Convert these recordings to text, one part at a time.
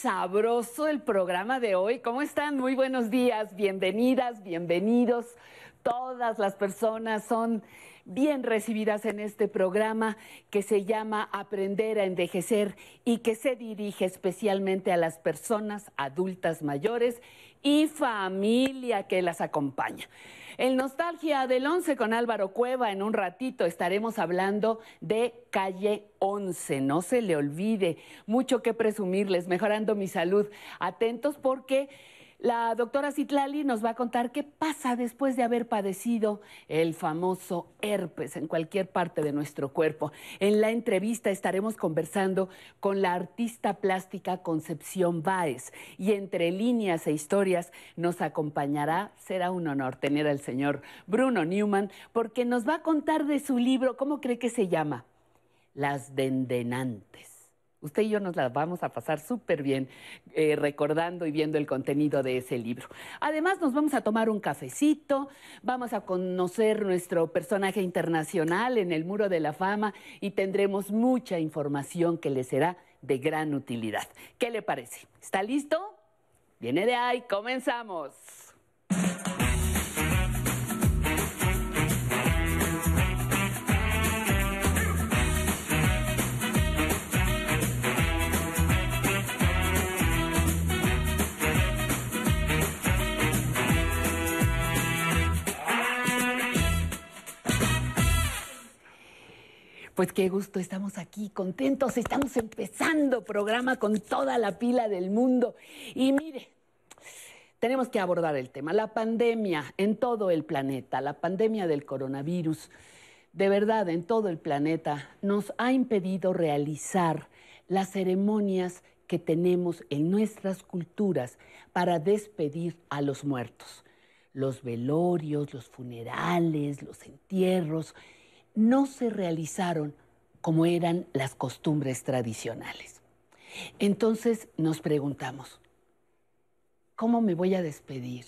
sabroso el programa de hoy. ¿Cómo están? Muy buenos días, bienvenidas, bienvenidos. Todas las personas son bien recibidas en este programa que se llama Aprender a Envejecer y que se dirige especialmente a las personas adultas mayores y familia que las acompaña. En Nostalgia del 11 con Álvaro Cueva, en un ratito estaremos hablando de calle 11. No se le olvide, mucho que presumirles, mejorando mi salud. Atentos porque la doctora Citlali nos va a contar qué pasa después de haber padecido el famoso herpes en cualquier parte de nuestro cuerpo. En la entrevista estaremos conversando con la artista plástica Concepción Báez y entre líneas e historias nos acompañará, será un honor tener al señor Bruno Newman porque nos va a contar de su libro, ¿cómo cree que se llama? Las Dendenantes. Usted y yo nos las vamos a pasar súper bien eh, recordando y viendo el contenido de ese libro. Además, nos vamos a tomar un cafecito, vamos a conocer nuestro personaje internacional en el Muro de la Fama y tendremos mucha información que le será de gran utilidad. ¿Qué le parece? ¿Está listo? Viene de ahí, comenzamos. Pues qué gusto, estamos aquí contentos, estamos empezando programa con toda la pila del mundo. Y mire, tenemos que abordar el tema, la pandemia en todo el planeta, la pandemia del coronavirus, de verdad en todo el planeta, nos ha impedido realizar las ceremonias que tenemos en nuestras culturas para despedir a los muertos. Los velorios, los funerales, los entierros no se realizaron como eran las costumbres tradicionales. Entonces nos preguntamos, ¿cómo me voy a despedir?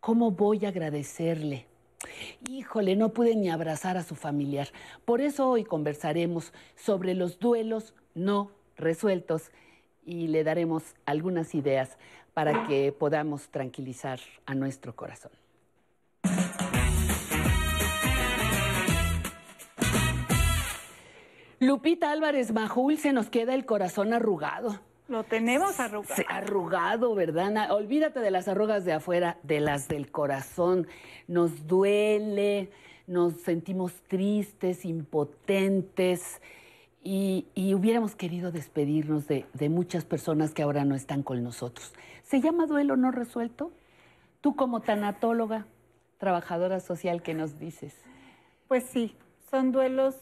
¿Cómo voy a agradecerle? Híjole, no pude ni abrazar a su familiar. Por eso hoy conversaremos sobre los duelos no resueltos y le daremos algunas ideas para que podamos tranquilizar a nuestro corazón. Lupita Álvarez Majul, se nos queda el corazón arrugado. Lo tenemos arrugado. Arrugado, ¿verdad? Olvídate de las arrugas de afuera, de las del corazón. Nos duele, nos sentimos tristes, impotentes y, y hubiéramos querido despedirnos de, de muchas personas que ahora no están con nosotros. ¿Se llama duelo no resuelto? Tú como tanatóloga, trabajadora social, ¿qué nos dices? Pues sí, son duelos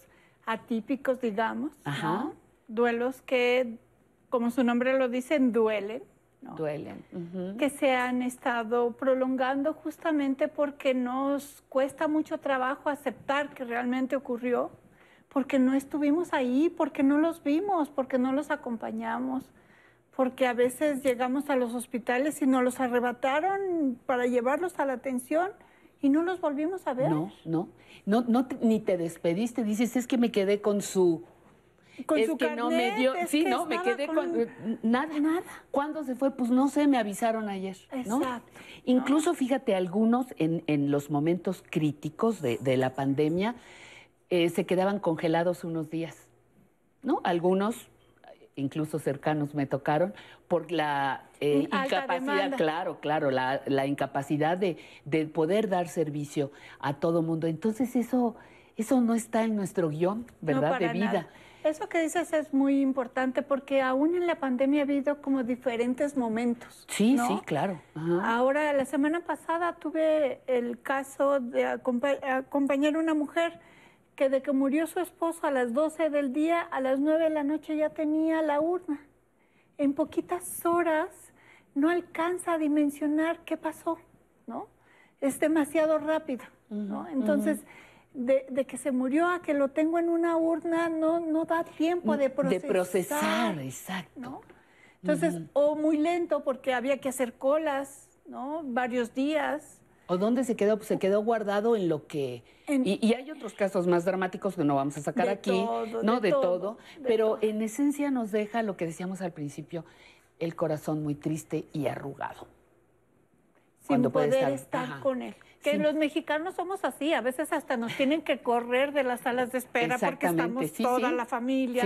atípicos, digamos. Ajá. ¿no? Duelos que, como su nombre lo dice, duelen. ¿no? Duelen. Que se han estado prolongando justamente porque nos cuesta mucho trabajo aceptar que realmente ocurrió, porque no estuvimos ahí, porque no los vimos, porque no los acompañamos, porque a veces llegamos a los hospitales y nos los arrebataron para llevarlos a la atención y no los volvimos a ver. No, no, no, no te- ni te despediste, dices, es que me quedé con su... Con es su que no me carnet, dio, es sí, que no, me quedé con con, un- nada, Nada. ¿Cuándo se fue? Pues no sé, me avisaron ayer, ¿no? Exacto, Incluso, fíjate, algunos en, en los momentos críticos de, de la pandemia eh, se quedaban congelados unos días, ¿no? Algunos, incluso cercanos, me tocaron por la eh, Alta incapacidad, demanda. claro, claro, la, la incapacidad de, de poder dar servicio a todo mundo. Entonces eso, eso no está en nuestro guion, No, ¿verdad? de vida. nada. Eso que dices es muy importante porque aún en la pandemia ha habido como diferentes momentos. Sí, ¿no? sí, claro. Ajá. Ahora, la semana pasada tuve el caso de acompa- acompañar a una mujer que de que murió su esposo a las 12 del día, a las 9 de la noche ya tenía la urna. En poquitas horas no alcanza a dimensionar qué pasó, ¿no? Es demasiado rápido, ¿no? Entonces, de, de que se murió a que lo tengo en una urna, no, no da tiempo de procesar. De procesar, exacto. ¿no? Entonces, o muy lento porque había que hacer colas, ¿no? Varios días. ¿O dónde se quedó? Pues se quedó guardado en lo que... En- Y, y hay otros casos más dramáticos que no vamos a sacar De aquí, todo, no de de, todo, todo, de pero todo. en esencia nos deja lo que decíamos al principio, el corazón muy triste y arrugado. sin poder estar- con él. Que Sí. los mexicanos somos así, a veces hasta nos tienen que correr de las salas de espera porque estamos sí, toda sí. la familia.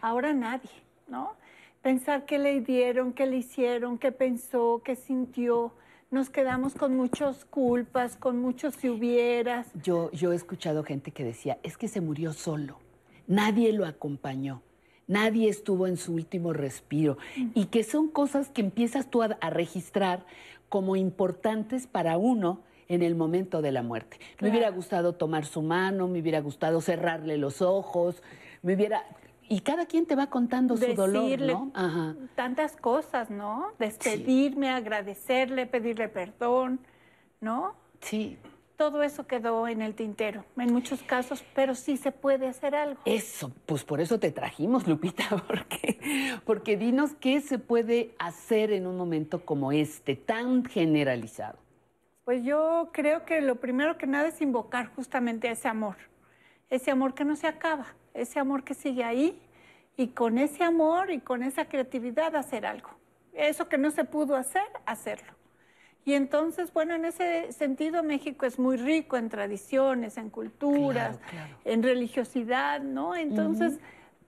Ahora nadie, ¿no? Pensar qué le dieron, qué le hicieron, qué pensó, qué sintió. Nos quedamos con muchas culpas, con muchos si hubieras. Yo, yo he escuchado gente que decía, es que se murió solo, nadie lo acompañó, nadie estuvo en su último respiro, y que son cosas que empiezas tú a, a registrar como importantes para uno en el momento de la muerte. Me hubiera gustado tomar su mano, me hubiera gustado cerrarle los ojos, me hubiera... Y cada quien te va contando su dolor, ¿no? Ajá. tantas cosas, ¿no? Despedirme, agradecerle, pedirle perdón, ¿no? Sí, Todo eso quedó en el tintero, en muchos casos, pero sí se puede hacer algo. Eso, pues por eso te trajimos, Lupita, porque, porque dinos qué se puede hacer en un momento como este, tan generalizado. Pues yo creo que lo primero que nada es invocar justamente ese amor, ese amor que no se acaba, ese amor que sigue ahí y con ese amor y con esa creatividad hacer algo. Eso que no se pudo hacer, hacerlo. Y entonces, bueno, en ese sentido México es muy rico en tradiciones, en culturas, Claro, claro. en religiosidad, ¿no? Entonces,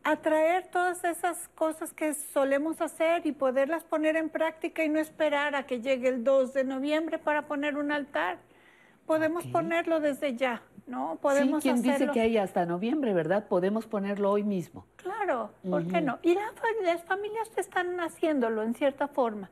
atraer todas esas cosas que solemos hacer y poderlas poner en práctica y no esperar a que llegue el 2 de noviembre para poner un altar. Podemos ponerlo desde ya, ¿no? Podemos sí, quien dice que hay hasta noviembre, ¿verdad? Podemos ponerlo hoy mismo. Claro, ¿por qué no? Y la las familias están haciéndolo en cierta forma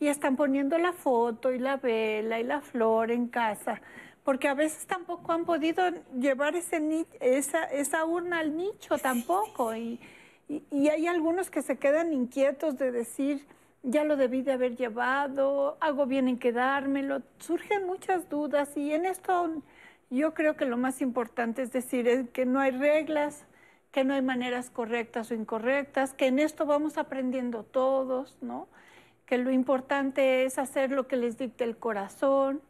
y están poniendo la foto y la vela y la flor en casa, porque a veces tampoco han podido llevar ese esa, esa urna al nicho tampoco. Y, y- y hay algunos que se quedan inquietos de decir, ya lo debí de haber llevado, hago bien en quedármelo. Surgen muchas dudas y en esto yo creo que lo más importante es decir es que no hay reglas, que no hay maneras correctas o incorrectas, que en esto vamos aprendiendo todos, ¿no? Que lo importante es hacer lo que les dicte el corazón.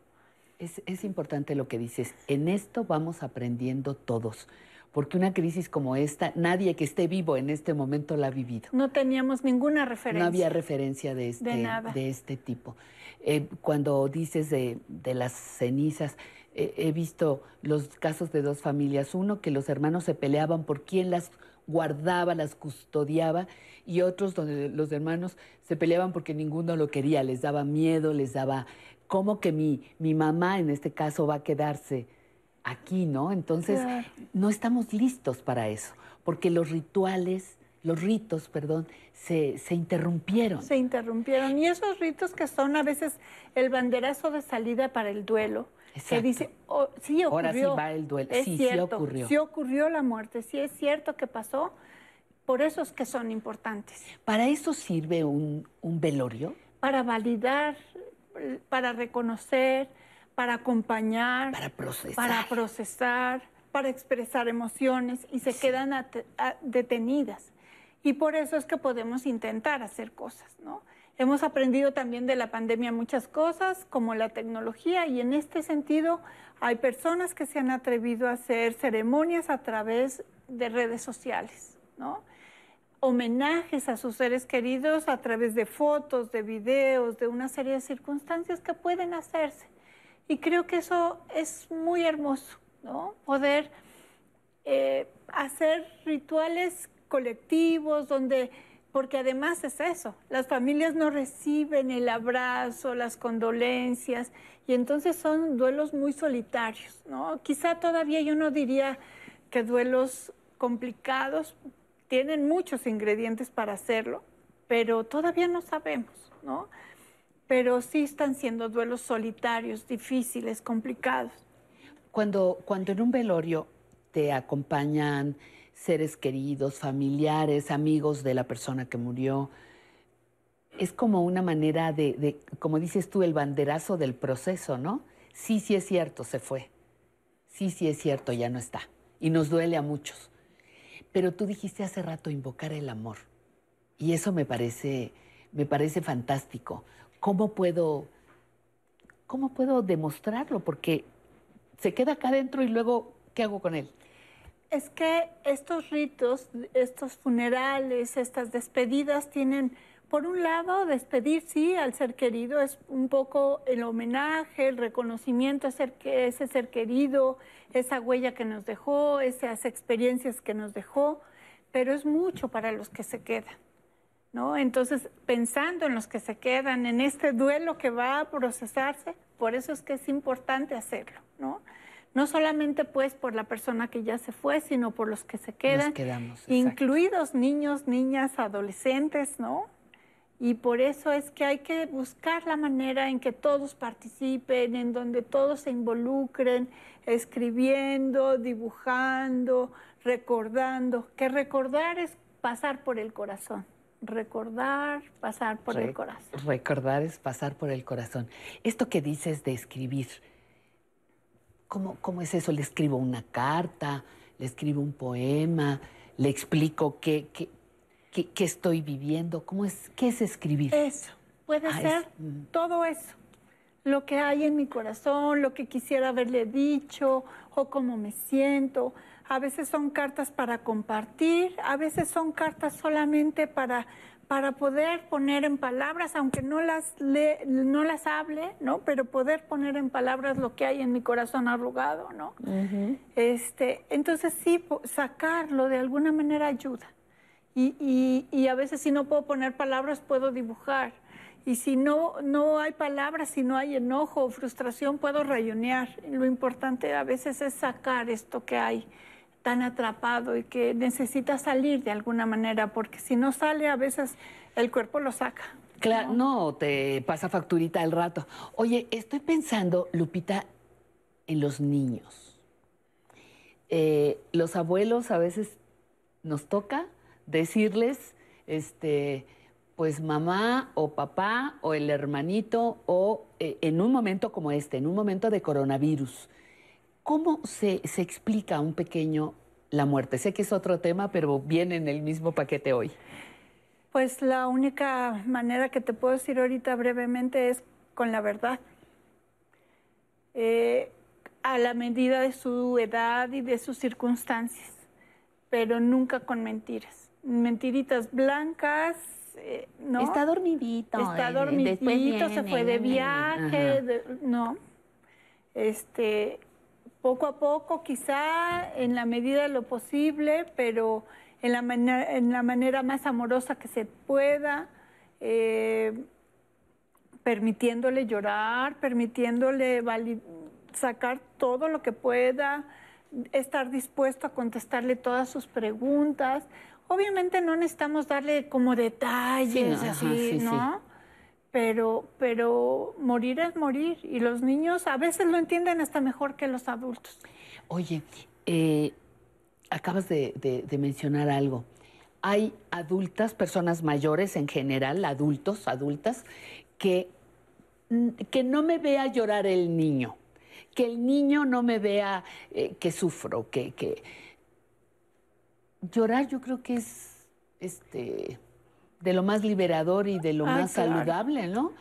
Es, es importante lo que dices. En esto vamos aprendiendo todos, porque una crisis como esta, nadie que esté vivo en este momento la ha vivido. No teníamos ninguna referencia. No había referencia de este, nada. de este tipo. Eh, cuando dices de, de las cenizas, eh, he visto los casos de dos familias. Uno, que los hermanos se peleaban por quién las guardaba, las custodiaba, y otros donde los hermanos se peleaban porque ninguno lo quería, les daba miedo, les daba, ¿cómo que mi, mi mamá en este caso va a quedarse aquí, no? Entonces, Claro. no estamos listos para eso, porque los rituales, los ritos, perdón, se, se interrumpieron. Se interrumpieron. Y esos ritos que son a veces el banderazo de salida para el duelo, que Exacto. dice, "Oh, sí ocurrió. Ahora sí va el duelo. Es Sí, sí ocurrió. Sí ocurrió la muerte, sí es cierto que pasó. Por eso es que son importantes. ¿Para eso sirve un, un velorio? Para validar, para reconocer, para acompañar. Para procesar. para procesar, para expresar emociones y se quedan at- a- detenidas. Y por eso es que podemos intentar hacer cosas, ¿no? Hemos aprendido también de la pandemia muchas cosas, como la tecnología, y en este sentido hay personas que se han atrevido a hacer ceremonias a través de redes sociales, ¿no? homenajes a sus seres queridos a través de fotos, de videos, de una serie de circunstancias que pueden hacerse. Y creo que eso es muy hermoso, ¿no? Poder eh, hacer rituales colectivos donde, porque además es eso, las familias no reciben el abrazo, las condolencias, y entonces son duelos muy solitarios, ¿no? Quizá todavía yo no diría que duelos complicados, tienen muchos ingredientes para hacerlo, pero todavía no sabemos, ¿no? Pero sí están siendo duelos solitarios, difíciles, complicados. Cuando, cuando en un velorio te acompañan seres queridos, familiares, amigos de la persona que murió, es como una manera de, como dices tú, el banderazo del proceso, ¿no? Sí, sí es cierto, se fue. Sí, sí es cierto, ya no está. Y nos duele a muchos. Pero tú dijiste hace rato invocar el amor. Y eso me parece, me parece fantástico. ¿Cómo puedo, cómo puedo demostrarlo? Porque se queda acá adentro y luego, ¿qué hago con él? Es que estos ritos, estos funerales, estas despedidas tienen, por un lado, despedir, sí, al ser querido, es un poco el homenaje, el reconocimiento a ese ser querido, esa huella que nos dejó, esas experiencias que nos dejó, pero es mucho para los que se quedan. ¿No? Entonces, pensando en los que se quedan, en este duelo que va a procesarse, por eso es que es importante hacerlo, ¿no? No solamente pues por la persona que ya se fue, sino por los que se quedan, Nos quedamos, exacto. incluidos niños, niñas, adolescentes, ¿no? Y por eso es que hay que buscar la manera en que todos participen, en donde todos se involucren, escribiendo, dibujando, recordando, que recordar es pasar por el corazón recordar, pasar por Re el corazón. Recordar es pasar por el corazón. Esto que dices de escribir, ¿cómo, ¿cómo, es eso? ¿Le escribo una carta? ¿Le escribo un poema? ¿Le explico qué, qué, qué, qué estoy viviendo? ¿Cómo es, ¿Qué es escribir? Eso, puede Ah, ser es- todo eso. Lo que hay en mi corazón, lo que quisiera haberle dicho o cómo me siento. A veces son cartas para compartir, a veces son cartas solamente para, para poder poner en palabras, aunque no las, le- no las hable, ¿no? Pero poder poner en palabras lo que hay en mi corazón arrugado, ¿no? este, entonces sí, sacarlo de alguna manera ayuda. Y, y- y a veces si no puedo poner palabras, puedo dibujar. Y si no, no hay palabras, si no hay enojo o frustración, puedo rayonear. Lo importante a veces es sacar esto que hay tan atrapado y que necesita salir de alguna manera, porque si no sale, a veces el cuerpo lo saca. Claro, no, te pasa facturita al rato. Oye, estoy pensando, Lupita, en los niños. Eh, los abuelos a veces nos toca decirles, este, pues mamá o papá o el hermanito o eh, en un momento como este, en un momento de coronavirus, ¿cómo se, se explica a un pequeño la muerte? Sé que es otro tema, pero viene en el mismo paquete hoy. Pues la única manera que te puedo decir ahorita brevemente es con la verdad. Eh, a la medida de su edad y de sus circunstancias, pero nunca con mentiras. Mentiritas blancas, eh, ¿no? Está dormidito. Está eh, dormidito, se fue de viaje, de- no. Este, poco a poco, quizá en la medida de lo posible, pero en la, manera, en la manera más amorosa que se pueda, eh, permitiéndole llorar, permitiéndole sacar todo lo que pueda, estar dispuesto a contestarle todas sus preguntas. Obviamente no necesitamos darle como detalles Sí, no, así, sí, sí. ¿no? Pero, pero morir es morir y los niños a veces lo entienden hasta mejor que los adultos. Oye, eh, acabas de, mencionar algo. Hay adultas, personas mayores en general, adultos, adultas, que, que no me vea llorar el niño, que el niño no me vea eh, que sufro, que, que... Llorar yo creo que es este, de lo más liberador y de lo Ay, más claro. saludable, ¿no?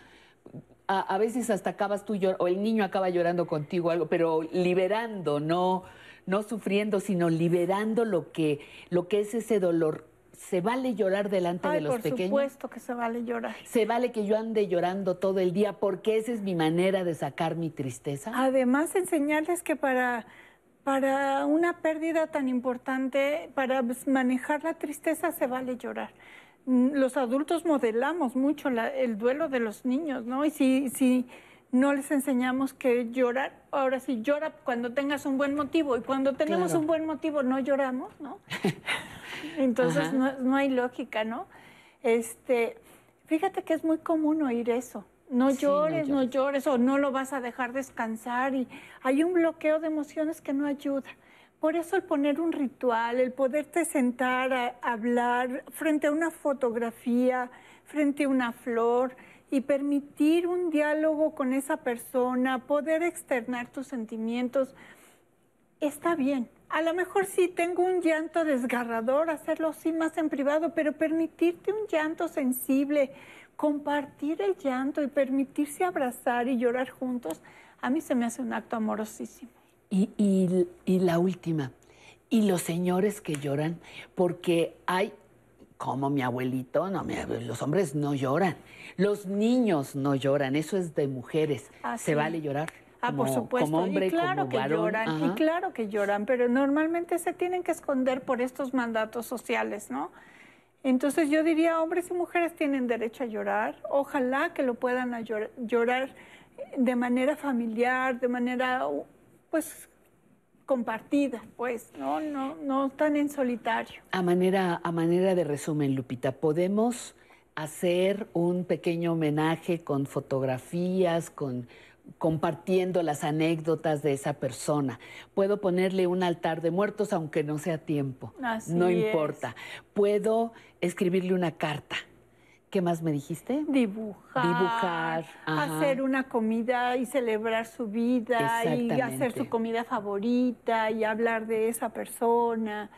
A, a veces hasta acabas tú o el niño acaba llorando contigo algo, pero liberando, no, no sufriendo, sino liberando lo que, lo que es ese dolor. ¿Se vale llorar delante Ay, de los por pequeños? supuesto que se vale llorar. ¿Se vale que yo ande llorando todo el día porque esa es mi manera de sacar mi tristeza? Además, enseñarles que para, para una pérdida tan importante, para manejar la tristeza, se vale llorar. Los adultos modelamos mucho la- el duelo de los niños, ¿no? Y si, si no les enseñamos que llorar, ahora sí llora cuando tengas un buen motivo y cuando tenemos Claro. un buen motivo no lloramos, ¿no? Entonces no, no hay lógica, ¿no? Este, fíjate que es muy común oír eso. No Sí, no llores, no llores. llores o no lo vas a dejar descansar y hay un bloqueo de emociones que no ayuda. Por eso el poner un ritual, el poderte sentar a hablar frente a una fotografía, frente a una flor y permitir un diálogo con esa persona, poder externar tus sentimientos, está bien. A lo mejor sí tengo un llanto desgarrador, hacerlo sí más en privado, pero permitirte un llanto sensible, compartir el llanto y permitirse abrazar y llorar juntos, a mí se me hace un acto amorosísimo. Y, y- y la última, y los señores que lloran, porque hay, como mi abuelito, no, mi los hombres no lloran, los niños no lloran, eso es de mujeres. Así ¿Se vale llorar? Ah, por Como- supuesto. Como hombre, y claro como que varón. lloran, Ajá. y claro que lloran, pero normalmente se tienen que esconder por estos mandatos sociales, ¿no? Entonces yo diría, hombres y mujeres tienen derecho a llorar. Ojalá que lo puedan llorar de manera familiar, de manera, pues, compartida, pues, no, no, no tan en solitario. A manera, a manera de resumen, Lupita, podemos hacer un pequeño homenaje con fotografías, con compartiendo las anécdotas de esa persona. Puedo ponerle un altar de muertos aunque no sea tiempo. Así no es. importa. Puedo escribirle una carta. ¿Qué más me dijiste? Dibujar, Dibujar, ajá. hacer una comida y celebrar su vida y hacer su comida favorita y hablar de esa persona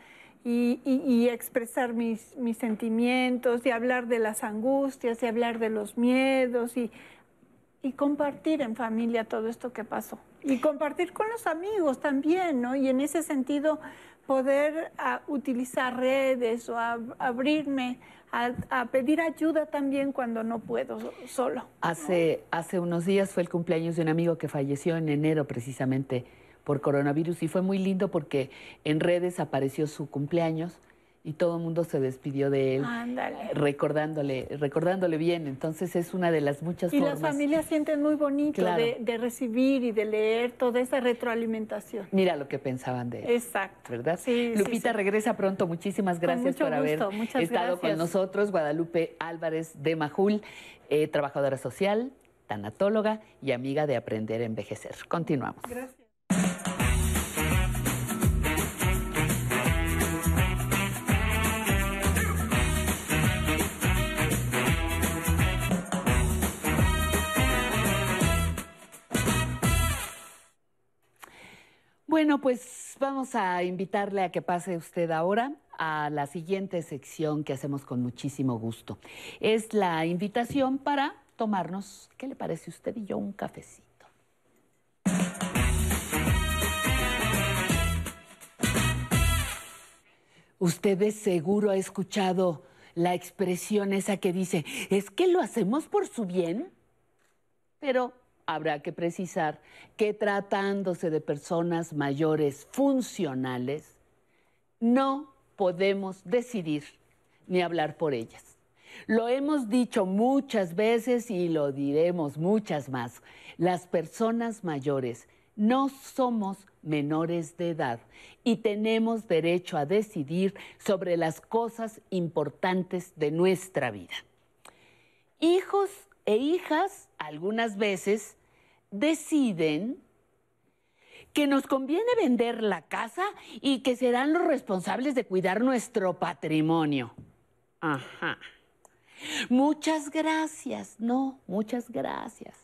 y, y- y expresar mis, mis sentimientos y hablar de las angustias y hablar de los miedos y, y compartir en familia todo esto que pasó. Y compartir con los amigos también, ¿no? Y en ese sentido poder utilizar redes o ab- abrirme a, a pedir ayuda también cuando no puedo so- solo. Hace, hace unos días fue el cumpleaños de un amigo que falleció en enero precisamente por coronavirus y fue muy lindo porque en redes apareció su cumpleaños y todo el mundo se despidió de él Ándale. recordándole, recordándole bien. Entonces es una de las muchas Y formas. las familias sienten muy bonito Claro. de, de recibir y de leer toda esa retroalimentación. Mira lo que pensaban de él. Exacto. ¿Verdad? Sí, Lupita sí. regresa pronto. Muchísimas gracias por haber gusto, estado con nosotros. Guadalupe Álvarez de Majul, eh, trabajadora social, tanatóloga y amiga de Aprender a Envejecer. Continuamos. Gracias. Bueno, pues vamos a invitarle a que pase usted ahora a la siguiente sección que hacemos con muchísimo gusto. Es la invitación para tomarnos, ¿qué le parece usted y yo? Un cafecito. Usted de seguro ha escuchado la expresión esa que dice, ¿es que lo hacemos por su bien? Pero habrá que precisar que tratándose de personas mayores funcionales, no podemos decidir ni hablar por ellas. Lo hemos dicho muchas veces y lo diremos muchas más. Las personas mayores no somos menores de edad y tenemos derecho a decidir sobre las cosas importantes de nuestra vida. Hijos e hijas algunas veces deciden que nos conviene vender la casa y que serán los responsables de cuidar nuestro patrimonio. Ajá. Muchas gracias. No, muchas gracias.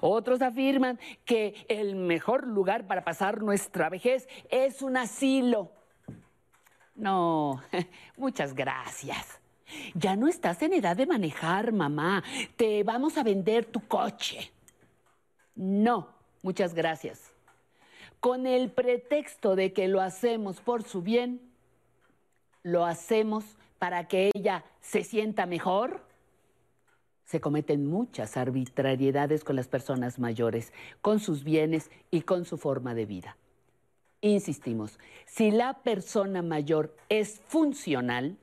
Otros afirman que el mejor lugar para pasar nuestra vejez es un asilo. No, muchas gracias. Ya no estás en edad de manejar, mamá. Te vamos a vender tu coche. No, muchas gracias. Con el pretexto de que lo hacemos por su bien, lo hacemos para que ella se sienta mejor. Se cometen muchas arbitrariedades con las personas mayores, con sus bienes y con su forma de vida. Insistimos, si la persona mayor es funcional,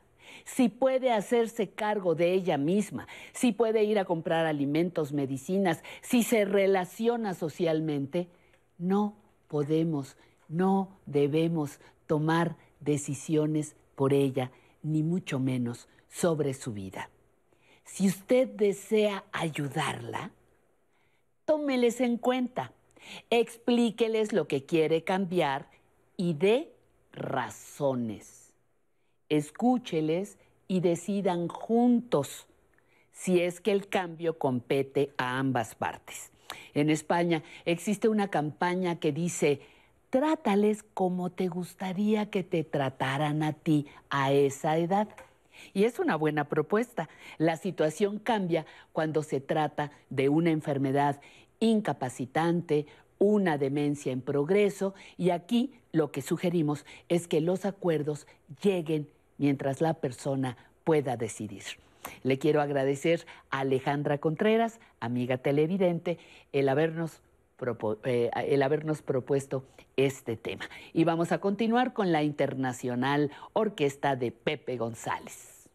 si puede hacerse cargo de ella misma, si puede ir a comprar alimentos, medicinas, si se relaciona socialmente, no podemos, no debemos tomar decisiones por ella, ni mucho menos sobre su vida. Si usted desea ayudarla, tómeles en cuenta, explíqueles lo que quiere cambiar y dé razones escúcheles y decidan juntos si es que el cambio compete a ambas partes. En España existe una campaña que dice, trátales como te gustaría que te trataran a ti a esa edad. Y es una buena propuesta. La situación cambia cuando se trata de una enfermedad incapacitante, una demencia en progreso, y aquí lo que sugerimos es que los acuerdos lleguen mientras la persona pueda decidir. Le quiero agradecer a Alejandra Contreras, amiga televidente, el habernos, eh, el habernos propuesto este tema. Y vamos a continuar con la Internacional Orquesta de Pepe González.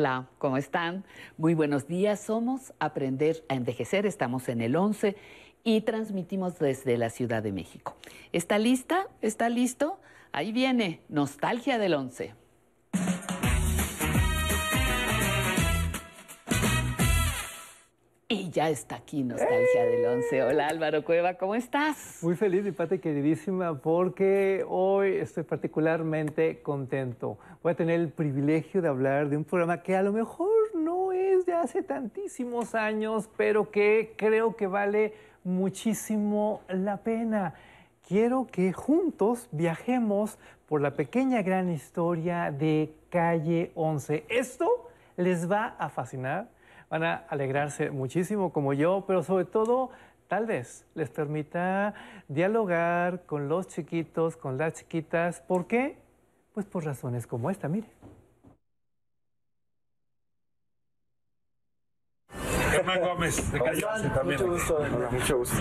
Hola, ¿cómo están? Muy buenos días. Somos Aprender a Envejecer. Estamos en el 11 y transmitimos desde la Ciudad de México. ¿Está lista? ¿Está listo? Ahí viene Nostalgia del 11. Y ya está aquí Nostalgia del 11. Hola Álvaro Cueva, ¿cómo estás? Muy feliz, mi Pati queridísima, porque hoy estoy particularmente contento. Voy a tener el privilegio de hablar de un programa que a lo mejor no es de hace tantísimos años, pero que creo que vale muchísimo la pena. Quiero que juntos viajemos por la pequeña gran historia de Calle 11. Esto les va a fascinar van a alegrarse muchísimo como yo, pero sobre todo tal vez les permita dialogar con los chiquitos, con las chiquitas. ¿Por qué? Pues por razones como esta, mire. Germán Gómez, de Calle 11 también. Mucho gusto. Hola, mucho gusto.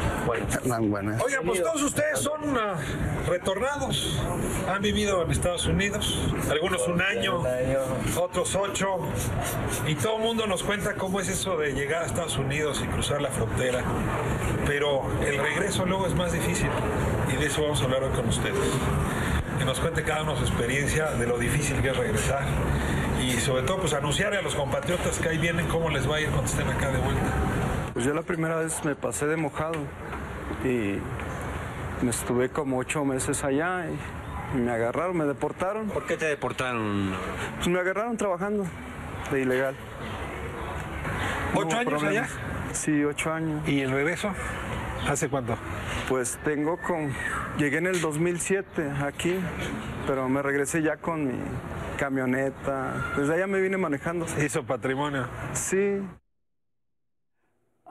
Hernán, buenas. Oigan, pues todos ustedes son ah, retornados, han vivido en Estados Unidos, algunos un año, otros ocho, y todo el mundo nos cuenta cómo es eso de llegar a Estados Unidos y cruzar la frontera, pero el regreso luego es más difícil, y de eso vamos a hablar hoy con ustedes. Que nos cuente cada uno su experiencia de lo difícil que es regresar, y sobre todo pues anunciar a los compatriotas que ahí vienen cómo les va a ir cuando estén acá de vuelta. Pues yo la primera vez me pasé de mojado y me estuve como ocho meses allá y me agarraron, me deportaron. ¿Por qué te deportaron? Pues me agarraron trabajando de ilegal. ¿Ocho años allá? Sí, ocho años. ¿Y el regreso? ¿Hace cuánto? Pues tengo con... Llegué en el 2007 aquí, pero me regresé ya con mi camioneta. Desde allá me vine manejando. Hizo patrimonio. Sí,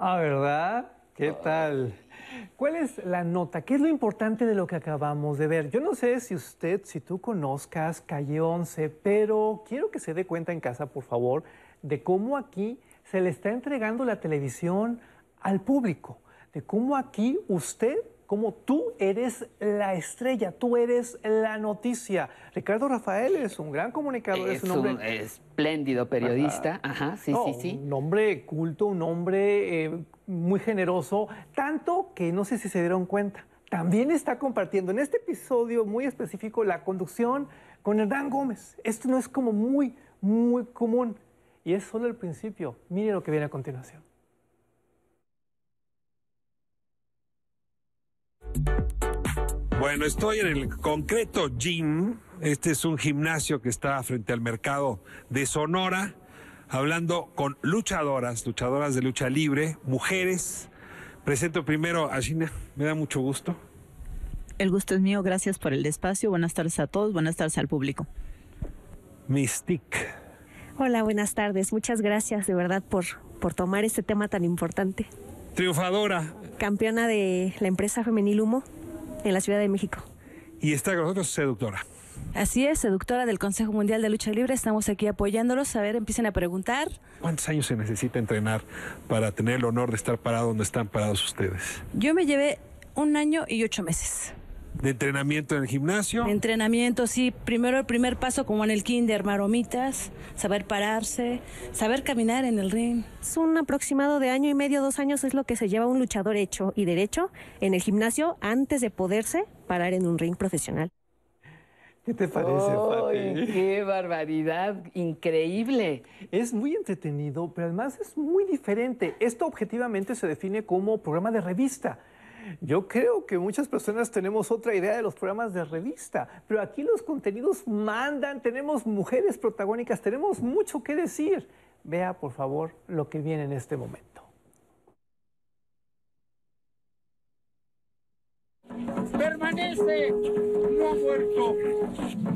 Ah, ¿verdad? ¿Qué tal? ¿Cuál es la nota? ¿Qué es lo importante de lo que acabamos de ver? Yo no sé si usted, si tú conozcas Calle 11, pero quiero que se dé cuenta en casa, por favor, de cómo aquí se le está entregando la televisión al público, de cómo aquí usted, como tú eres la estrella, tú eres la noticia. Ricardo Rafael es un gran comunicador, es, Es un hombre... un espléndido periodista. Ajá, sí, No, sí, sí. Un hombre culto, un hombre eh, muy generoso, tanto que no sé si se dieron cuenta. También está compartiendo en este episodio muy específico la conducción con Hernán Gómez. Esto no es como muy, muy común. Y es solo el principio. Mire lo que viene a continuación. Bueno, estoy en el concreto gym. Este es un gimnasio que está frente al mercado de Sonora, hablando con luchadoras, luchadoras de lucha libre, mujeres. Presento primero a Gina, me da mucho gusto. El gusto es mío, gracias por el espacio. Buenas tardes a todos, buenas tardes al público. Mystique. Hola, buenas tardes. Muchas gracias de verdad por, por tomar este tema tan importante. Triunfadora. Campeona de la empresa Femenil Humo en la Ciudad de México. Y está con nosotros seductora. Así es, seductora del Consejo Mundial de Lucha Libre, estamos aquí apoyándolos. A ver, empiecen a preguntar. ¿Cuántos años se necesita entrenar para tener el honor de estar parado donde están parados ustedes? Yo me llevé un año y ocho meses. ¿De entrenamiento en el gimnasio? Entrenamiento, sí, primero el primer paso como en el kinder, maromitas, saber pararse, saber caminar en el ring. Es un aproximado de año y medio, dos años es lo que se lleva un luchador hecho y derecho en el gimnasio antes de poderse parar en un ring profesional. ¿Qué te parece, ¡Ay, Pati? ¡Qué barbaridad! Increíble. Es muy entretenido, pero además es muy diferente. Esto objetivamente se define como programa de revista. Yo creo que muchas personas tenemos otra idea de los programas de revista, pero aquí los contenidos mandan, tenemos mujeres protagónicas, tenemos mucho que decir. Vea, por favor, lo que viene en este momento. Permanece, no ha muerto.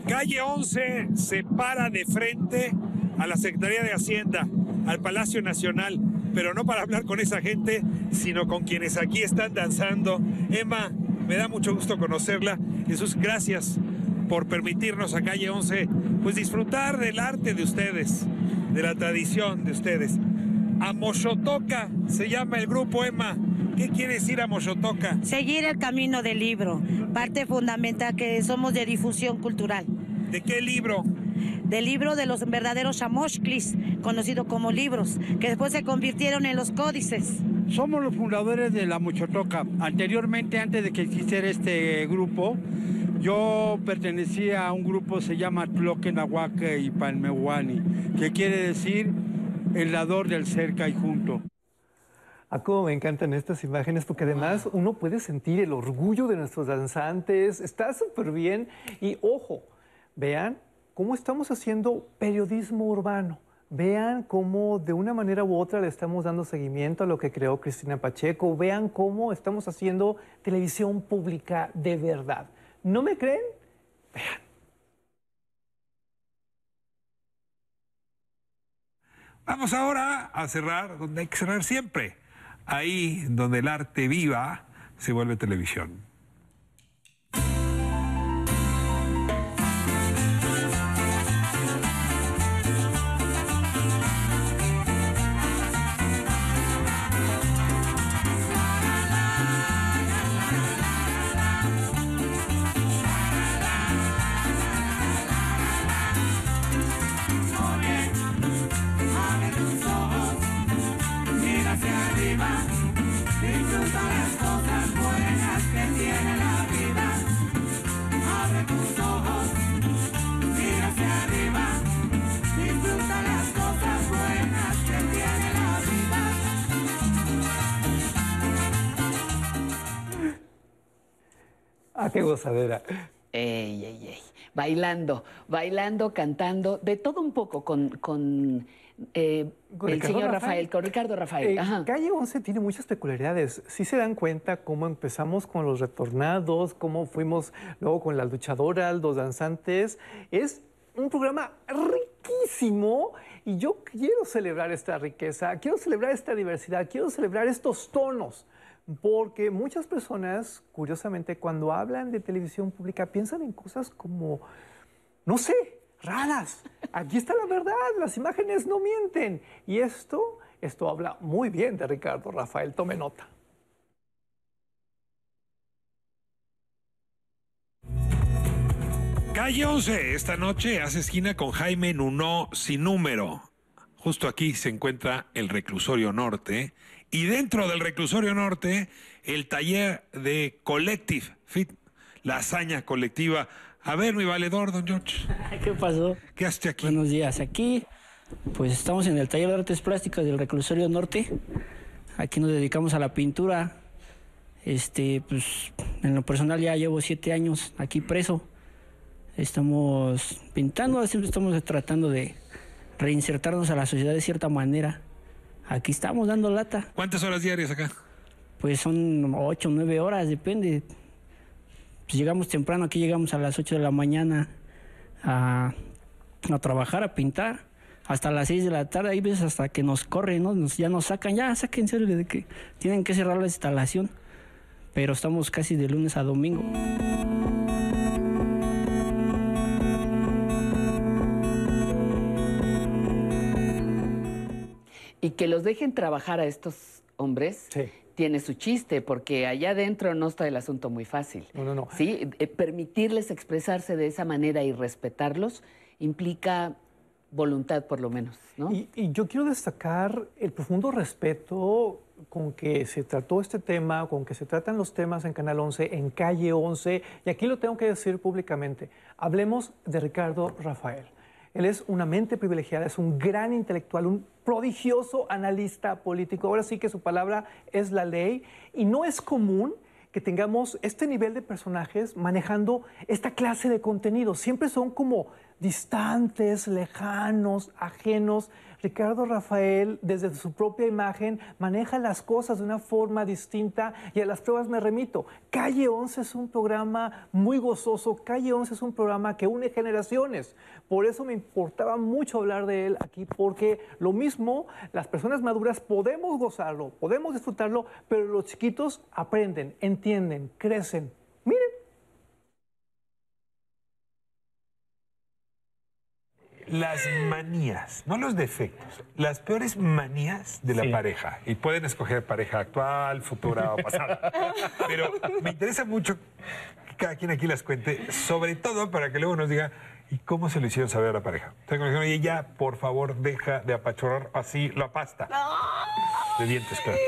Calle 11 se para de frente a la Secretaría de Hacienda, al Palacio Nacional, pero no para hablar con esa gente, sino con quienes aquí están danzando. Emma, me da mucho gusto conocerla. Jesús, gracias por permitirnos a Calle 11 pues disfrutar del arte de ustedes, de la tradición de ustedes. Amoshotoka se llama el grupo Emma. ¿Qué quiere decir Amoshotoka? Seguir el camino del libro, parte fundamental que somos de difusión cultural. ¿De qué libro? Del libro de los verdaderos Shamoshklis, conocido como libros, que después se convirtieron en los códices. Somos los fundadores de La Muchotoca. Anteriormente, antes de que existiera este grupo, yo pertenecía a un grupo que se llama Tloquenahuaque y Palmehuani, que quiere decir el lador del cerca y junto. A cómo me encantan estas imágenes, porque además uno puede sentir el orgullo de nuestros danzantes. Está súper bien. Y ojo, vean cómo estamos haciendo periodismo urbano. Vean cómo de una manera u otra le estamos dando seguimiento a lo que creó Cristina Pacheco. Vean cómo estamos haciendo televisión pública de verdad. ¿No me creen? Vamos ahora a cerrar donde hay que cerrar siempre. Ahí donde el arte viva se vuelve televisión. Ah, qué gozadera. Ey, ey, ey. Bailando, bailando, cantando, de todo un poco con, con, eh, el Ricardo señor Rafael. Rafael, con Ricardo Rafael. Eh, Ajá. Calle 11 tiene muchas peculiaridades. Sí se dan cuenta cómo empezamos con los retornados, cómo fuimos luego con las luchadoras, los danzantes. Es un programa riquísimo y yo quiero celebrar esta riqueza, quiero celebrar esta diversidad, quiero celebrar estos tonos. Porque muchas personas, curiosamente, cuando hablan de televisión pública, piensan en cosas como, no sé, raras. Aquí está la verdad, las imágenes no mienten. Y esto, esto habla muy bien de Ricardo Rafael, tome nota. Calle 11, esta noche hace esquina con Jaime Nuno sin número. Justo aquí se encuentra el reclusorio norte y dentro del reclusorio norte el taller de Collective Fit, la hazaña colectiva. A ver, mi valedor, don George. ¿Qué pasó? ¿Qué haces aquí? Buenos días. Aquí, pues estamos en el taller de artes plásticas del Reclusorio Norte. Aquí nos dedicamos a la pintura. Este, pues, en lo personal ya llevo siete años aquí preso. Estamos pintando, siempre estamos tratando de reinsertarnos a la sociedad de cierta manera. Aquí estamos dando lata. ¿Cuántas horas diarias acá? Pues son ocho, nueve horas, depende. Pues llegamos temprano, aquí llegamos a las 8 de la mañana a, a trabajar, a pintar, hasta las 6 de la tarde, hay veces hasta que nos corren, ¿no? Nos- ya nos sacan, ya sáquense de que tienen que cerrar la instalación. Pero estamos casi de lunes a domingo. Y que los dejen trabajar a estos hombres tiene su chiste, porque allá adentro no está el asunto muy fácil. No, no, no. Sí, Eh, permitirles expresarse de esa manera y respetarlos implica voluntad, por lo menos, ¿no? Y, y yo quiero destacar el profundo respeto con que se trató este tema, con que se tratan los temas en Canal 11, en Calle 11, y aquí lo tengo que decir públicamente. Hablemos de Ricardo Rafael. Él es una mente privilegiada, es un gran intelectual, un prodigioso analista político. Ahora sí que su palabra es la ley y no es común que tengamos este nivel de personajes manejando esta clase de contenido. Siempre son como distantes, lejanos, ajenos. Ricardo Rafael, desde su propia imagen, maneja las cosas de una forma distinta y a las pruebas me remito. Calle 11 es un programa muy gozoso, Calle 11 es un programa que une generaciones. Por eso me importaba mucho hablar de él aquí, porque lo mismo, las personas maduras podemos gozarlo, podemos disfrutarlo, pero los chiquitos aprenden, entienden, crecen. Miren, Las manías, no los defectos, las peores manías de la pareja. Y pueden escoger pareja actual, futura o pasada. Pero me interesa mucho que cada quien aquí las cuente, sobre todo para que luego nos diga, ¿y cómo se lo hicieron saber a la pareja? O sea, como dijeron, oye, ya, por favor, deja de apachurrar así la pasta. De dientes, claro.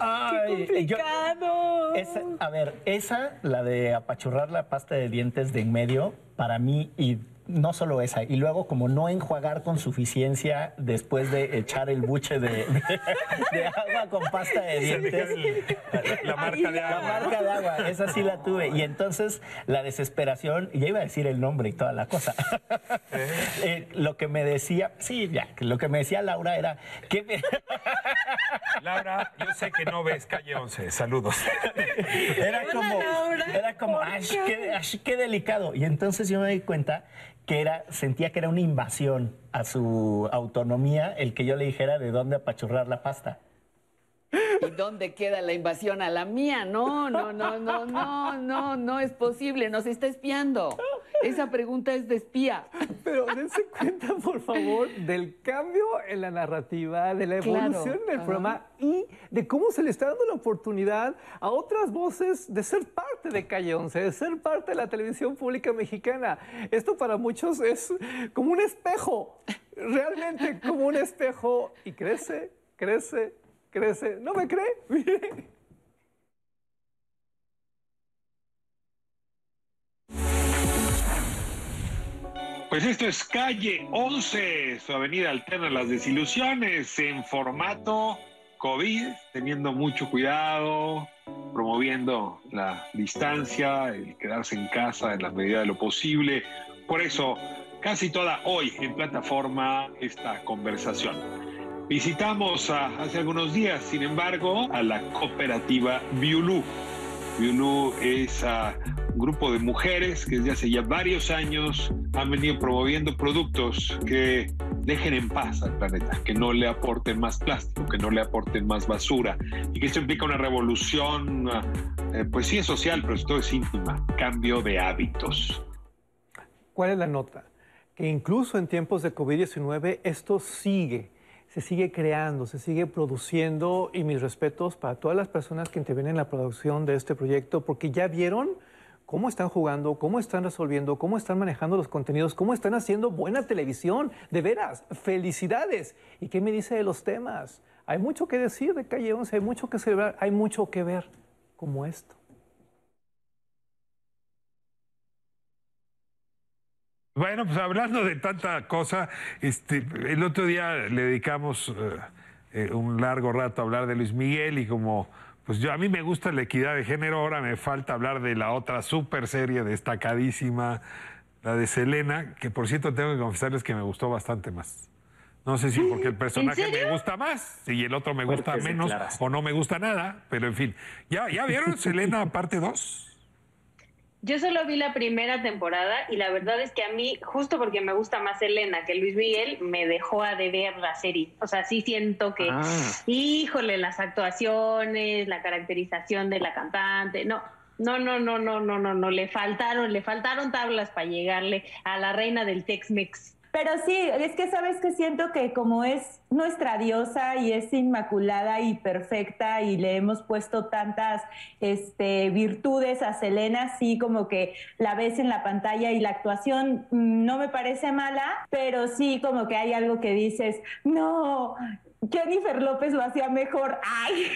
Ay, ¡Qué yo- complicado! esa- a ver, esa, la de apachurrar la pasta de dientes de en medio, para mí, y no solo esa, y luego como no enjuagar con suficiencia después de echar el buche de, de- de agua con pasta de dientes. La marca de agua. La marca de agua, esa sí la tuve. Y entonces la desesperación, y ya iba a decir el nombre y toda la cosa. Eh, lo que me decía, sí, ya, lo que me decía Laura era me- Laura, yo sé que no ves calle 11. Saludos. Era como, era como, "Ay, qué, ay, qué delicado. Y entonces yo me di cuenta que era, sentía que era una invasión a su autonomía el que yo le dijera de dónde apachurrar la pasta. ¿Y dónde queda la invasión a la mía? No, no, no, no, no, no, no es posible, nos está espiando. Esa pregunta es de espía. Pero dense cuenta, por favor, del cambio en la narrativa, de la Claro, evolución del ajá. programa y de cómo se le está dando la oportunidad a otras voces de ser parte de Calle 11, de ser parte de la televisión pública mexicana. Esto para muchos es como un espejo, realmente como un espejo y crece, crece, crece. ¿No me cree? Mire. Pues esto es calle 11, su avenida alterna las desilusiones en formato COVID, teniendo mucho cuidado, promoviendo la distancia, el quedarse en casa en la medida de lo posible. Por eso, casi toda hoy en plataforma esta conversación. Visitamos hace algunos días, sin embargo, a la cooperativa Biulú. Biulú es ah, un grupo de mujeres que desde hace ya varios años han venido promoviendo productos que dejen en paz al planeta, que no le aporten más plástico, que no le aporten más basura y que esto implica una revolución, eh, pues sí es social, pero todo es íntima, cambio de hábitos. ¿Cuál es la nota? Que incluso en tiempos de COVID-19 esto sigue, se sigue creando, se sigue produciendo y mis respetos para todas las personas que intervienen en la producción de este proyecto porque ya vieron cómo están jugando, cómo están resolviendo, cómo están manejando los contenidos, cómo están haciendo buena televisión. De veras, felicidades. ¿Y qué me dice de los temas? Hay mucho que decir de Calle 11, hay mucho que celebrar, hay mucho que ver, como esto. Bueno, pues hablando de tanta cosa, este, el otro día le dedicamos eh, eh, un largo rato a hablar de Luis Miguel y como pues yo a mí me gusta la equidad de género, ahora me falta hablar de la otra super serie destacadísima, la de Selena, que por cierto tengo que confesarles que me gustó bastante más. No sé si porque el personaje me gusta más y el otro me gusta Fuertes menos o no me gusta nada, pero en fin. ¿Ya, ya vieron Selena parte 2? Yo solo vi la primera temporada y la verdad es que a mí, justo porque me gusta más Elena que Luis Miguel, me dejó a deber la serie. O sea, sí siento que, Ah. híjole, las actuaciones, la caracterización de la cantante, no. No, no, no, no, no, no, no, le faltaron, le faltaron tablas para llegarle a la reina del Tex-Mex. Pero sí, es que sabes que siento que como es nuestra diosa y es inmaculada y perfecta y le hemos puesto tantas este, virtudes a Selena, sí como que la ves en la pantalla y la actuación mm, no me parece mala, pero sí como que hay algo que dices, no, Jennifer López lo hacía mejor. Ay.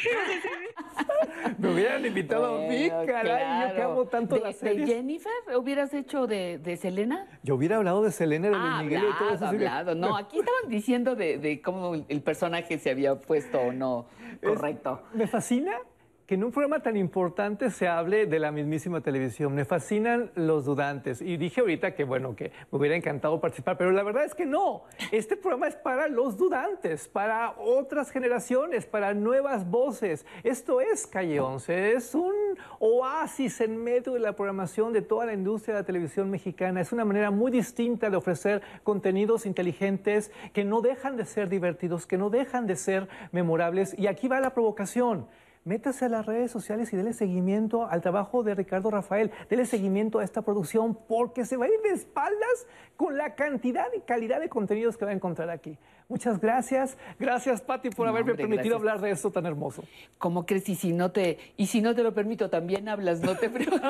Me hubieran invitado a mí, caray, yo que amo tanto ¿De, las de. Jennifer hubieras hecho de, de Selena? Yo hubiera hablado de Selena, de Luis Ah, Miguel y todo eso. hablado, hablado. No, aquí estaban diciendo de, de cómo el personaje se había puesto o no correcto. Me fascina que en un programa tan importante se hable de la mismísima televisión. Me fascinan los dudantes. Y dije ahorita que, bueno, que me hubiera encantado participar, pero la verdad es que no. Este programa es para los dudantes, para otras generaciones, para nuevas voces. Esto es Calle 11, es un oasis en medio de la programación de toda la industria de la televisión mexicana. Es una manera muy distinta de ofrecer contenidos inteligentes que no dejan de ser divertidos, que no dejan de ser memorables. Y aquí va la provocación. Métase a las redes sociales y dele seguimiento al trabajo de Ricardo Rafael. Dele seguimiento a esta producción porque se va a ir de espaldas con la cantidad y calidad de contenidos que va a encontrar aquí. Muchas gracias. Gracias, Patti, por No, haberme hombre, permitido gracias. hablar de esto tan hermoso. ¿Cómo crees? Y si no te, y si no te lo permito, también hablas, no te preocupes.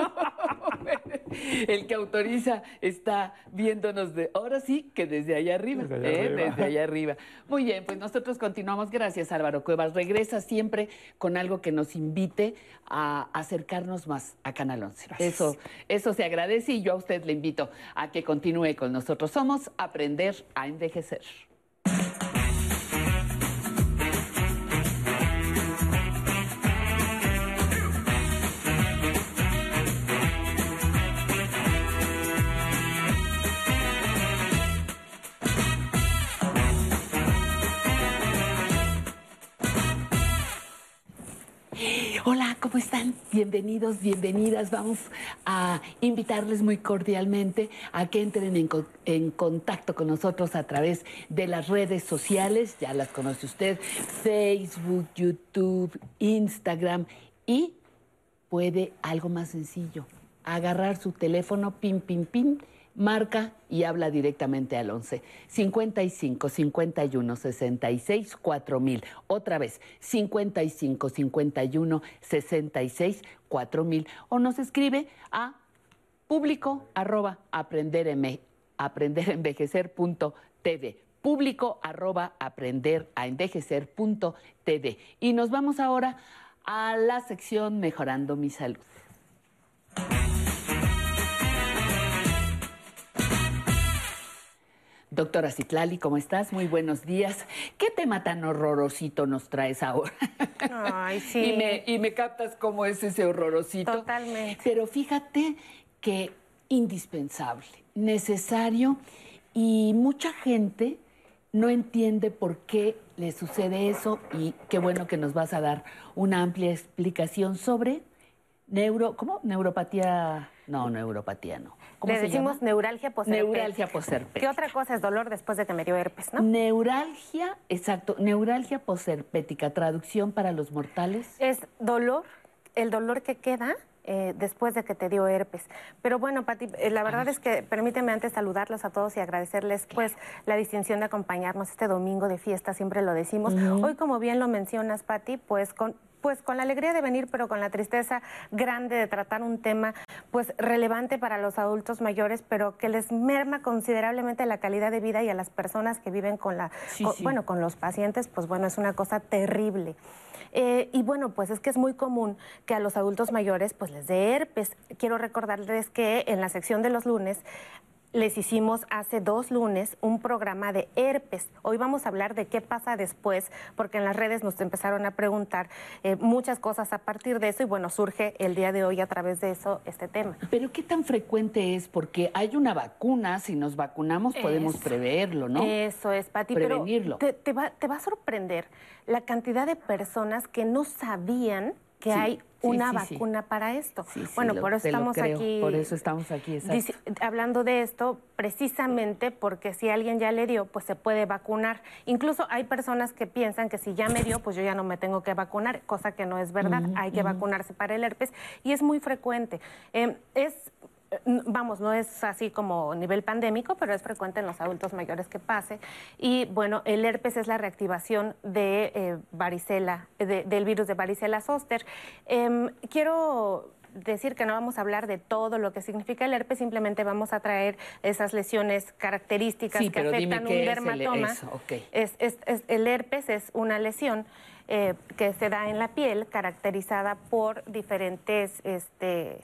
El que autoriza está viéndonos de, ahora sí que desde allá arriba, Desde allá ¿eh? arriba. desde allá arriba. Muy bien, pues nosotros continuamos. Gracias Álvaro Cuevas. Regresa siempre con algo que nos invite a acercarnos más a Canal 11. Eso, eso se agradece y yo a usted le invito a que continúe con nosotros. Somos Aprender a Envejecer. Hola, ¿cómo están? Bienvenidos, bienvenidas. Vamos a invitarles muy cordialmente a que entren en, en contacto con nosotros a través de las redes sociales. Ya las conoce usted, Facebook, YouTube, Instagram y puede algo más sencillo, agarrar su teléfono, pim, pim, pim, marca y habla directamente al 11 55 51 66 4000. Otra vez, 55 51 66 4000. O nos escribe a público arroba aprendereme- aprenderenvejecer.tv público arroba aprender a envejecer.tv. Y nos vamos ahora a la sección Mejorando mi salud. Doctora Citlali, ¿cómo estás? Muy buenos días. ¿Qué tema tan horrorosito nos traes ahora? Ay, sí. Y me, y me captas cómo es ese horrorosito. Totalmente. Pero fíjate que indispensable, necesario y mucha gente no entiende por qué le sucede eso y qué bueno que nos vas a dar una amplia explicación sobre neuro, ¿cómo? Neuropatía, no, neuropatía no. ¿Cómo Le se decimos llama? neuralgia posherpética. Neuralgia posherpética. ¿Qué otra cosa es dolor después de que me dio herpes, no? Neuralgia, exacto, neuralgia posherpética, traducción para los mortales. Es dolor, el dolor que queda eh, después de que te dio herpes. Pero bueno, Pati, eh, la verdad es que permíteme antes saludarlos a todos y agradecerles pues la distinción de acompañarnos este domingo de fiesta, siempre lo decimos. Hoy, como bien lo mencionas, Pati, pues con pues con la alegría de venir, pero con la tristeza grande de tratar un tema pues relevante para los adultos mayores, pero que les merma considerablemente la calidad de vida y a las personas que viven con la Sí, con- sí. bueno, con los pacientes, pues bueno, es una cosa terrible. Eh, y bueno, pues es que es muy común que a los adultos mayores pues les dé herpes. Quiero recordarles que en la sección de los lunes les hicimos hace dos lunes un programa de herpes. Hoy vamos a hablar de qué pasa después, porque en las redes nos empezaron a preguntar eh, muchas cosas a partir de eso y bueno, surge el día de hoy a través de eso este tema. Pero qué tan frecuente es, porque hay una vacuna, si nos vacunamos podemos Eso. preverlo, ¿no? Eso es, Pati. Prevenirlo. Pero te, te va, te va a sorprender la cantidad de personas que no sabían que Sí, hay una sí, sí. vacuna para esto. Bueno, lo- por eso estamos creo, aquí. Por eso estamos aquí, dice- hablando de esto, precisamente porque si alguien ya le dio, pues se puede vacunar. Incluso hay personas que piensan que si ya me dio, pues yo ya no me tengo que vacunar, cosa que no es verdad. Hay que vacunarse para el herpes y es muy frecuente. Eh, es Vamos, no es así como nivel pandémico, pero es frecuente en los adultos mayores que pase. Y bueno, el herpes es la reactivación de eh, varicela, de- del virus de varicela zoster. Em, quiero decir que no vamos a hablar de todo lo que significa el herpes, simplemente vamos a traer esas lesiones características Sí, que afectan un qué es el- dermatoma. es- es- el herpes es una lesión eh, que se da en la piel caracterizada por diferentes, este,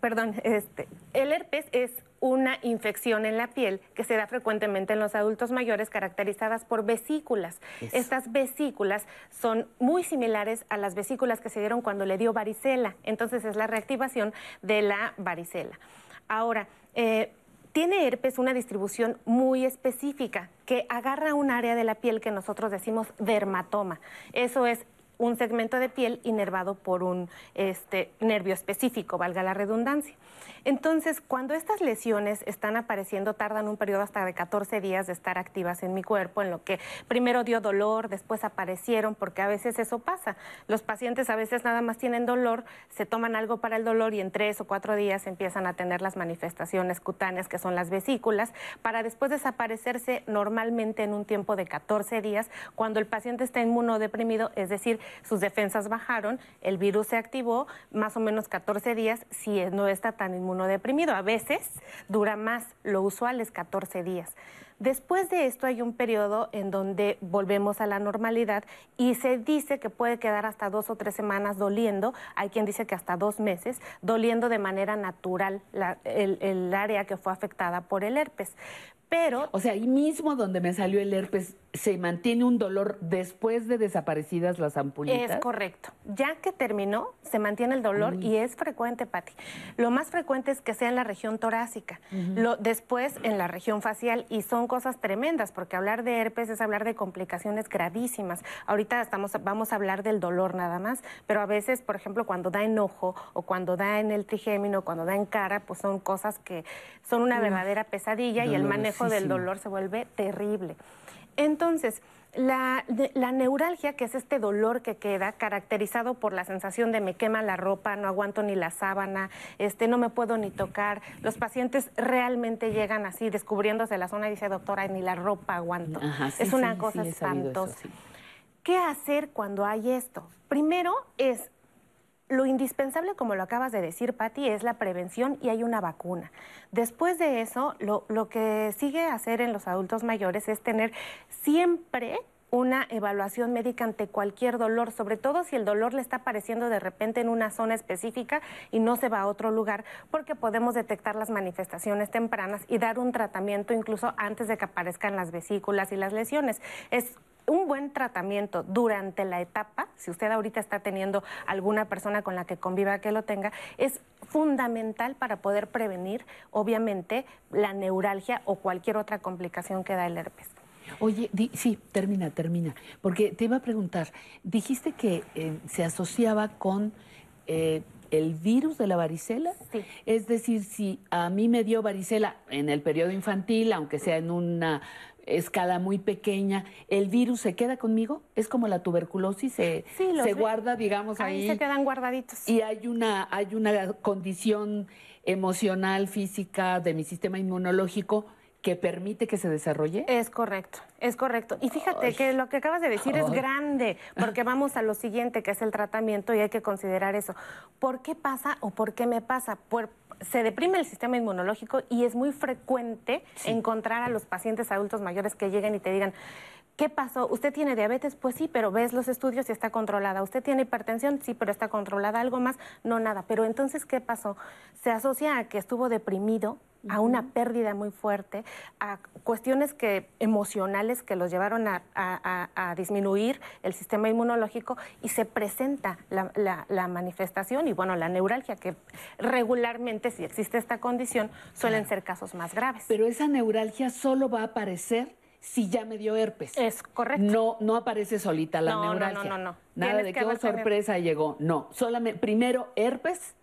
perdón, este, el herpes es una infección en la piel que se da frecuentemente en los adultos mayores caracterizadas por vesículas. Eso. Estas vesículas son muy similares a las vesículas que se dieron cuando le dio varicela. Entonces es la reactivación de la varicela. Ahora, eh, tiene herpes una distribución muy específica que agarra un área de la piel que nosotros decimos dermatoma. Eso es un segmento de piel inervado por un este, nervio específico, valga la redundancia. Entonces, cuando estas lesiones están apareciendo, tardan un periodo hasta de 14 días de estar activas en mi cuerpo, en lo que primero dio dolor, después aparecieron, porque a veces eso pasa. Los pacientes a veces nada más tienen dolor, se toman algo para el dolor y en tres o cuatro días empiezan a tener las manifestaciones cutáneas, que son las vesículas, para después desaparecerse normalmente en un tiempo de 14 días, cuando el paciente está inmunodeprimido, es decir, sus defensas bajaron, el virus se activó, más o menos 14 días, si no está tan inmunodeprimido. A veces dura más, lo usual es 14 días. Después de esto hay un periodo en donde volvemos a la normalidad y se dice que puede quedar hasta dos o tres semanas doliendo, hay quien dice que hasta dos meses, doliendo de manera natural el, el área que fue afectada por el herpes. Pero... O sea, ahí mismo donde me salió el herpes, ¿se mantiene un dolor después de desaparecidas las ampulitas? Es correcto. Ya que terminó, se mantiene el dolor y es frecuente, Pati. Lo más frecuente es que sea en la región torácica, Lo- después en la región facial y son cosas tremendas porque hablar de herpes es hablar de complicaciones gravísimas. Ahorita estamos, vamos a hablar del dolor nada más, pero a veces, por ejemplo, cuando da en ojo o cuando da en el trigémino, cuando da en cara, pues son cosas que son una verdadera pesadilla y el manejo del dolor se vuelve terrible. Entonces, la, de- la neuralgia, que es este dolor que queda caracterizado por la sensación de me quema la ropa, no aguanto ni la sábana, este, no me puedo ni tocar. Los pacientes realmente llegan así, descubriéndose la zona y dice, doctora, ni la ropa aguanto. Ajá, sí, es una sí, cosa sí, eso, espantosa. ¿Qué hacer cuando hay esto? Primero es lo indispensable, como lo acabas de decir, Patti, es la prevención y hay una vacuna. Después de eso, lo, lo que sigue hacer en los adultos mayores es tener siempre una evaluación médica ante cualquier dolor, sobre todo si el dolor le está apareciendo de repente en una zona específica y no se va a otro lugar, porque podemos detectar las manifestaciones tempranas y dar un tratamiento incluso antes de que aparezcan las vesículas y las lesiones. Es un buen tratamiento durante la etapa, si usted ahorita está teniendo alguna persona con la que conviva que lo tenga, es fundamental para poder prevenir, obviamente, la neuralgia o cualquier otra complicación que da el herpes. Oye, di- sí, termina, termina. Porque te iba a preguntar, dijiste que eh, se asociaba con eh, el virus de la varicela. Es decir, si a mí me dio varicela en el periodo infantil, aunque sea en una escala muy pequeña, ¿el virus se queda conmigo? ¿Es como la tuberculosis? ¿Se, Sí, se guarda, digamos, ahí? Ahí se quedan guardaditos. Y hay una, hay una condición emocional, física de mi sistema inmunológico que permite que se desarrolle. Es correcto, es correcto. Y fíjate que lo que acabas de decir es grande, porque vamos a lo siguiente, que es el tratamiento, y hay que considerar eso. ¿Por qué pasa o por qué me pasa? Por- se deprime el sistema inmunológico y es muy frecuente encontrar a los pacientes adultos mayores que lleguen y te digan, ¿Qué pasó? ¿Usted tiene diabetes? Pues sí, pero ves los estudios y está controlada. ¿Usted tiene hipertensión? Sí, pero está controlada. ¿Algo más? No, nada. Pero entonces, ¿qué pasó? Se asocia a que estuvo deprimido, a una pérdida muy fuerte, a cuestiones que, emocionales que los llevaron a, a- a- a disminuir el sistema inmunológico y se presenta la, la- la manifestación y, bueno, la neuralgia, que regularmente, si existe esta condición, suelen ser casos más graves. Pero esa neuralgia solo va a aparecer si ya me dio herpes. Es correcto. No, no aparece solita la No, no, neuralgia. no, no, no. Nada Tienes de que que oh, sorpresa llegó. No, solamente primero herpes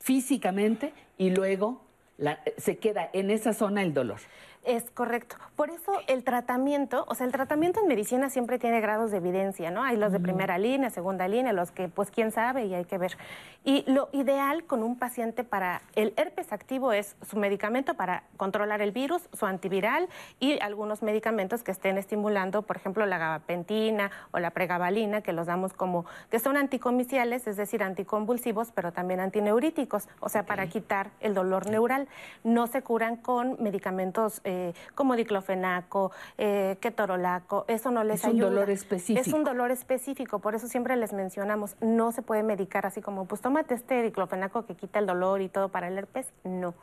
físicamente y luego la- se queda en esa zona el dolor. Es correcto. Por eso el tratamiento, o sea, el tratamiento en medicina siempre tiene grados de evidencia, ¿no? Hay los de primera línea, segunda línea, los que, pues, quién sabe y hay que ver. Y lo ideal con un paciente para el herpes activo es su medicamento para controlar el virus, su antiviral y algunos medicamentos que estén estimulando, por ejemplo, la gabapentina o la pregabalina, que los damos como, que son anticomiciales, es decir, anticonvulsivos, pero también antineuríticos, o sea, para quitar el dolor neural. No se curan con medicamentos eh, como diclofenaco, eh, ketorolaco, eso no les Es un ayuda. dolor específico. Es un dolor específico, por eso siempre les mencionamos, no se puede medicar así como, pues tómate este diclofenaco que quita el dolor y todo para el herpes, no.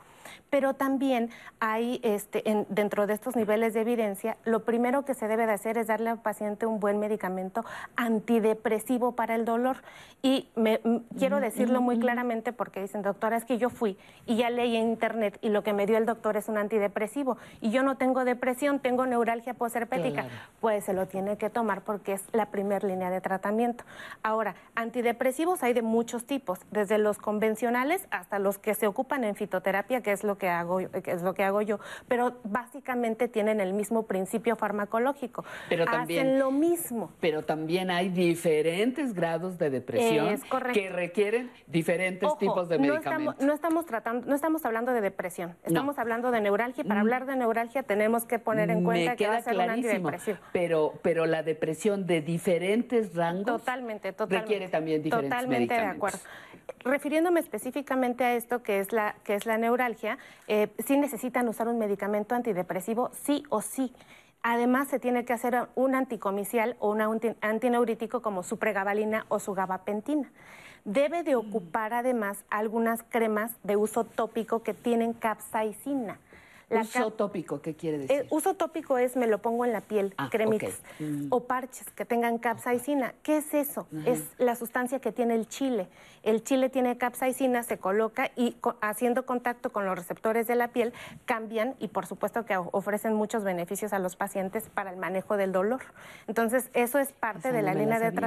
Pero también hay, este, en- dentro de estos niveles de evidencia, lo primero que se debe de hacer es darle al paciente un buen medicamento antidepresivo para el dolor. Y me- quiero decirlo muy claramente porque dicen, doctora, es que yo fui y ya leí en internet y lo que me dio el doctor es un antidepresivo y yo no tengo depresión, tengo neuralgia posherpética. Claro. Pues se lo tiene que tomar porque es la primera línea de tratamiento. Ahora, antidepresivos hay de muchos tipos, desde los convencionales hasta los que se ocupan en fitoterapia, que es lo que hago, que es lo que hago yo, pero básicamente tienen el mismo principio farmacológico. Pero también- Hacen lo mismo. Pero también hay diferentes grados de depresión Es que requieren diferentes Ojo, tipos de no medicamentos. estamos, no estamos tratando, no estamos hablando de depresión, estamos hablando de neuralgia y para Mm. hablar de neuralgia tenemos que poner en cuenta Me que va a ser un clarísimo, antidepresivo. pero, pero la depresión de diferentes rangos Totalmente, totalmente. requiere también diferentes Totalmente de medicamentos. acuerdo. Refiriéndome específicamente a esto que es la, que es la neuralgia, eh, sí necesitan usar un medicamento antidepresivo, sí o sí. Además, se tiene que hacer un anticomicial o un anti- antineurítico como su pregabalina o su gabapentina. Debe de ocupar además algunas cremas de uso tópico que tienen capsaicina. La Uso tópico, ¿qué quiere decir? eh, uso tópico es me lo pongo en la piel, Ah, cremitas. Mm. O parches que tengan capsaicina. ¿Qué es eso? Es la sustancia que tiene el chile. El chile tiene capsaicina, se coloca y co- haciendo contacto con los receptores de la piel cambian y por supuesto que ofrecen muchos beneficios a los pacientes para el manejo del dolor. Entonces, eso es parte Esa de no la línea de sabía.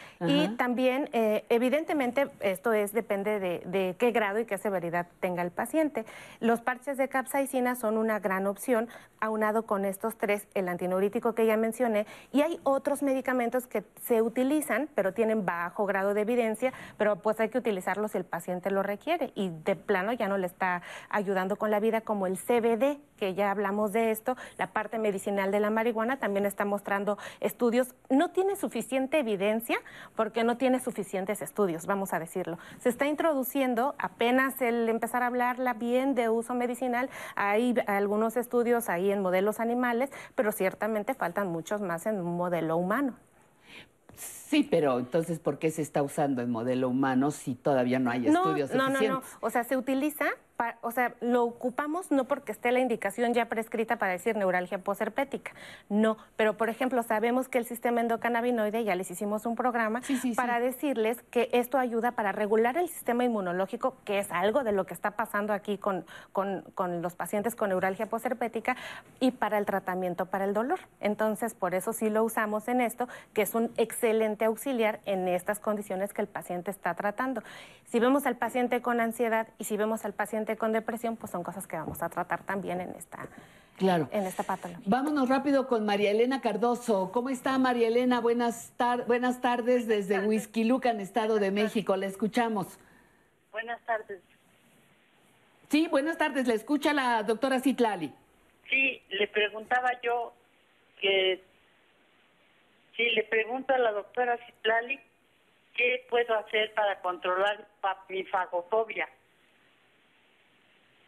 Y también, eh, evidentemente, esto es depende de, de qué grado y qué severidad tenga el paciente. Los parches de capsaicina son una gran opción, aunado con estos tres, el antineurítico que ya mencioné, y hay otros medicamentos que se utilizan, pero tienen bajo grado de evidencia, pero pues hay que utilizarlos si el paciente lo requiere. Y de plano ya no le está ayudando con la vida, como el CBD, que ya hablamos de esto, la parte medicinal de la marihuana también está mostrando estudios, no tiene suficiente evidencia porque no tiene suficientes estudios, vamos a decirlo. Se está introduciendo apenas el empezar a hablarla bien de uso medicinal, hay algunos estudios ahí en modelos animales, pero ciertamente faltan muchos más en un modelo humano. Sí, pero entonces, ¿por qué se está usando en modelo humano si todavía no hay No, estudios no, no, no. suficientes? O sea, se utiliza, o sea, lo ocupamos no porque esté la indicación ya prescrita para decir neuralgia posherpética. No, pero por ejemplo, sabemos que el sistema endocannabinoide, ya les hicimos un programa para decirles que esto ayuda para regular el sistema inmunológico, que es algo de lo que está pasando aquí con, con- con los pacientes con neuralgia posherpética, y para el tratamiento para el dolor. Entonces, por eso sí lo usamos en esto, que es un excelente auxiliar en estas condiciones que el paciente está tratando. Si vemos al paciente con ansiedad y si vemos al paciente con depresión, pues son cosas que vamos a tratar también en esta, Claro. en esta patología. Vámonos rápido con María Elena Cardoso. ¿Cómo está María Elena? Buenas, tar- buenas tardes desde Huizquilucan, Estado de México. La escuchamos. Buenas tardes. Sí, buenas tardes. La escucha la doctora Citlali. Sí, le preguntaba yo que sí, le pregunto a la doctora Citlali qué puedo hacer para controlar mi fagofobia.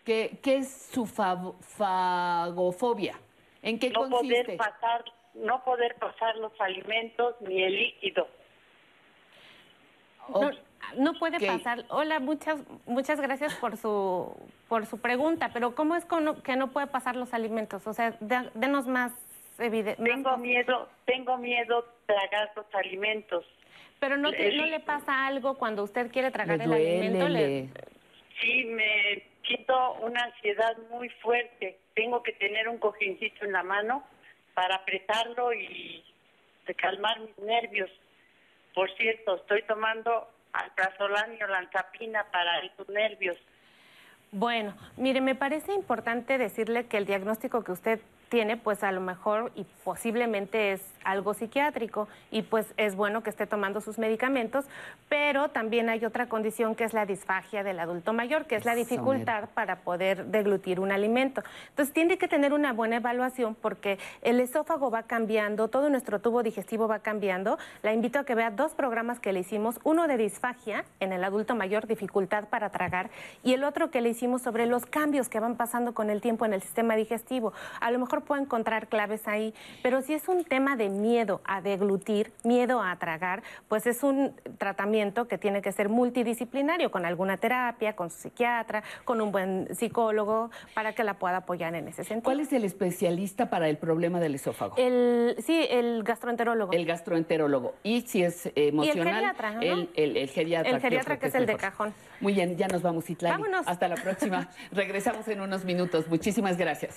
¿Qué, qué es su fagofobia? ¿En qué no consiste? poder pasar, no poder pasar los alimentos ni el líquido. No, no puede pasar. Hola, muchas muchas gracias por su por su pregunta, pero ¿cómo es con- que no puede pasar los alimentos? O sea, de- denos más evidencia. Tengo miedo, tengo miedo tragar los alimentos. Pero no, te- El- no le pasa algo cuando usted quiere tragar Le el alimento. le- Sí, me siento una ansiedad muy fuerte. Tengo que tener un cojincito en la mano para apretarlo y calmar mis nervios. Por cierto, estoy tomando alprazolam y olanzapina para esos nervios. Bueno, mire, me parece importante decirle que el diagnóstico que usted tiene, pues a lo mejor y posiblemente es algo psiquiátrico y pues es bueno que esté tomando sus medicamentos, pero también hay otra condición que es la disfagia del adulto mayor, que es la dificultad para poder deglutir un alimento. Entonces tiene que tener una buena evaluación porque el esófago va cambiando, todo nuestro tubo digestivo va cambiando. La invito a que vea dos programas que le hicimos, uno de disfagia en el adulto mayor, dificultad para tragar, y el otro que le hicimos sobre los cambios que van pasando con el tiempo en el sistema digestivo. A lo mejor puede encontrar claves ahí, pero si es un tema de miedo a deglutir, miedo a tragar, pues es un tratamiento que tiene que ser multidisciplinario, con alguna terapia, con su psiquiatra, con un buen psicólogo, para que la pueda apoyar en ese sentido. ¿Cuál es el especialista para el problema del esófago? El, sí, el gastroenterólogo. El gastroenterólogo. Y si es eh, emocional, geriatra, ¿no? el, el- el geriatra. El geriatra que es el de mejor. cajón. Muy bien, ya nos vamos, Itlali. Vámonos. Hasta la próxima. Regresamos en unos minutos. Muchísimas gracias.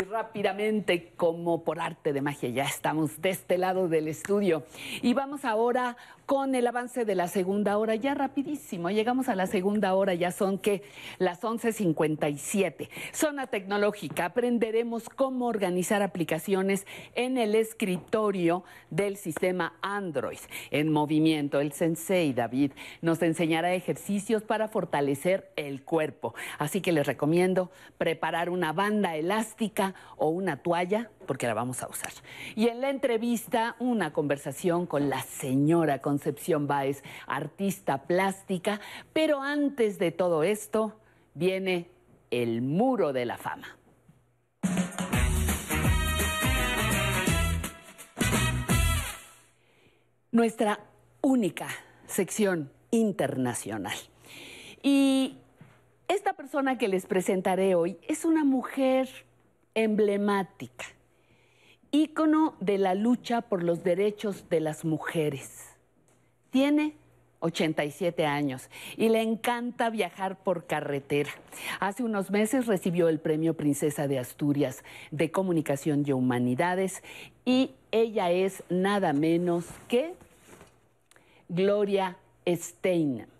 Y rápidamente, como por arte de magia, ya estamos de este lado del estudio. Y vamos ahora con el avance de la segunda hora, ya rapidísimo. Llegamos a la segunda hora, ya son que las 11.57. Zona tecnológica, aprenderemos cómo organizar aplicaciones en el escritorio del sistema Android en movimiento. El sensei David nos enseñará ejercicios para fortalecer el cuerpo. Así que les recomiendo preparar una banda elástica o una toalla porque la vamos a usar. Y en la entrevista, una conversación con la señora Concepción Báez, artista plástica. Pero antes de todo esto, viene el muro de la fama. Nuestra única sección internacional. Y esta persona que les presentaré hoy es una mujer emblemática, ícono de la lucha por los derechos de las mujeres. Tiene 87 años y le encanta viajar por carretera. Hace unos meses recibió el Premio Princesa de Asturias de Comunicación y Humanidades y ella es nada menos que Gloria Steinem.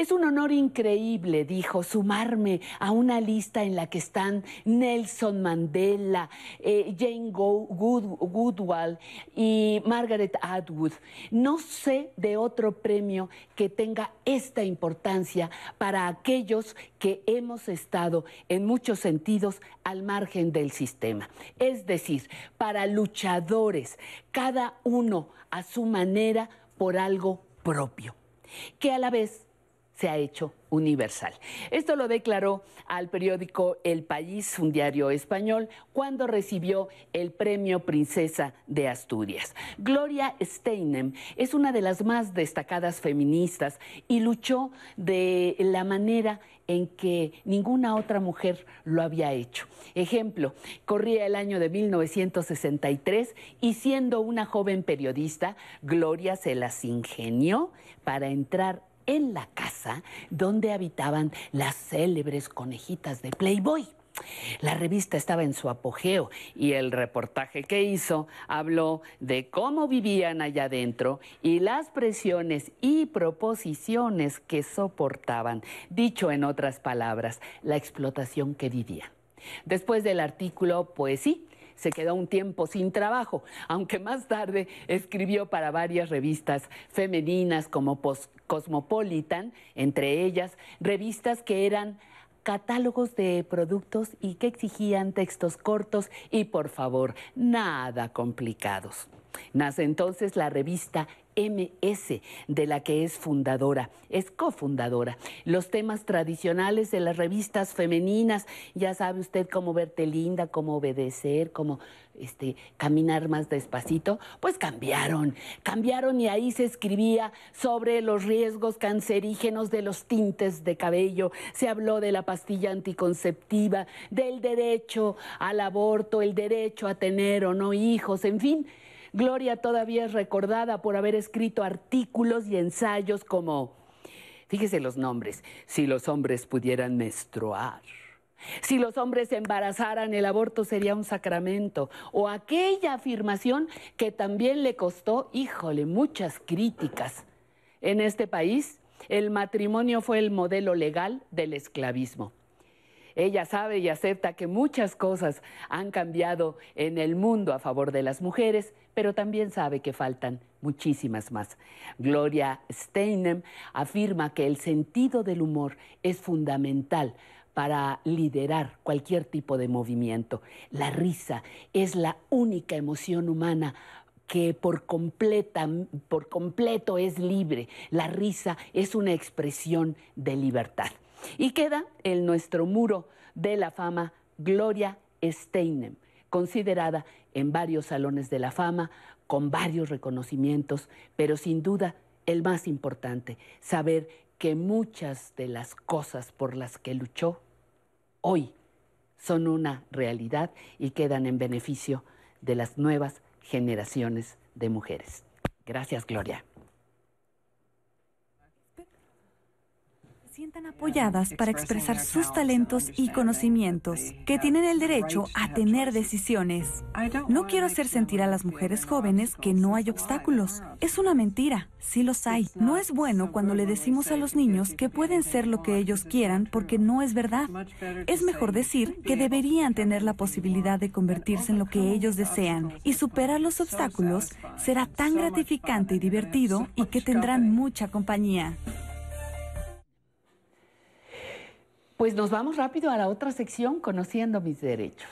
Es un honor increíble, dijo, sumarme a una lista en la que están Nelson Mandela, eh, Jane Go- Good- Goodall y Margaret Atwood. No sé de otro premio que tenga esta importancia para aquellos que hemos estado en muchos sentidos al margen del sistema. Es decir, para luchadores, cada uno a su manera por algo propio, que a la vez se ha hecho universal. Esto lo declaró al periódico El País, un diario español, cuando recibió el premio Princesa de Asturias. Gloria Steinem es una de las más destacadas feministas y luchó de la manera en que ninguna otra mujer lo había hecho. Ejemplo, corría el año de 1963 y siendo una joven periodista, Gloria se las ingenió para entrar en la casa donde habitaban las célebres conejitas de Playboy. La revista estaba en su apogeo y el reportaje que hizo habló de cómo vivían allá adentro y las presiones y proposiciones que soportaban. Dicho en otras palabras, la explotación que vivían. Después del artículo, pues sí, se quedó un tiempo sin trabajo, aunque más tarde escribió para varias revistas femeninas como Cosmopolitan, entre ellas revistas que eran catálogos de productos y que exigían textos cortos y por favor, nada complicados. Nace entonces la revista MS, de la que es fundadora, es cofundadora. Los temas tradicionales de las revistas femeninas, ya sabe usted cómo verte linda, cómo obedecer, cómo este, caminar más despacito, pues cambiaron, cambiaron y ahí se escribía sobre los riesgos cancerígenos de los tintes de cabello, se habló de la pastilla anticonceptiva, del derecho al aborto, el derecho a tener o no hijos, en fin. Gloria todavía es recordada por haber escrito artículos y ensayos como, fíjese los nombres, si los hombres pudieran menstruar. Si los hombres embarazaran, el aborto sería un sacramento. O aquella afirmación que también le costó, híjole, muchas críticas. En este país, el matrimonio fue el modelo legal del esclavismo. Ella sabe y acepta que muchas cosas han cambiado en el mundo a favor de las mujeres, pero también sabe que faltan muchísimas más. Gloria Steinem afirma que el sentido del humor es fundamental para liderar cualquier tipo de movimiento. La risa es la única emoción humana que por, completa, por completo es libre. La risa es una expresión de libertad. Y queda en nuestro muro de la fama Gloria Steinem, considerada en varios salones de la fama, con varios reconocimientos, pero sin duda el más importante, saber que muchas de las cosas por las que luchó hoy son una realidad y quedan en beneficio de las nuevas generaciones de mujeres. Gracias, Gloria. Sientan apoyadas para expresar sus talentos y conocimientos, que tienen el derecho a tener decisiones. No quiero hacer sentir a las mujeres jóvenes que no hay obstáculos. Es una mentira, sí los hay. No es bueno cuando le decimos a los niños que pueden ser lo que ellos quieran porque no es verdad. Es mejor decir que deberían tener la posibilidad de convertirse en lo que ellos desean y superar los obstáculos será tan gratificante y divertido y que tendrán mucha compañía. Pues nos vamos rápido a la otra sección, conociendo mis derechos.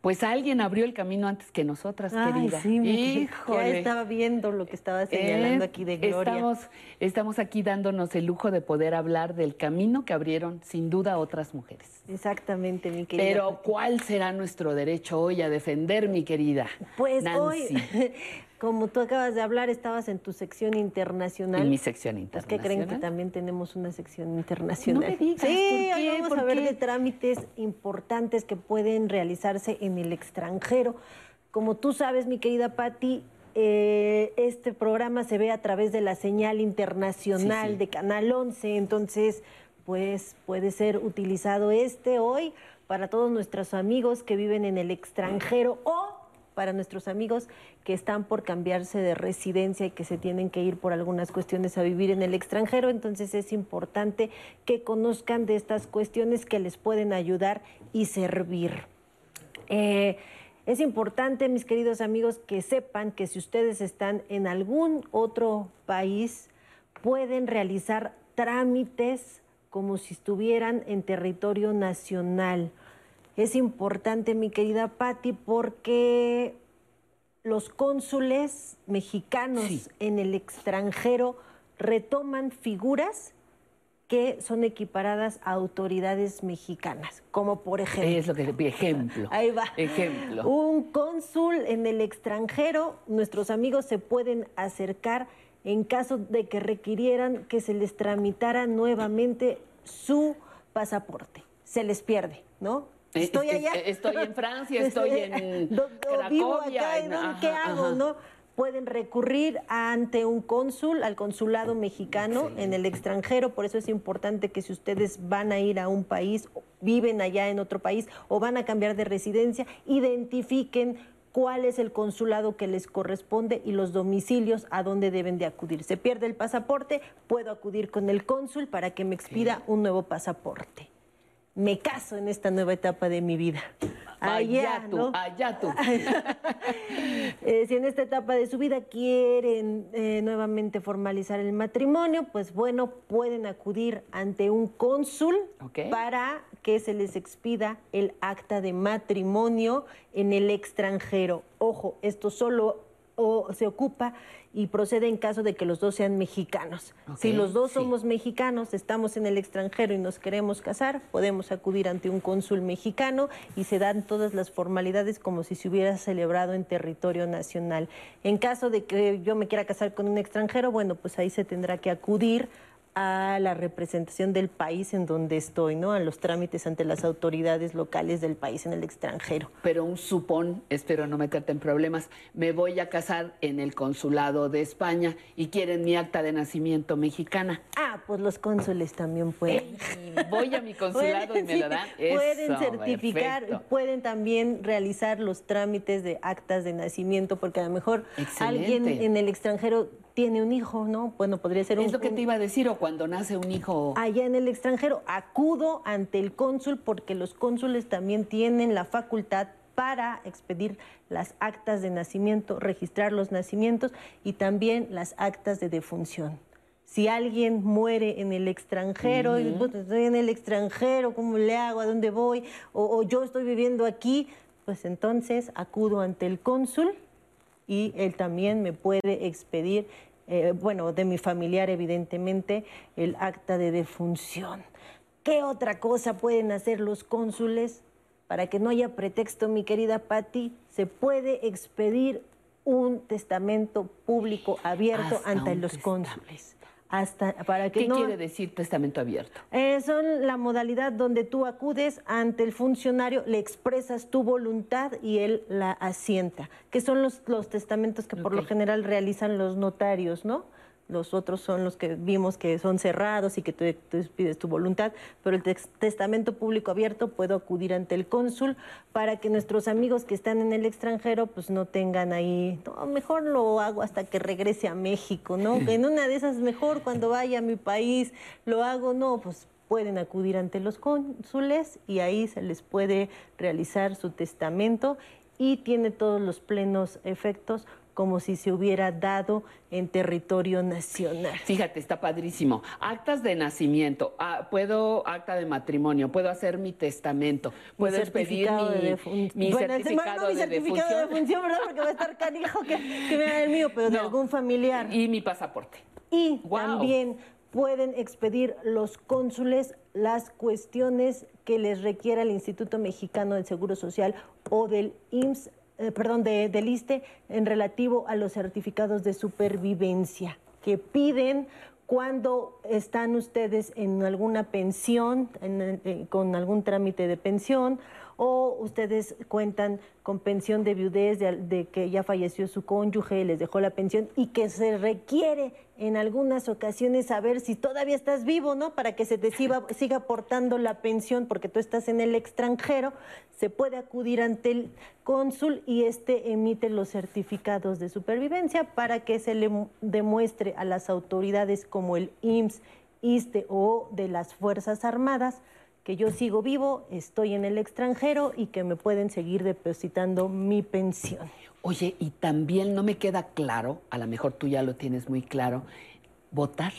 Pues alguien abrió el camino antes que nosotras, Ay, querida. sí. Híjole. Ya estaba viendo lo que estaba señalando Eh, aquí de Gloria. Estamos, estamos aquí dándonos el lujo de poder hablar del camino que abrieron sin duda otras mujeres. Exactamente, mi querida. Pero ¿cuál será nuestro derecho hoy a defender, mi querida? Pues Nancy? hoy, como tú acabas de hablar, estabas en tu sección internacional. En mi sección Pues que creen que internacional. también tenemos una sección internacional. No me digas, sí, ¿por qué? vamos ¿Por a ver qué? de trámites importantes que pueden realizarse en el extranjero. Como tú sabes, mi querida Patti, eh, este programa se ve a través de la señal internacional Sí, sí. de Canal 11, entonces pues puede ser utilizado este hoy para todos nuestros amigos que viven en el extranjero o para nuestros amigos que están por cambiarse de residencia y que se tienen que ir por algunas cuestiones a vivir en el extranjero. Entonces es importante que conozcan de estas cuestiones que les pueden ayudar y servir. Eh, es importante, mis queridos amigos, que sepan que si ustedes están en algún otro país, pueden realizar trámites como si estuvieran en territorio nacional. Es importante, mi querida Patti, porque los cónsules mexicanos en el extranjero retoman figuras que son equiparadas a autoridades mexicanas, como por ejemplo. Es lo que ejemplo. Ahí va. Ejemplo. Un cónsul en el extranjero, nuestros amigos se pueden acercar en caso de que requirieran que se les tramitara nuevamente su pasaporte. Se les pierde, ¿no? Estoy eh, allá. eh, estoy en Francia, estoy en Do- do- vivo Cracovia, acá, en- ¿no? ajá, ¿qué hago, ajá. no? Pueden recurrir ante un cónsul, al consulado mexicano en el extranjero, por eso es importante que si ustedes van a ir a un país, o viven allá en otro país o van a cambiar de residencia, identifiquen cuál es el consulado que les corresponde y los domicilios a dónde deben de acudir. Se pierde el pasaporte, puedo acudir con el cónsul para que me expida un nuevo pasaporte. Me caso en esta nueva etapa de mi vida. Allá, Allá tú, ¿no? allá tú. Eh, si en esta etapa de su vida quieren eh, nuevamente formalizar el matrimonio, pues bueno, pueden acudir ante un cónsul para que se les expida el acta de matrimonio en el extranjero. Ojo, esto solo o, se ocupa y procede en caso de que los dos sean mexicanos. si los dos sí. somos mexicanos, estamos en el extranjero y nos queremos casar, podemos acudir ante un cónsul mexicano y se dan todas las formalidades como si se hubiera celebrado en territorio nacional. En caso de que yo me quiera casar con un extranjero, bueno, pues ahí se tendrá que acudir a la representación del país en donde estoy, ¿no? A los trámites ante las autoridades locales del país en el extranjero. Pero un supón, espero no meterte en problemas, me voy a casar en el consulado de España y quieren mi acta de nacimiento mexicana. Ah, pues los cónsules también pueden. Voy a mi consulado y me lo dan. Pueden certificar, perfecto. pueden también realizar los trámites de actas de nacimiento, porque a lo mejor Excelente. alguien en el extranjero tiene un hijo, ¿no? Bueno, podría ser un Es lo que te iba a decir, o cuando nace un hijo. allá en el extranjero, acudo ante el cónsul porque los cónsules también tienen la facultad para expedir las actas de nacimiento, registrar los nacimientos y también las actas de defunción. Si alguien muere en el extranjero, y. "Puta, estoy en el extranjero, ¿cómo le hago? ¿A dónde voy? O, o yo estoy viviendo aquí, pues entonces acudo ante el cónsul y él también me puede expedir, eh, bueno, de mi familiar evidentemente, el acta de defunción. ¿Qué otra cosa pueden hacer los cónsules? Para que no haya pretexto, mi querida Patti, se puede expedir un testamento público abierto Hasta ante los cónsules. Hasta para que ¿Qué no quiere decir testamento abierto? eh, son la modalidad donde tú acudes ante el funcionario, le expresas tu voluntad y él la asienta, que son los, los testamentos que por lo general realizan los notarios, ¿no? Los otros son los que vimos que son cerrados y que tú, tú pides tu voluntad, pero el testamento público abierto puedo acudir ante el cónsul para que nuestros amigos que están en el extranjero pues no tengan ahí, no, mejor lo hago hasta que regrese a México, ¿no? En una de esas mejor cuando vaya a mi país lo hago, no, pues pueden acudir ante los cónsules y ahí se les puede realizar su testamento y tiene todos los plenos efectos como si se hubiera dado en territorio nacional. Fíjate, está padrísimo. Actas de nacimiento, ah, puedo acta de matrimonio, puedo hacer mi testamento, puedo de mi, mi Bueno, certificado, no, mi de, certificado de defunción. defunción, ¿verdad? Porque va a estar canijo que, que me haga el mío, pero de algún familiar. Y mi pasaporte. Y Wow. también pueden expedir los cónsules las cuestiones que les requiera el Instituto Mexicano del Seguro Social o del IMSS, eh, perdón, de- del en relativo a los certificados de supervivencia que piden cuando están ustedes en alguna pensión, en- con algún trámite de pensión, o ustedes cuentan con pensión de viudez de, de que ya falleció su cónyuge, les dejó la pensión y que se requiere en algunas ocasiones saber si todavía estás vivo, ¿no? Para que se te siga, siga aportando la pensión porque tú estás en el extranjero, se puede acudir ante el cónsul y este emite los certificados de supervivencia para que se le mu- demuestre a las autoridades como el IMSS, ISTE o de las Fuerzas Armadas que yo sigo vivo, estoy en el extranjero y que me pueden seguir depositando mi pensión. Oye, y también no me queda claro, a lo mejor tú ya lo tienes muy claro, votar.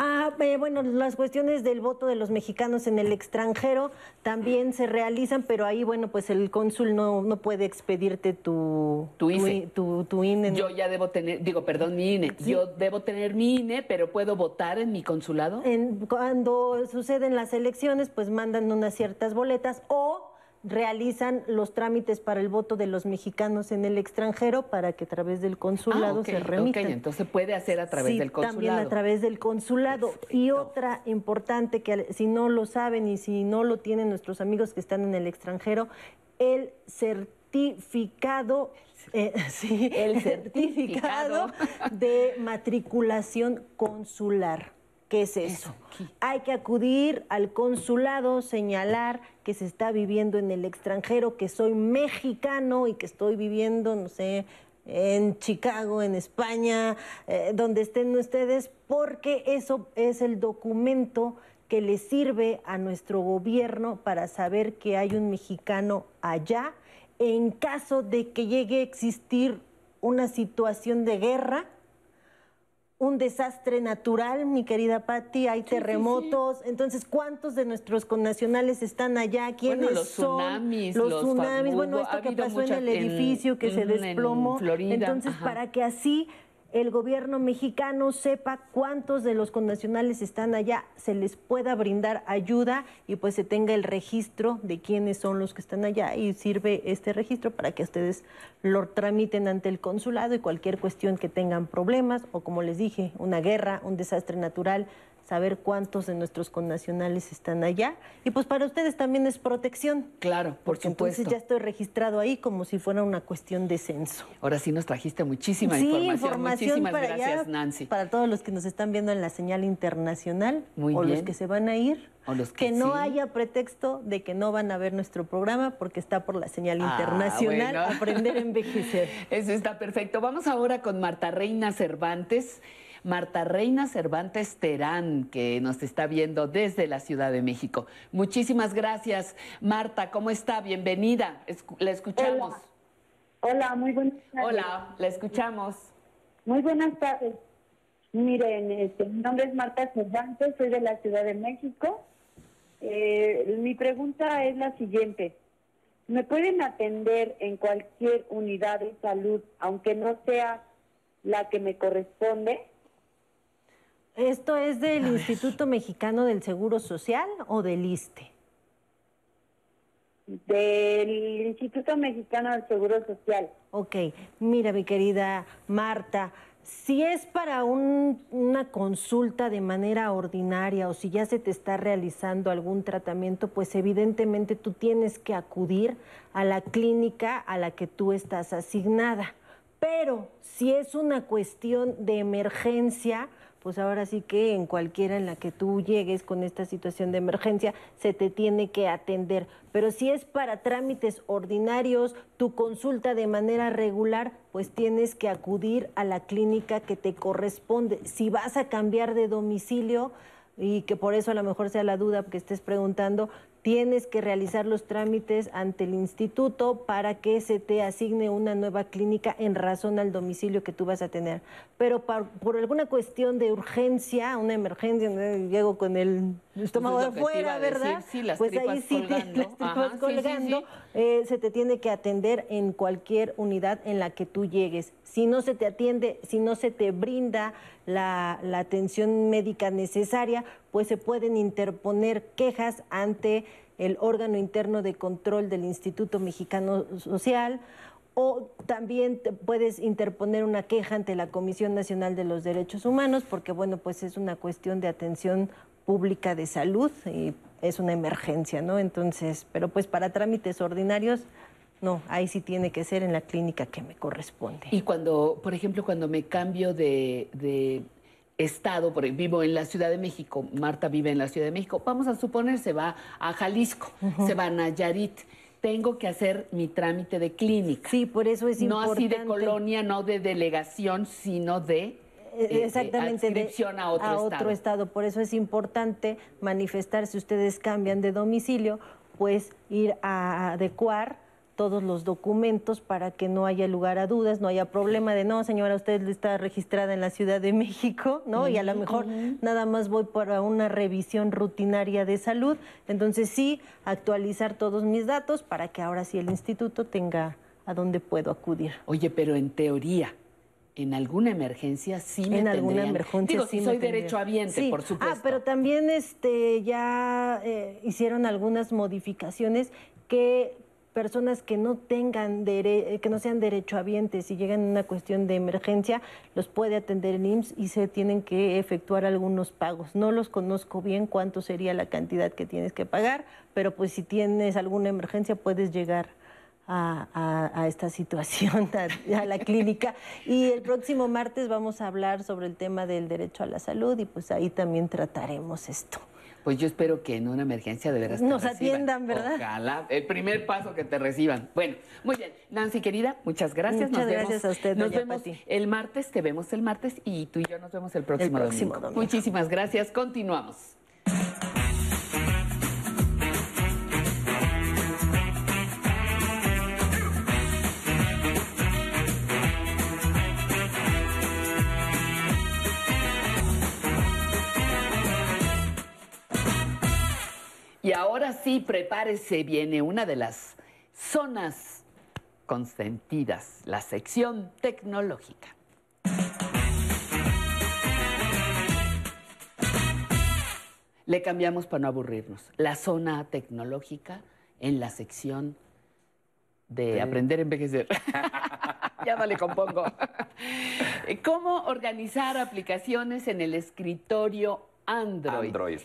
Ah, eh, bueno, las cuestiones del voto de los mexicanos en el extranjero también se realizan, pero ahí, bueno, pues el cónsul no, no puede expedirte tu, Tu tu IFE. tu- tu INE. Yo ya debo tener, digo, perdón, mi INE. Yo debo tener mi INE, pero ¿puedo votar en mi consulado? En- cuando suceden las elecciones, pues mandan unas ciertas boletas o realizan los trámites para el voto de los mexicanos en el extranjero para que a través del consulado Ah, se remitan. ok, entonces puede hacer a través Sí, del consulado. También a través del consulado. Y otra importante que si no lo saben y si no lo tienen nuestros amigos que están en el extranjero, el certificado, eh, sí, El certificado de matriculación consular. ¿Qué es eso? Hay que acudir al consulado, señalar que se está viviendo en el extranjero, que soy mexicano y que estoy viviendo, no sé, en Chicago, en España, eh, donde estén ustedes, porque eso es el documento que le sirve a nuestro gobierno para saber que hay un mexicano allá en caso de que llegue a existir una situación de guerra un desastre natural, mi querida Patti, hay terremotos. Entonces, ¿cuántos de nuestros connacionales están allá? ¿Quiénes Bueno, los son? tsunamis, Los los tsunamis, bueno, esto ha que pasó en el en- edificio que se ujú, en desplomó. Florida, Entonces, ajá. para que así el gobierno mexicano sepa cuántos de los connacionales están allá, se les pueda brindar ayuda y pues se tenga el registro de quiénes son los que están allá y sirve este registro para que ustedes lo tramiten ante el consulado y cualquier cuestión que tengan problemas o como les dije, una guerra, un desastre natural, saber cuántos de nuestros connacionales están allá y pues para ustedes también es protección. Claro, por Porque entonces supuesto. ya estoy registrado ahí como si fuera una cuestión de censo. Ahora sí nos trajiste muchísima Sí, información. información Muchísimas para gracias, Nancy. Para todos los que nos están viendo en la señal internacional Muy o los que se van a ir. O los que que no sí. haya pretexto de que no van a ver nuestro programa porque está por la señal Ah, internacional bueno. Aprender a envejecer. Eso está perfecto. Vamos ahora con Marta Reina Cervantes. Marta Reina Cervantes Terán, que nos está viendo desde la Ciudad de México. Muchísimas gracias. Marta, ¿cómo está? Bienvenida. La escuchamos. Hola, muy buenas tardes. Hola, la escuchamos. Muy buenas tardes. Miren, este, mi nombre es Marta Cervantes, soy de la Ciudad de México. Eh, mi pregunta es la siguiente. ¿Me pueden atender en cualquier unidad de salud, aunque no sea la que me corresponde? ¿Esto es del Instituto Mexicano del Seguro Social o del ISTE? Del Instituto Mexicano del Seguro Social. Ok, mira mi querida Marta, Si es para un- una consulta de manera ordinaria o si ya se te está realizando algún tratamiento, pues evidentemente tú tienes que acudir a la clínica a la que tú estás asignada. Pero si es una cuestión de emergencia, pues ahora sí que en cualquiera en la que tú llegues con esta situación de emergencia, se te tiene que atender. Pero si es para trámites ordinarios, tu consulta de manera regular, pues tienes que acudir a la clínica que te corresponde. Si vas a cambiar de domicilio, y que por eso a lo mejor sea la duda que estés preguntando, tienes que realizar los trámites ante el instituto para que se te asigne una nueva clínica en razón al domicilio que tú vas a tener. Pero por alguna cuestión de urgencia, una emergencia, llego con el estómago Pues es de lo que te fuera, iba a decir, ¿verdad? sí, las pues ahí sí colgando. las tripas Ajá, sí, sí, colgando, sí. eh, se te tiene que atender en cualquier unidad en la que tú llegues. Si no se te atiende, si no se te brinda la, atención médica necesaria, pues se pueden interponer quejas ante el órgano interno de control del Instituto Mexicano Social o también puedes interponer una queja ante la Comisión Nacional de los Derechos Humanos porque bueno, pues es una cuestión de atención pública de salud y es una emergencia, ¿no? Entonces, pero pues para trámites ordinarios no, ahí sí tiene que ser en la clínica que me corresponde. Y cuando, por ejemplo, cuando me cambio de, de estado, por, vivo en la Ciudad de México, Marta vive en la Ciudad de México, vamos a suponer, se va a Jalisco, se va a Nayarit, tengo que hacer mi trámite de clínica. Sí, por eso es No así de importante. colonia, no de delegación, sino de... Eh, eh, Exactamente, de- adscripción a otro estado. estado. Por eso es importante manifestar si ustedes cambian de domicilio, pues ir a adecuar todos los documentos para que no haya lugar a dudas, no haya problema de no, señora, usted está registrada en la Ciudad de México, ¿no? y a lo mejor nada más voy para una revisión rutinaria de salud. Entonces sí, actualizar todos mis datos para que ahora sí el instituto tenga a dónde puedo acudir. Oye, pero en teoría, en alguna emergencia sí me en alguna tendrían- emergencia Digo, sí soy tendría- derechohabiente, Sí. por supuesto. Ah, pero también este ya eh, hicieron algunas modificaciones que personas que no tengan dere- eh, que no sean derechohabientes y llegan en una cuestión de emergencia los puede atender el IMSS y se tienen que efectuar algunos pagos. No los conozco bien cuánto sería la cantidad que tienes que pagar, pero pues si tienes alguna emergencia puedes llegar a, a- a esta situación, a, a la clínica. Y el próximo martes vamos a hablar sobre el tema del derecho a la salud y pues ahí también trataremos esto. Pues yo espero que en una emergencia de veras Nos atiendan, ¿verdad? Ojalá, el primer paso que te reciban. Bueno, muy bien. Nancy, querida, muchas gracias. Muchas nos gracias vemos, a usted, Nos doña vemos Pati. el martes, te vemos el martes y tú y yo nos vemos el próximo, próximo domingo. domingo. Muchísimas gracias. Continuamos. Y ahora sí, prepárese, viene una de las zonas consentidas, la sección tecnológica. Le cambiamos para no aburrirnos. La zona tecnológica en la sección de Sí. aprender a envejecer. ya no le compongo. ¿Cómo organizar aplicaciones en el escritorio Android? Android.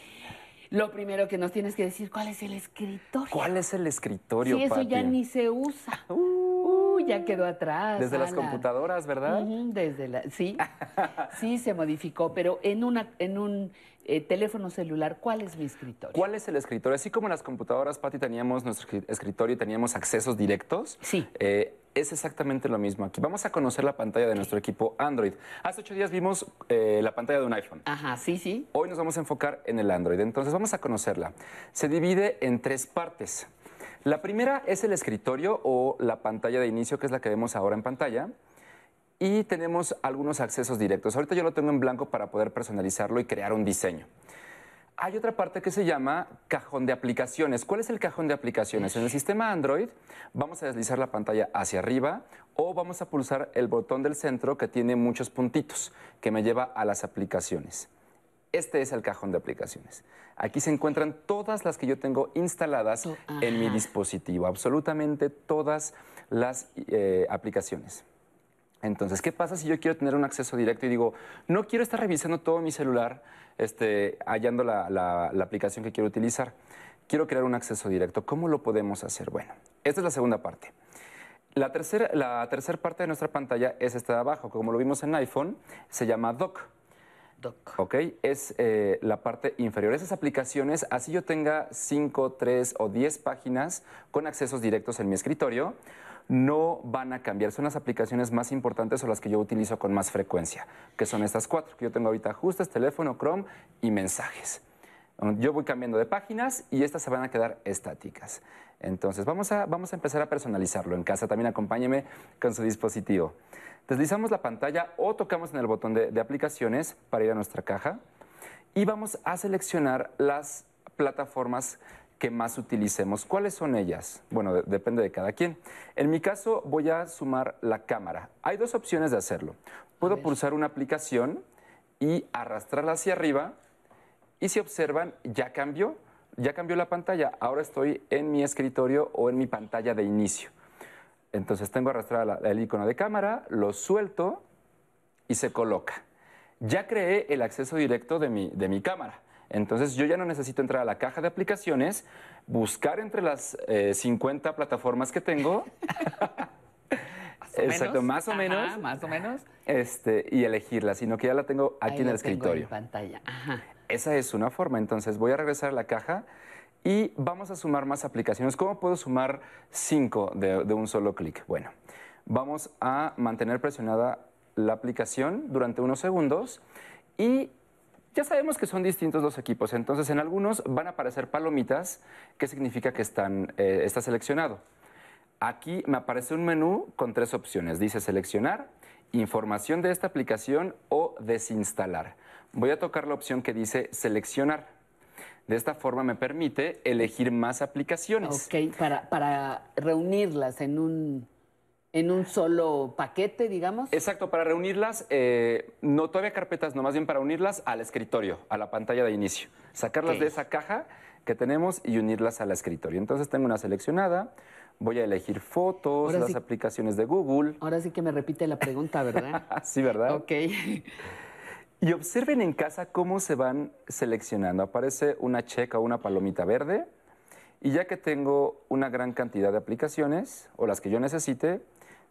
Lo primero que nos tienes que decir, ¿cuál es el escritorio? ¿Cuál es el escritorio, Sí, eso ya ni se usa. Uh, ya quedó atrás. Desde las computadoras, ¿verdad? Desde la, sí, sí se modificó, pero en una, en un eh, teléfono celular, ¿cuál es mi escritorio? ¿Cuál es el escritorio? Así como en las computadoras, Pati, teníamos nuestro escri- escritorio y teníamos accesos directos. Sí. eh, es exactamente lo mismo aquí. Vamos a conocer la pantalla de nuestro equipo Android. Hace ocho días vimos eh, la pantalla de un iPhone. Ajá, sí, sí. Hoy nos vamos a enfocar en el Android. Entonces vamos a conocerla. Se divide en tres partes. La primera es el escritorio o la pantalla de inicio, que es la que vemos ahora en pantalla. Y tenemos algunos accesos directos. Ahorita yo lo tengo en blanco para poder personalizarlo y crear un diseño. Hay otra parte que se llama cajón de aplicaciones. ¿Cuál es el cajón de aplicaciones? En el sistema Android vamos a deslizar la pantalla hacia arriba o vamos a pulsar el botón del centro que tiene muchos puntitos que me lleva a las aplicaciones. Este es el cajón de aplicaciones. Aquí se encuentran todas las que yo tengo instaladas en mi dispositivo, absolutamente todas las eh, aplicaciones. Entonces, ¿qué pasa si yo quiero tener un acceso directo y digo, no quiero estar revisando todo mi celular, este, hallando la, la- la aplicación que quiero utilizar? Quiero crear un acceso directo. ¿Cómo lo podemos hacer? Bueno, esta es la segunda parte. La tercera, la tercera parte de nuestra pantalla es esta de abajo. Como lo vimos en iPhone, se llama Dock. Dock. ¿Ok? Es eh, la parte inferior. Esas aplicaciones, así yo tenga 5, 3 o 10 páginas con accesos directos en mi escritorio, no van a cambiar. Son las aplicaciones más importantes o las que yo utilizo con más frecuencia, que son estas cuatro que yo tengo ahorita: ajustes, teléfono, Chrome y mensajes. Yo voy cambiando de páginas y estas se van a quedar estáticas. Entonces, vamos a, vamos a empezar a personalizarlo en casa. También acompáñeme con su dispositivo. Deslizamos la pantalla o tocamos en el botón de, de aplicaciones para ir a nuestra caja y vamos a seleccionar las plataformas que más utilicemos. ¿Cuáles son ellas? Bueno, de- depende de cada quien. En mi caso, voy a sumar la cámara. Hay dos opciones de hacerlo. Puedo pulsar una aplicación y arrastrarla hacia arriba y si observan, ya cambió, ya cambió la pantalla. Ahora estoy en mi escritorio o en mi pantalla de inicio. Entonces tengo arrastrada la- el icono de cámara, lo suelto y se coloca. Ya creé el acceso directo de mi, de mi cámara. Entonces yo ya no necesito entrar a la caja de aplicaciones, buscar entre las eh, 50 plataformas que tengo. Exacto, menos. más o Ajá, menos. más o menos. Este, y elegirla, sino que ya la tengo aquí Ahí en el escritorio. En pantalla. Ajá. Esa es una forma. Entonces voy a regresar a la caja y vamos a sumar más aplicaciones. ¿Cómo puedo sumar cinco de, de un solo clic? Bueno, vamos a mantener presionada la aplicación durante unos segundos y ya sabemos que son distintos los equipos. Entonces en algunos van a aparecer palomitas, que significa que están, eh, está seleccionado. Aquí me aparece un menú con tres opciones. Dice seleccionar, información de esta aplicación o desinstalar. Voy a tocar la opción que dice seleccionar. De esta forma me permite elegir más aplicaciones. Ok, para, para reunirlas en un, en un solo paquete, digamos. Exacto, para reunirlas, eh, no todavía carpetas, no más bien para unirlas al escritorio, a la pantalla de inicio. Sacarlas de esa caja que tenemos y unirlas al escritorio. Entonces tengo una seleccionada, voy a elegir fotos, Ahora las sí- aplicaciones de Google. Ahora sí que me repite la pregunta, ¿verdad? sí, ¿verdad? ok. Y observen en casa cómo se van seleccionando. Aparece una checa o una palomita verde. Y ya que tengo una gran cantidad de aplicaciones, o las que yo necesite,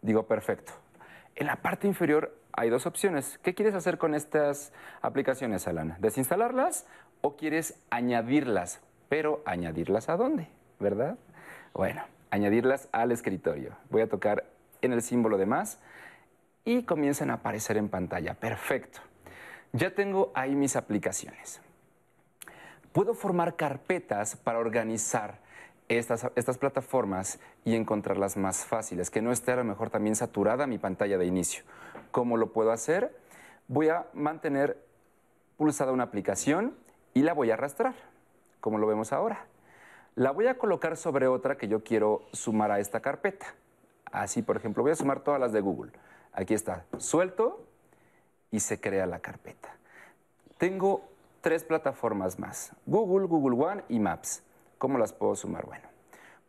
digo perfecto. En la parte inferior hay dos opciones. ¿Qué quieres hacer con estas aplicaciones, Alana? ¿Desinstalarlas o quieres añadirlas? Pero añadirlas a dónde, ¿verdad? Bueno, añadirlas al escritorio. Voy a tocar en el símbolo de más y comienzan a aparecer en pantalla. Perfecto. Ya tengo ahí mis aplicaciones. Puedo formar carpetas para organizar estas, estas plataformas y encontrarlas más fáciles, que no esté a lo mejor también saturada mi pantalla de inicio. ¿Cómo lo puedo hacer? Voy a mantener pulsada una aplicación y la voy a arrastrar, como lo vemos ahora. La voy a colocar sobre otra que yo quiero sumar a esta carpeta. Así, por ejemplo, voy a sumar todas las de Google. Aquí está, suelto y se crea la carpeta. Tengo tres plataformas más, Google, Google One y Maps. ¿Cómo las puedo sumar? Bueno,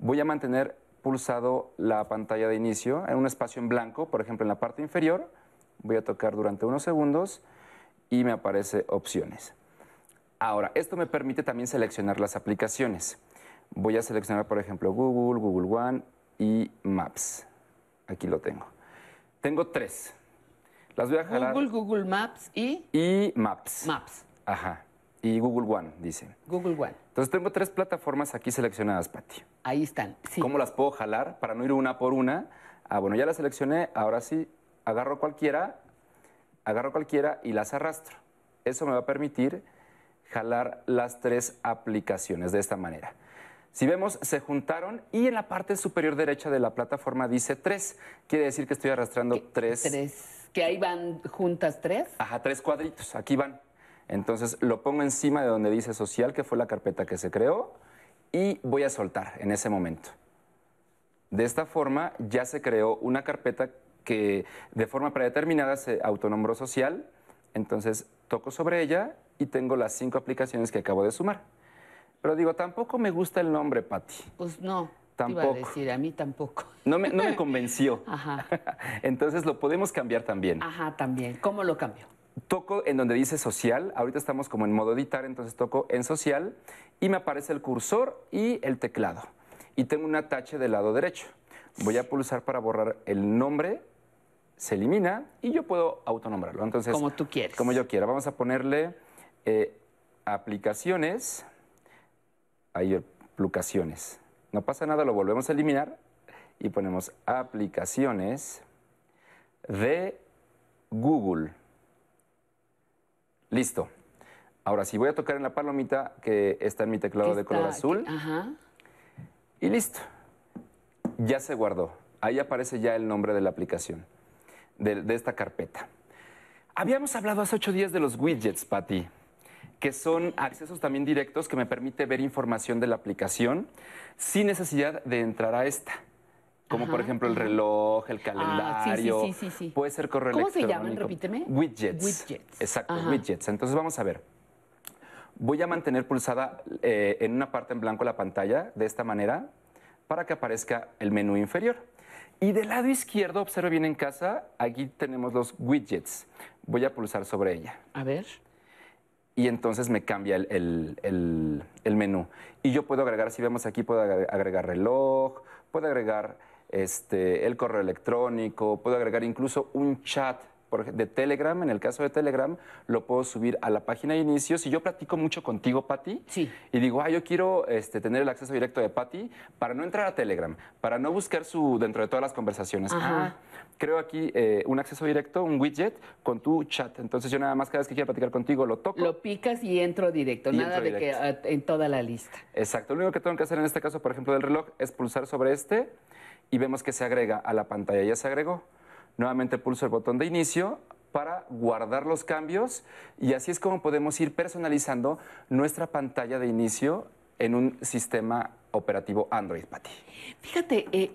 voy a mantener pulsado la pantalla de inicio en un espacio en blanco, por ejemplo, en la parte inferior. Voy a tocar durante unos segundos y me aparece opciones. Ahora, esto me permite también seleccionar las aplicaciones. Voy a seleccionar, por ejemplo, Google, Google One y Maps. Aquí lo tengo. Tengo tres. Las voy a jalar. Google, Google Maps y Y Maps. Maps. Ajá. Y Google One, dice. Google One. Entonces tengo tres plataformas aquí seleccionadas, Pati. Ahí están. Sí. ¿Cómo las puedo jalar para no ir una por una? Ah, bueno, ya las seleccioné, ahora sí, agarro cualquiera, agarro cualquiera y las arrastro. Eso me va a permitir jalar las tres aplicaciones de esta manera. Si vemos, se juntaron y en la parte superior derecha de la plataforma dice tres. Quiere decir que estoy arrastrando tres. Tres. Que ahí van juntas tres. Ajá, tres cuadritos, aquí van. Entonces lo pongo encima de donde dice social, que fue la carpeta que se creó, y voy a soltar en ese momento. De esta forma ya se creó una carpeta que de forma predeterminada se autonombró social, entonces toco sobre ella y tengo las cinco aplicaciones que acabo de sumar. Pero digo, tampoco me gusta el nombre, Patti. Pues no. Te iba a Tampoco. decir, a mí tampoco. No me, no me convenció. Ajá, Entonces lo podemos cambiar también. ajá, también. ¿Cómo lo cambio? Toco en donde dice social, ahorita estamos como en modo editar, entonces toco en social y me aparece el cursor y el teclado. Y tengo un atache del lado derecho. Voy a pulsar para borrar el nombre, se elimina y yo puedo autonombrarlo. Entonces, Como tú quieres. Como yo quiera. Vamos a ponerle eh, aplicaciones, ahí aplicaciones. No pasa nada, lo volvemos a eliminar y ponemos aplicaciones de Google. Listo. Ahora sí, voy a tocar en la palomita que está en mi teclado de color azul Ajá. y listo. Ya se guardó. Ahí aparece ya el nombre de la aplicación, de, de esta carpeta. Habíamos hablado hace ocho días de los widgets, Patti, que son accesos también directos que me permite ver información de la aplicación sin necesidad de entrar a esta. Como por ejemplo el reloj, el Ah, sí, sí, calendario. sí, sí, sí. Puede ser correo ¿Cómo se llaman? Repíteme. Widgets. Widgets. Exacto, Ajá. widgets. Entonces vamos a ver. Voy a mantener pulsada eh, en una parte en blanco la pantalla de esta manera para que aparezca el menú inferior. Y del lado izquierdo, observe bien en casa, aquí tenemos los widgets. Voy a pulsar sobre ella. A ver. Y entonces me cambia el, el- el- el menú. Y yo puedo agregar, si vemos aquí, puedo agre- agregar reloj, puedo agregar este, el correo electrónico, puedo agregar incluso un chat de Telegram. En el caso de Telegram, lo puedo subir a la página de inicio. Si yo platico mucho contigo, Patti, y digo, ah, yo quiero este, tener el acceso directo de Patti para no entrar a Telegram, para no buscar su dentro de todas las conversaciones. Ajá. Ah, creo aquí eh, un acceso directo, un widget con tu chat. Entonces yo nada más cada vez que quiera platicar contigo lo toco. Lo picas y entro directo, Y nada entro de que directo. en toda la lista. Exacto. Lo único que tengo que hacer en este caso, por ejemplo, del reloj, es pulsar sobre este y vemos que se agrega a la pantalla. Ya se agregó. Nuevamente pulso el botón de inicio para guardar los cambios y así es como podemos ir personalizando nuestra pantalla de inicio en un sistema operativo Android, Pati. Fíjate, eh,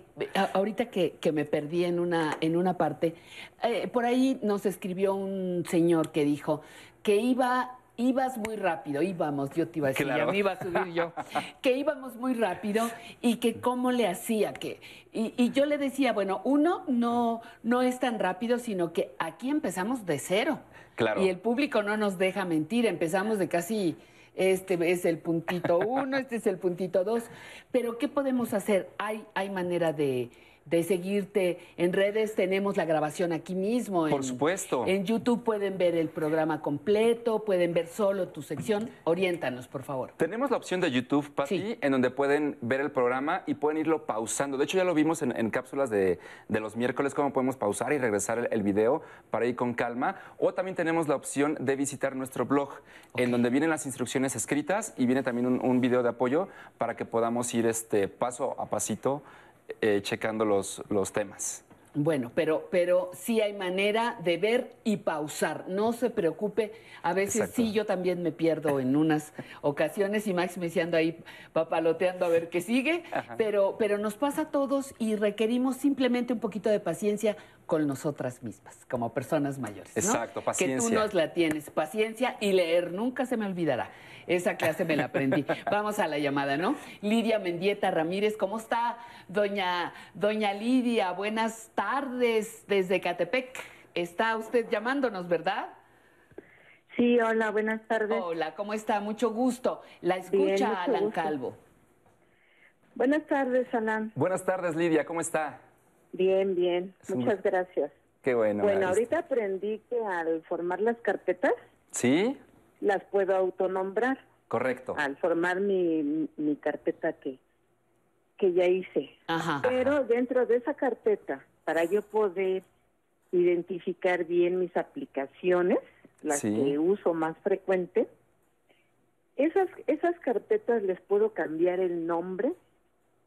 ahorita que, que me perdí en una, en una parte, eh, por ahí nos escribió un señor que dijo que iba, ibas muy rápido, íbamos, yo te iba a decir, Claro. ya me iba a subir yo, que íbamos muy rápido y que cómo le hacía, que, y, y yo le decía, bueno, uno no, no es tan rápido, sino que aquí empezamos de cero. Claro. Y el público no nos deja mentir, empezamos de casi, este es el puntito uno, este es el puntito dos, pero ¿qué podemos hacer? Hay, hay manera de, de seguirte en redes, tenemos la grabación aquí mismo. Por en- supuesto. En YouTube pueden ver el programa completo, pueden ver solo tu sección. Oriéntanos, por favor. Tenemos la opción de YouTube, Pati, en donde pueden ver el programa y pueden irlo pausando. De hecho, ya lo vimos en, en cápsulas de, de los miércoles, cómo podemos pausar y regresar el, el video para ir con calma. O también tenemos la opción de visitar nuestro blog, en donde vienen las instrucciones escritas y viene también un, un video de apoyo para que podamos ir este, paso a pasito eh, checando los, los temas. Bueno, pero, pero sí hay manera de ver y pausar. No se preocupe. A veces Exacto. sí, yo también me pierdo en unas ocasiones y Max me ando ahí papaloteando a ver qué sigue. Pero, pero nos pasa a todos y requerimos simplemente un poquito de paciencia con nosotras mismas, como personas mayores. ¿no? Exacto, Que tú paciencia. nos la tienes. Paciencia y leer. Nunca se me olvidará. Esa clase me la aprendí. Vamos a la llamada, ¿no? Lidia Mendieta Ramírez, ¿cómo está? Doña, doña Lidia, buenas tardes desde Catepec. Está usted llamándonos, ¿verdad? Sí, hola, buenas tardes. Hola, ¿cómo está? Mucho gusto. La escucha Alan gusto. Calvo. Buenas tardes, Alan. Buenas tardes, Lidia, ¿cómo está? Bien, bien. Es Muchas gracias. Qué bueno. bueno, ahorita aprendí que al formar las carpetas ¿Sí? Las puedo autonombrar. Correcto. Al formar mi, mi carpeta que, que ya hice. Ajá. Pero dentro de esa carpeta, para yo poder identificar bien mis aplicaciones, las Sí. que uso más frecuente, esas, esas carpetas les puedo cambiar el nombre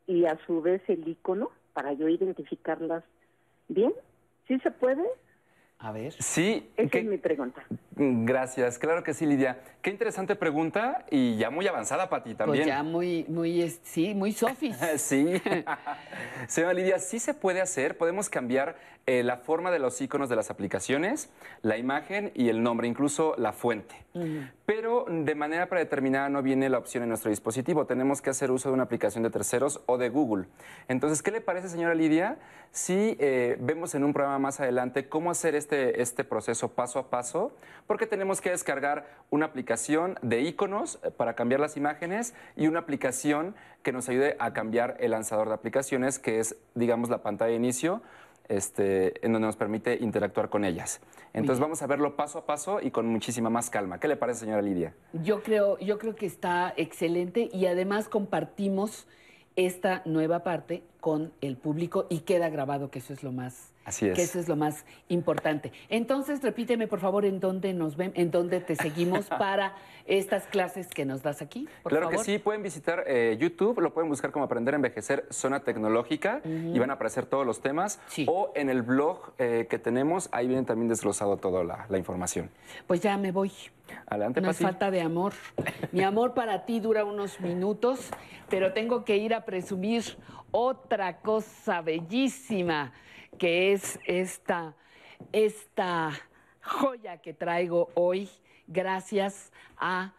y a su vez el icono para yo identificarlas bien. ¿Sí se puede? A ver. Sí. Esa es mi pregunta. Gracias, claro que sí, Lidia. Qué interesante pregunta y ya muy avanzada para ti también. Pues ya muy, muy, sí, muy sofis. Sí. Señora Lidia, sí se puede hacer. Podemos cambiar eh, la forma de los iconos de las aplicaciones, la imagen y el nombre, incluso la fuente. Pero de manera predeterminada no viene la opción en nuestro dispositivo. Tenemos que hacer uso de una aplicación de terceros o de Google. Entonces, ¿qué le parece, señora Lidia, si eh, vemos en un programa más adelante cómo hacer este, este proceso paso a paso? Porque tenemos que descargar una aplicación de iconos eh, para cambiar las imágenes y una aplicación que nos ayude a cambiar el lanzador de aplicaciones, que es, digamos, la pantalla de inicio este, en donde nos permite interactuar con ellas. Entonces vamos a verlo paso a paso y con muchísima más calma. ¿Qué le parece, señora Lidia? Yo creo, yo creo que está excelente y además compartimos esta nueva parte con el público y queda grabado que eso es lo más Así es. que eso es lo más importante. Entonces, repíteme por favor en dónde nos ven, en dónde te seguimos para estas clases que nos das aquí. Por claro favor. que sí, pueden visitar eh, YouTube, lo pueden buscar como Aprender a Envejecer Zona Tecnológica y van a aparecer todos los temas. O en el blog eh, que tenemos, ahí viene también desglosado toda la, la información. Pues ya me voy. Adelante, No es falta de amor. Mi amor para ti dura unos minutos, pero tengo que ir a presumir otra cosa bellísima, que es esta, esta joya que traigo hoy, gracias a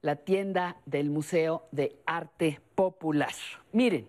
la tienda del Museo de Arte Popular. Miren,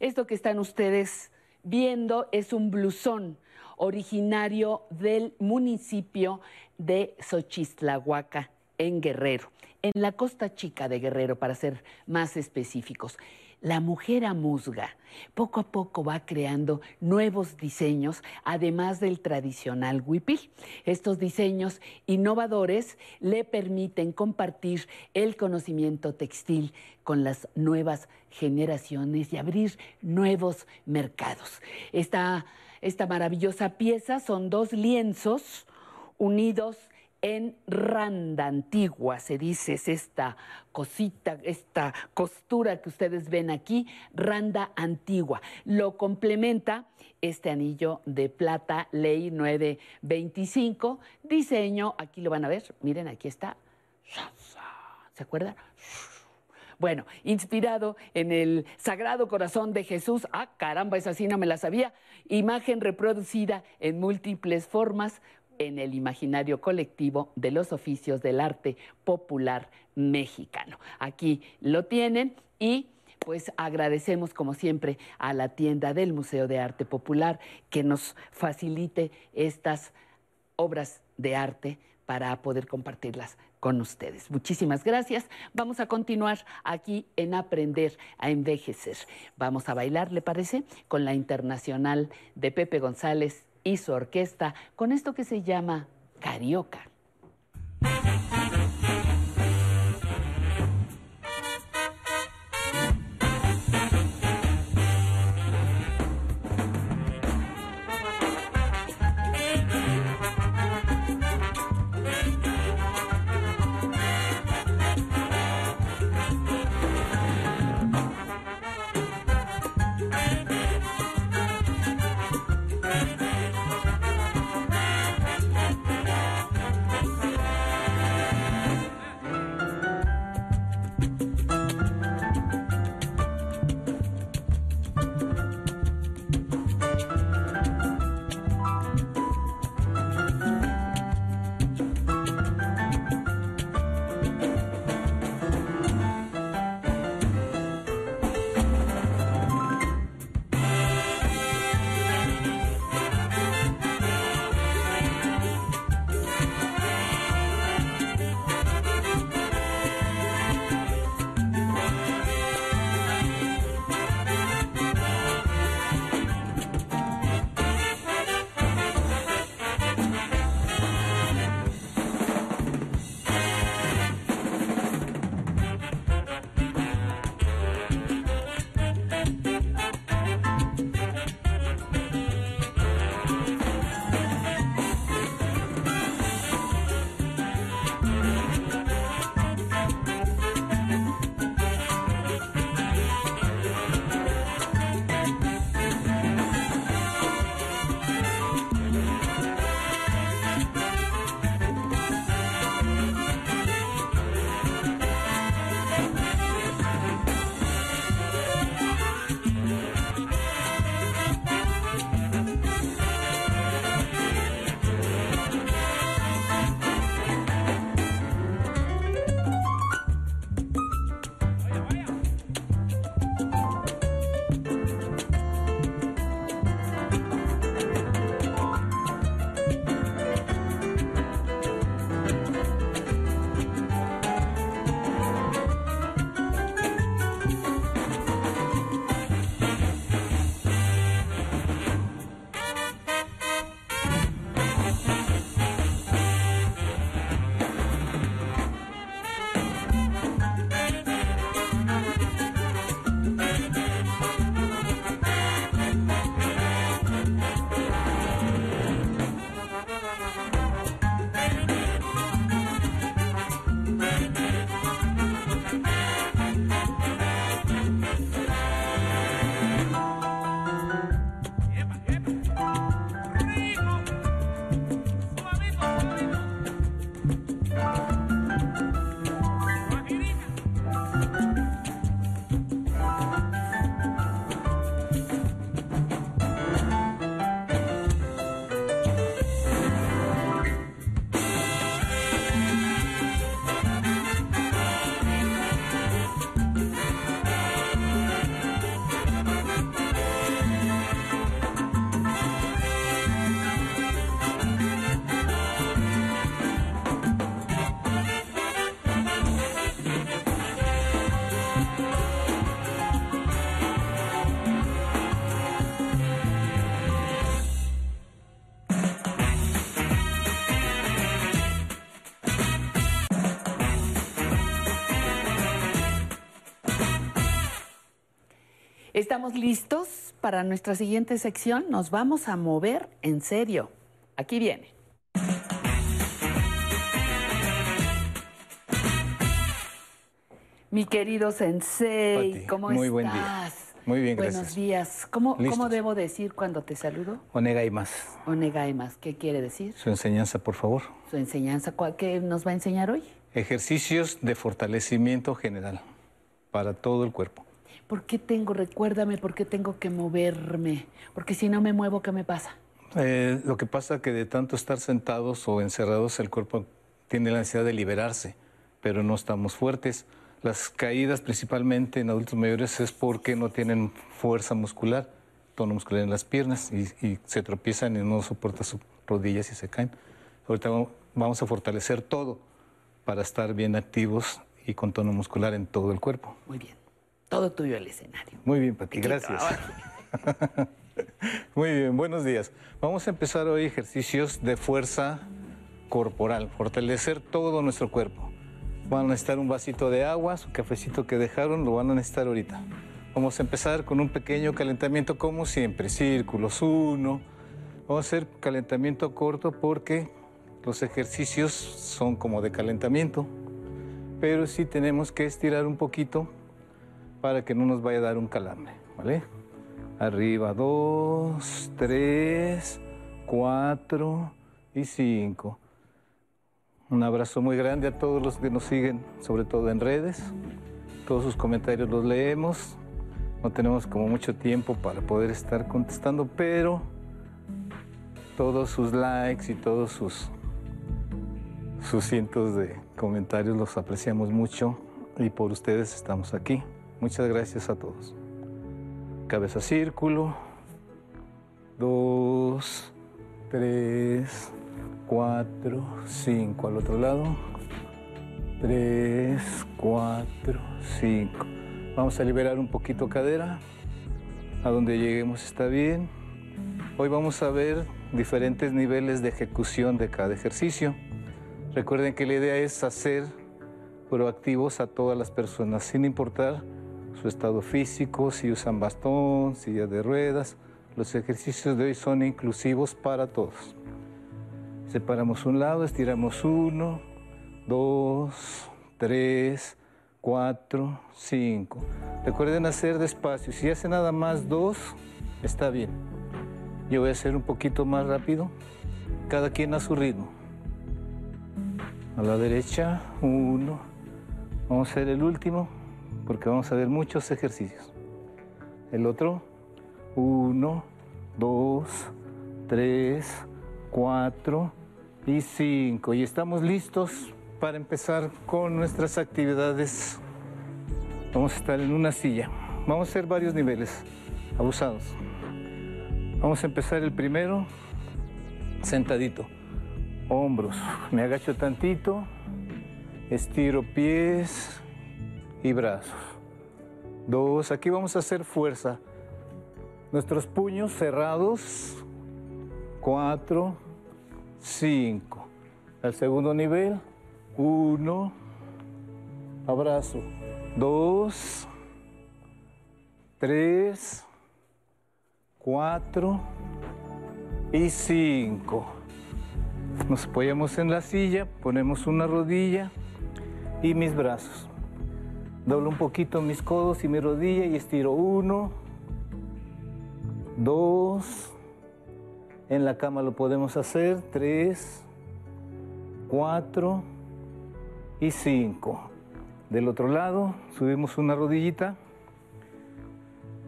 esto que están ustedes viendo es un blusón originario del municipio de Xochistlahuaca, en Guerrero, en la costa chica de Guerrero, para ser más específicos. La mujer amuzga poco a poco va creando nuevos diseños, además del tradicional huipil. Estos diseños innovadores le permiten compartir el conocimiento textil con las nuevas generaciones y abrir nuevos mercados. Esta, esta maravillosa pieza son dos lienzos unidos en randa antigua, se dice, es esta cosita, esta costura que ustedes ven aquí, randa antigua. Lo complementa este anillo de plata, ley 925, diseño, aquí lo van a ver, miren, aquí está, ¿se acuerdan? Bueno, inspirado en el Sagrado Corazón de Jesús, ah, caramba, esa sí no me la sabía, imagen reproducida en múltiples formas en el imaginario colectivo de los oficios del arte popular mexicano. Aquí lo tienen y pues agradecemos como siempre a la tienda del Museo de Arte Popular que nos facilite estas obras de arte para poder compartirlas con ustedes. Muchísimas gracias. Vamos a continuar aquí en Aprender a Envejecer. Vamos a bailar, ¿le parece? Con la internacional de Pepe González y su orquesta, con esto que se llama Carioca. Estamos listos para nuestra siguiente sección. Nos vamos a mover en serio. Aquí viene. Mi querido Sensei, Pati, ¿cómo muy estás? buen día. Muy bien, Buenos gracias. días. ¿Cómo. ¿Cómo debo decir cuando te saludo? Onegaimas. Onegaimas, ¿qué quiere decir? Su enseñanza, por favor. Su enseñanza, ¿cuál- ¿qué nos va a enseñar hoy? Ejercicios de fortalecimiento general para todo el cuerpo. ¿Por qué tengo, recuérdame, por qué tengo que moverme? Porque si no me muevo, ¿qué me pasa? Eh, lo que pasa que de tanto estar sentados o encerrados, el cuerpo tiene la ansiedad de liberarse, pero no estamos fuertes. Las caídas, principalmente en adultos mayores, es porque no tienen fuerza muscular, tono muscular en las piernas y, y se tropiezan y no soportan sus rodillas y se caen. Ahorita vamos- vamos a fortalecer todo para estar bien activos y con tono muscular en todo el cuerpo. Muy bien. Todo tuyo el escenario. Muy bien, Pati, gracias. Muy bien, buenos días. Vamos a empezar hoy ejercicios de fuerza corporal, fortalecer todo nuestro cuerpo. Van a necesitar un vasito de agua, su cafecito que dejaron, lo van a necesitar ahorita. Vamos a empezar con un pequeño calentamiento como siempre, círculos, uno. Vamos a hacer calentamiento corto porque los ejercicios son como de calentamiento, pero sí tenemos que estirar un poquito para que no nos vaya a dar un calambre, ¿vale? Arriba, dos, tres, cuatro y cinco. Un abrazo muy grande a todos los que nos siguen, sobre todo en redes. Todos sus comentarios los leemos. No tenemos como mucho tiempo para poder estar contestando, pero todos sus likes y todos sus, sus cientos de comentarios los apreciamos mucho y por ustedes estamos aquí. Muchas gracias a todos. Cabeza círculo. Dos, tres, cuatro, cinco. Al otro lado. Tres, cuatro, cinco. Vamos a liberar un poquito cadera. A donde lleguemos está bien. Hoy vamos a ver diferentes niveles de ejecución de cada ejercicio. Recuerden que la idea es hacer proactivos a todas las personas, sin importar su estado físico, si usan bastón, silla de ruedas. Los ejercicios de hoy son inclusivos para todos. Separamos un lado, estiramos uno, dos, tres, cuatro, cinco. Recuerden hacer despacio. Si hace nada más dos, está bien. Yo voy a hacer un poquito más rápido, cada quien a su ritmo. A la derecha, uno. Vamos a hacer el último, porque vamos a ver muchos ejercicios. El otro, uno, dos, tres, cuatro y cinco. Y estamos listos para empezar con nuestras actividades. Vamos a estar en una silla. Vamos a hacer varios niveles abusados. Vamos a empezar el primero sentadito. Hombros. Me agacho tantito. Estiro pies y brazos. Dos. Aquí vamos a hacer fuerza. Nuestros puños cerrados. Cuatro. Cinco. Al segundo nivel. Uno. Abrazo. Dos. Tres. Cuatro. Y cinco. Nos apoyamos en la silla, ponemos una rodilla y mis brazos. Doblo un poquito mis codos y mi rodilla y estiro uno, dos. En la cama lo podemos hacer, tres, cuatro y cinco. Del otro lado, subimos una rodillita,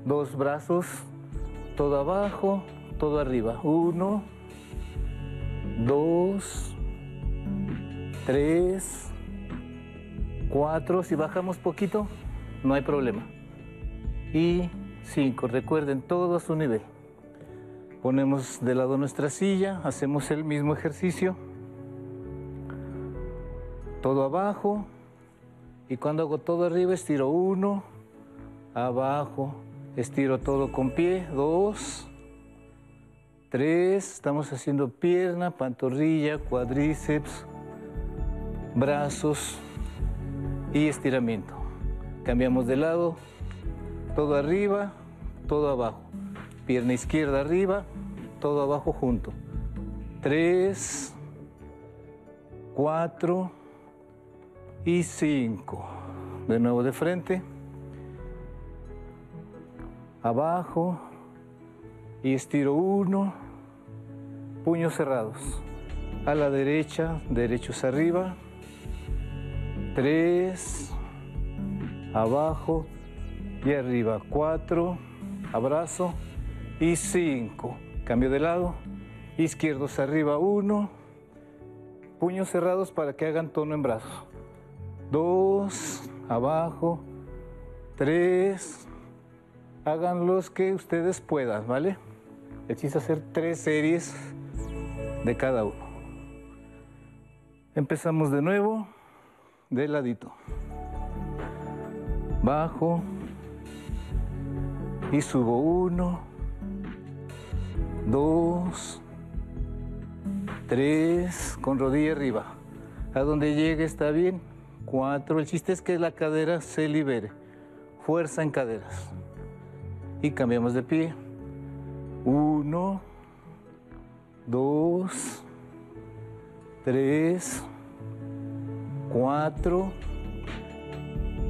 dos brazos, todo abajo, todo arriba. Uno, dos, tres, cuatro. Si bajamos poquito, no hay problema. Y cinco. Recuerden todo a su nivel. Ponemos de lado nuestra silla, hacemos el mismo ejercicio. Todo abajo. Y cuando hago todo arriba, estiro uno, abajo, estiro todo con pie, dos, tres, estamos haciendo pierna, pantorrilla, cuadríceps, brazos y estiramiento. Cambiamos de lado, todo arriba, todo abajo. Pierna izquierda arriba, todo abajo junto. Tres, cuatro y cinco. De nuevo de frente. Abajo. Y estiro uno. Puños cerrados. A la derecha, derechos arriba. Tres. Abajo y arriba. Cuatro. Abrazo. Y cinco. Cambio de lado. Izquierdos arriba. Uno. Puños cerrados para que hagan tono en brazo. Dos. Abajo. Tres. Hagan los que ustedes puedan, ¿vale? El chiste hacer tres series de cada uno. Empezamos de nuevo, de ladito. Bajo y subo uno, dos, tres, con rodilla arriba. A donde llegue está bien. Cuatro. El chiste es que la cadera se libere. Fuerza en caderas. Y cambiamos de pie. Uno, dos, tres, cuatro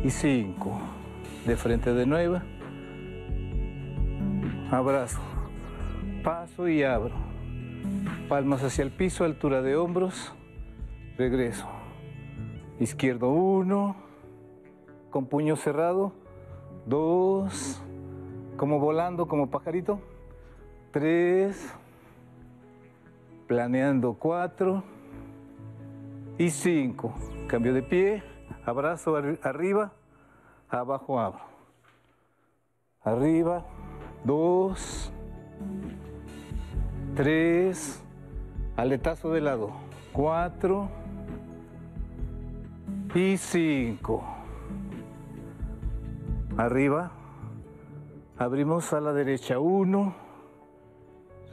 y cinco. De frente de nuevo. Abrazo. Paso y abro. Palmas hacia el piso, altura de hombros. Regreso. Izquierdo uno. Con puño cerrado. Dos. Como volando, como pajarito. Tres. Planeando cuatro. Y cinco. Cambio de pie. Abrazo arri- arriba. Abajo abro. Arriba. Dos. Tres. Aletazo de lado. Cuatro. Y cinco. Arriba. Abrimos a la derecha. Uno.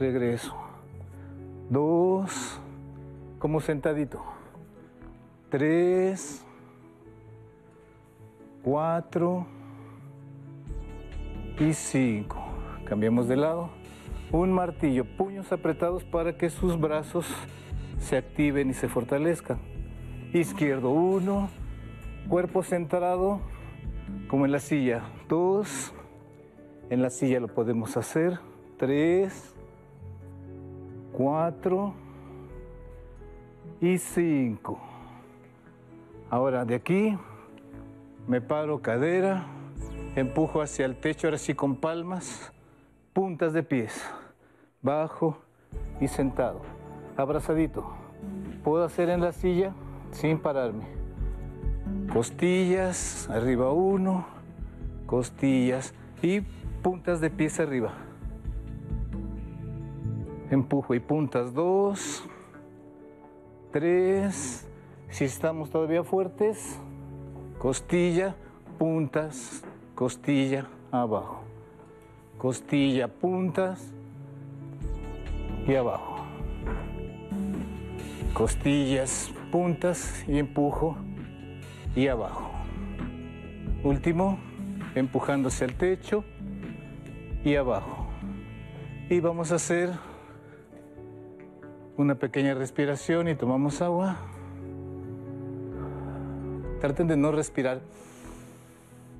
Regreso. Dos. Como sentadito. Tres. Cuatro. Y cinco. Cambiamos de lado. Un martillo. Puños apretados para que sus brazos se activen y se fortalezcan. Izquierdo uno. Cuerpo centrado como en la silla. Dos. En la silla lo podemos hacer. Tres. Cuatro. Y cinco. Ahora de aquí me paro cadera. Empujo hacia el techo, ahora sí con palmas. Puntas de pies. Bajo y sentado. Abrazadito. Puedo hacer en la silla sin pararme. Costillas, arriba uno, costillas y puntas de pies arriba. Empujo y puntas dos, tres. Si estamos todavía fuertes, costilla, puntas, costilla, abajo. Costilla, puntas y abajo. Costillas, puntas y empujo y abajo. Último, empujándose al techo y abajo. Y vamos a hacer una pequeña respiración y tomamos agua. Traten de no respirar.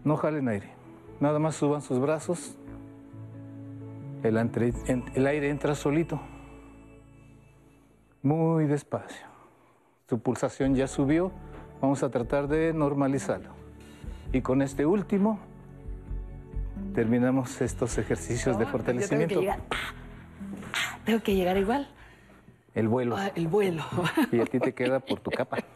No jalen aire. Nada más suban sus brazos. El, entre- en- el aire entra solito. Muy despacio. Su pulsación ya subió. Vamos a tratar de normalizarlo. Y con este último terminamos estos ejercicios de Yo tengo que fortalecimiento. llegar. Tengo que llegar igual. El vuelo. Ah, el vuelo. Y a ti te queda por tu capa.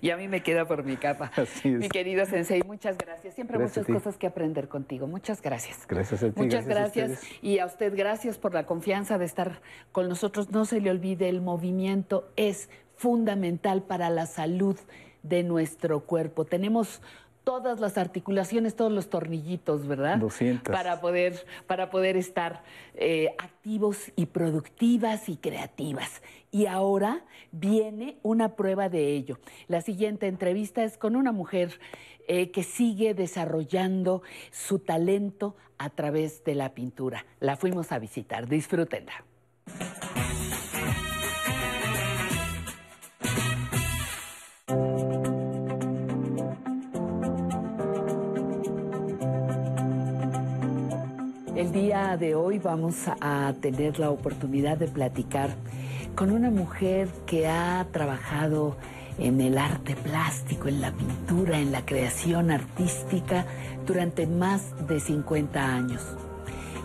Y a mí me queda por mi capa. Así es. Mi querido Sensei, muchas gracias. Siempre Gracias muchas cosas que aprender contigo. Muchas gracias. Gracias a ti. Muchas gracias. Y a usted, gracias por la confianza de estar con nosotros. No se le olvide, el movimiento es fundamental para la salud de nuestro cuerpo. Tenemos todas las articulaciones, todos los tornillitos, ¿verdad? 200. Para poder, para poder estar eh, activos y productivas y creativas. Y ahora viene una prueba de ello. La siguiente entrevista es con una mujer eh, que sigue desarrollando su talento a través de la pintura. La fuimos a visitar. Disfrútenla. El día de hoy vamos a tener la oportunidad de platicar con una mujer que ha trabajado en el arte plástico, en la pintura, en la creación artística durante más de 50 años.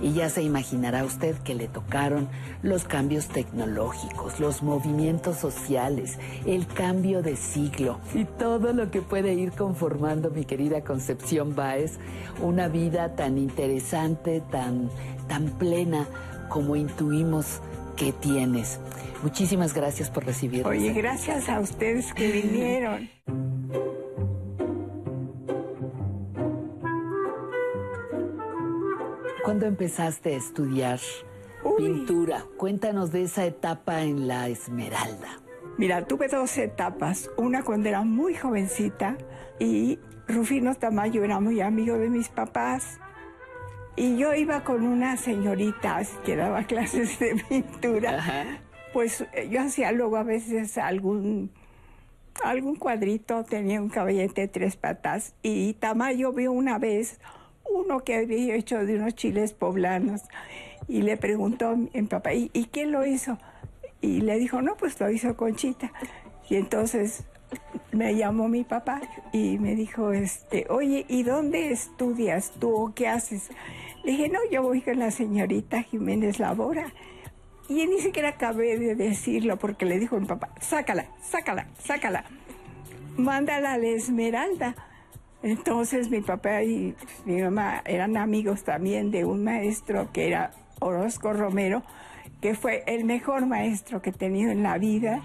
Y ya se imaginará usted que le tocaron los cambios tecnológicos, los movimientos sociales, el cambio de siglo y todo lo que puede ir conformando, mi querida Concepción Báez, una vida tan interesante, tan, tan plena como intuimos que tienes. Muchísimas gracias por recibirnos. Oye, gracias a ustedes que vinieron. ¿Cuándo empezaste a estudiar pintura? Cuéntanos de esa etapa en la Esmeralda. Mira, tuve dos etapas. Una cuando era muy jovencita y Rufino Tamayo era muy amigo de mis papás. Y yo iba con una señorita que daba clases de pintura. Pues eh, yo hacía luego a veces algún, algún cuadrito, tenía un caballete de tres patas. Y Tamayo vio una vez uno que había hecho de unos chiles poblanos. Y le preguntó a mi papá, ¿y, ¿y quién lo hizo? Y le dijo, no, pues lo hizo Conchita. Y entonces me llamó mi papá y me dijo, este, oye, ¿y dónde estudias tú o qué haces? Le dije, no, yo voy con la señorita Jiménez Labora. Y ni siquiera acabé de decirlo porque le dijo mi papá, sácala, sácala, sácala. Mándala a la Esmeralda. Entonces mi papá y mi mamá eran amigos también de un maestro que era Orozco Romero, que fue el mejor maestro que he tenido en la vida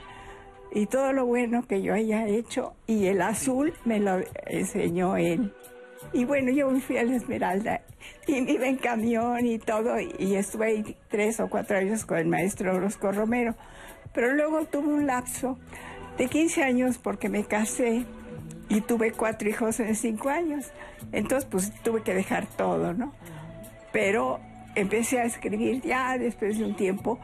y todo lo bueno que yo haya hecho y el azul me lo enseñó él. Y bueno, yo me fui a la Esmeralda y me en camión y todo y estuve ahí tres o cuatro años con el maestro Orozco Romero. Pero luego tuve un lapso de 15 años porque me casé y tuve cuatro hijos en cinco años. Entonces, pues tuve que dejar todo, ¿no? Pero empecé a escribir ya después de un tiempo.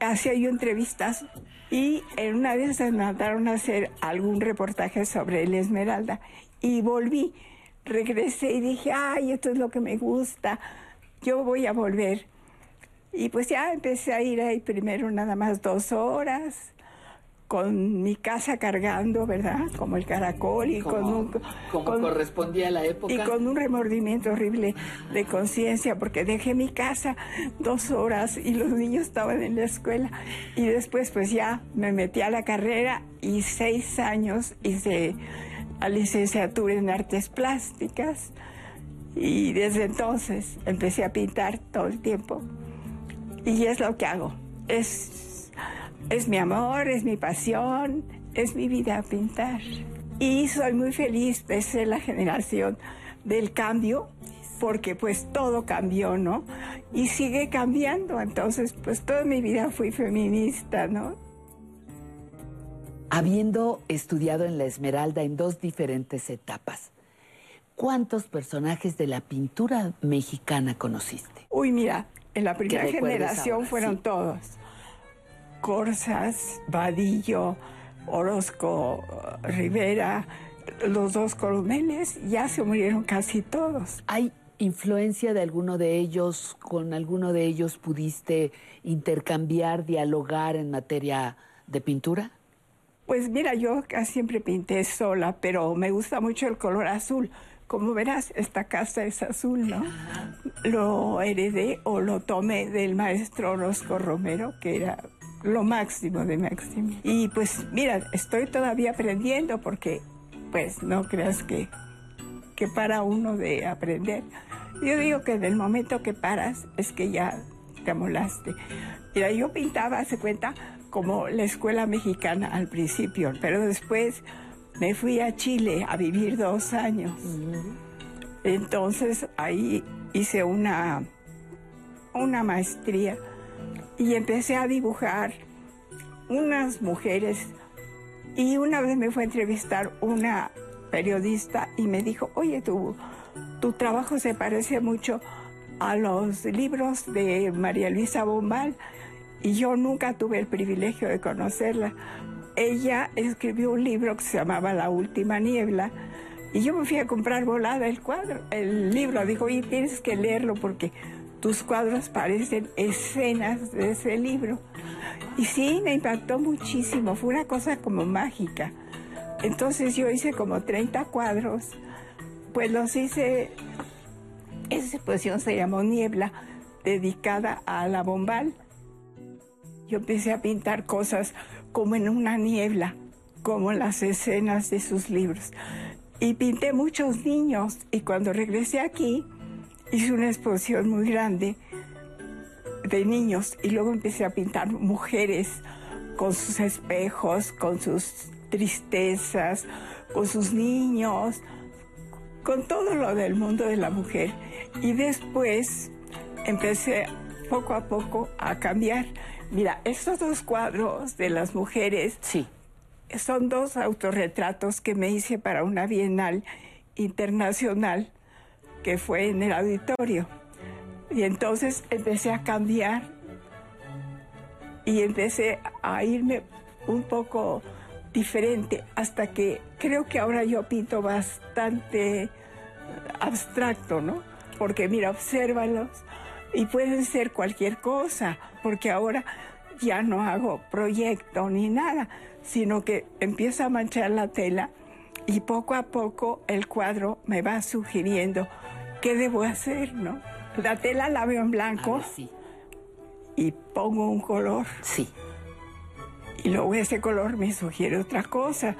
Hacía yo entrevistas y en una vez me mandaron a hacer algún reportaje sobre el Esmeralda y volví. Regresé y dije, ay, esto es lo que me gusta, yo voy a volver. Y pues ya empecé a ir ahí primero nada más dos horas, con mi casa cargando, ¿verdad? Como el caracol y con un... Como con- correspondía a la época. y con un remordimiento horrible de conciencia porque dejé mi casa dos horas y los niños estaban en la escuela. Y después pues ya me metí a la carrera y seis años hice la licenciatura en artes plásticas. Y desde entonces empecé a pintar todo el tiempo. Y es lo que hago. Es, es mi amor, es mi pasión, es mi vida pintar. Y soy muy feliz de ser la generación del cambio, porque pues todo cambió, ¿no? Y sigue cambiando. Entonces, pues toda mi vida fui feminista, ¿no? Habiendo estudiado en la Esmeralda en dos diferentes etapas, ¿cuántos personajes de la pintura mexicana conociste? Uy, mira, en la primera generación ahora, fueron sí. todos. Corsas, Vadillo, Orozco Rivera, los dos coroneles, ya se murieron casi todos. ¿Hay influencia de alguno de ellos? ¿Con alguno de ellos pudiste intercambiar, dialogar en materia de pintura? Pues mira, yo casi siempre pinté sola, pero me gusta mucho el color azul. Como verás, esta casa es azul, ¿no? Lo heredé o lo tomé del maestro Orozco Romero, que era lo máximo de máximo. Y pues mira, estoy todavía aprendiendo porque, pues no creas que, que para uno de aprender. Yo digo que en el momento que paras es que ya te amolaste. Mira, yo pintaba, se cuenta, como la escuela mexicana al principio, pero después me fui a Chile a vivir dos años. Entonces ahí hice una, una maestría y empecé a dibujar unas mujeres. Y una vez me fue a entrevistar una periodista y me dijo, oye, tu, tu trabajo se parece mucho a los libros de María Luisa Bombal y yo nunca tuve el privilegio de conocerla. Ella escribió un libro que se llamaba La Última Niebla y yo me fui a comprar volada el cuadro, el libro. Dijo, oye, tienes que leerlo porque tus cuadros parecen escenas de ese libro. Y sí, me impactó muchísimo, fue una cosa como mágica. Entonces yo hice como 30 cuadros, pues los hice, esa exposición se llamó Niebla, dedicada a la bombal. Yo empecé a pintar cosas como en una niebla, como en las escenas de sus libros. Y pinté muchos niños y cuando regresé aquí hice una exposición muy grande de niños y luego empecé a pintar mujeres con sus espejos, con sus tristezas, con sus niños, con todo lo del mundo de la mujer. Y después empecé poco a poco a cambiar. Mira, estos dos cuadros de las mujeres sí. son dos autorretratos que me hice para una bienal internacional que fue en el auditorio. Y entonces empecé a cambiar y empecé a irme un poco diferente hasta que creo que ahora yo pinto bastante abstracto, ¿no? Porque mira, obsérvalos y pueden ser cualquier cosa, porque ahora ya no hago proyecto ni nada, sino que empiezo a manchar la tela y poco a poco el cuadro me va sugiriendo qué debo hacer, ¿no? La tela la veo en blanco y pongo un color. Sí. Y luego ese color me sugiere otra cosa.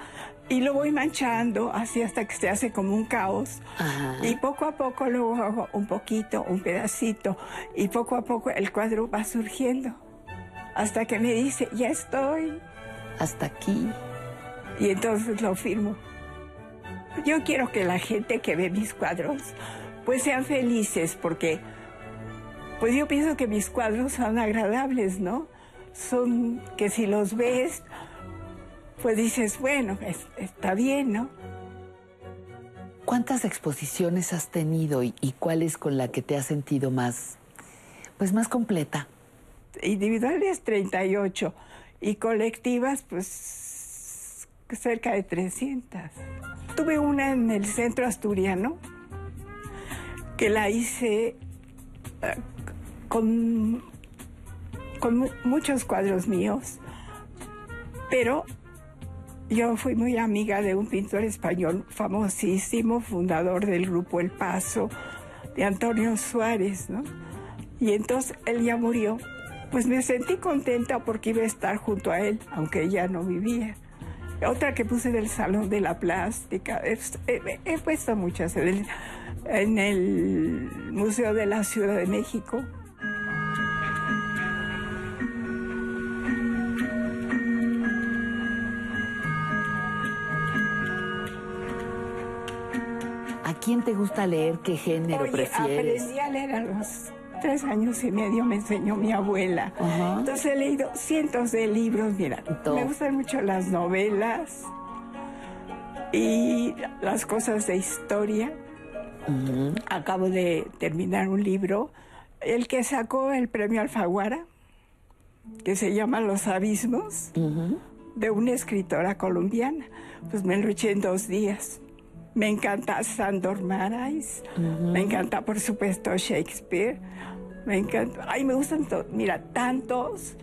Y lo voy manchando así hasta que se hace como un caos. Y poco a poco luego hago un poquito, un pedacito. Y poco a poco el cuadro va surgiendo. Hasta que me dice, ya estoy. Hasta aquí. Y entonces lo firmo. Yo quiero que la gente que ve mis cuadros pues sean felices porque pues yo pienso que mis cuadros son agradables, ¿no? Son que si los ves, pues dices, bueno, es- está bien, ¿no? ¿Cuántas exposiciones has tenido y, y cuál es con la que te has sentido más, pues más completa? Individuales 38 y colectivas pues cerca de 300. Tuve una en el centro asturiano que la hice eh, con, con mu- muchos cuadros míos, pero yo fui muy amiga de un pintor español famosísimo, fundador del grupo El Paso, de Antonio Suárez, ¿no? Y entonces él ya murió. Pues me sentí contenta porque iba a estar junto a él, aunque ella no vivía. Otra que puse del Salón de la Plástica. He, puesto muchas en en el Museo de la Ciudad de México. ¿A quién te gusta leer? ¿Qué género Oye, prefieres? aprendí a leer a los tres años y medio, me enseñó mi abuela. Entonces he leído cientos de libros, mira, me gustan mucho las novelas y las cosas de historia. Acabo de terminar un libro, el que sacó el premio Alfaguara, que se llama Los Abismos, de una escritora colombiana. Pues me lo eché en dos días. Me encanta Sandor Marais, me encanta por supuesto Shakespeare, me encanta, ay me gustan todos, mira, tantos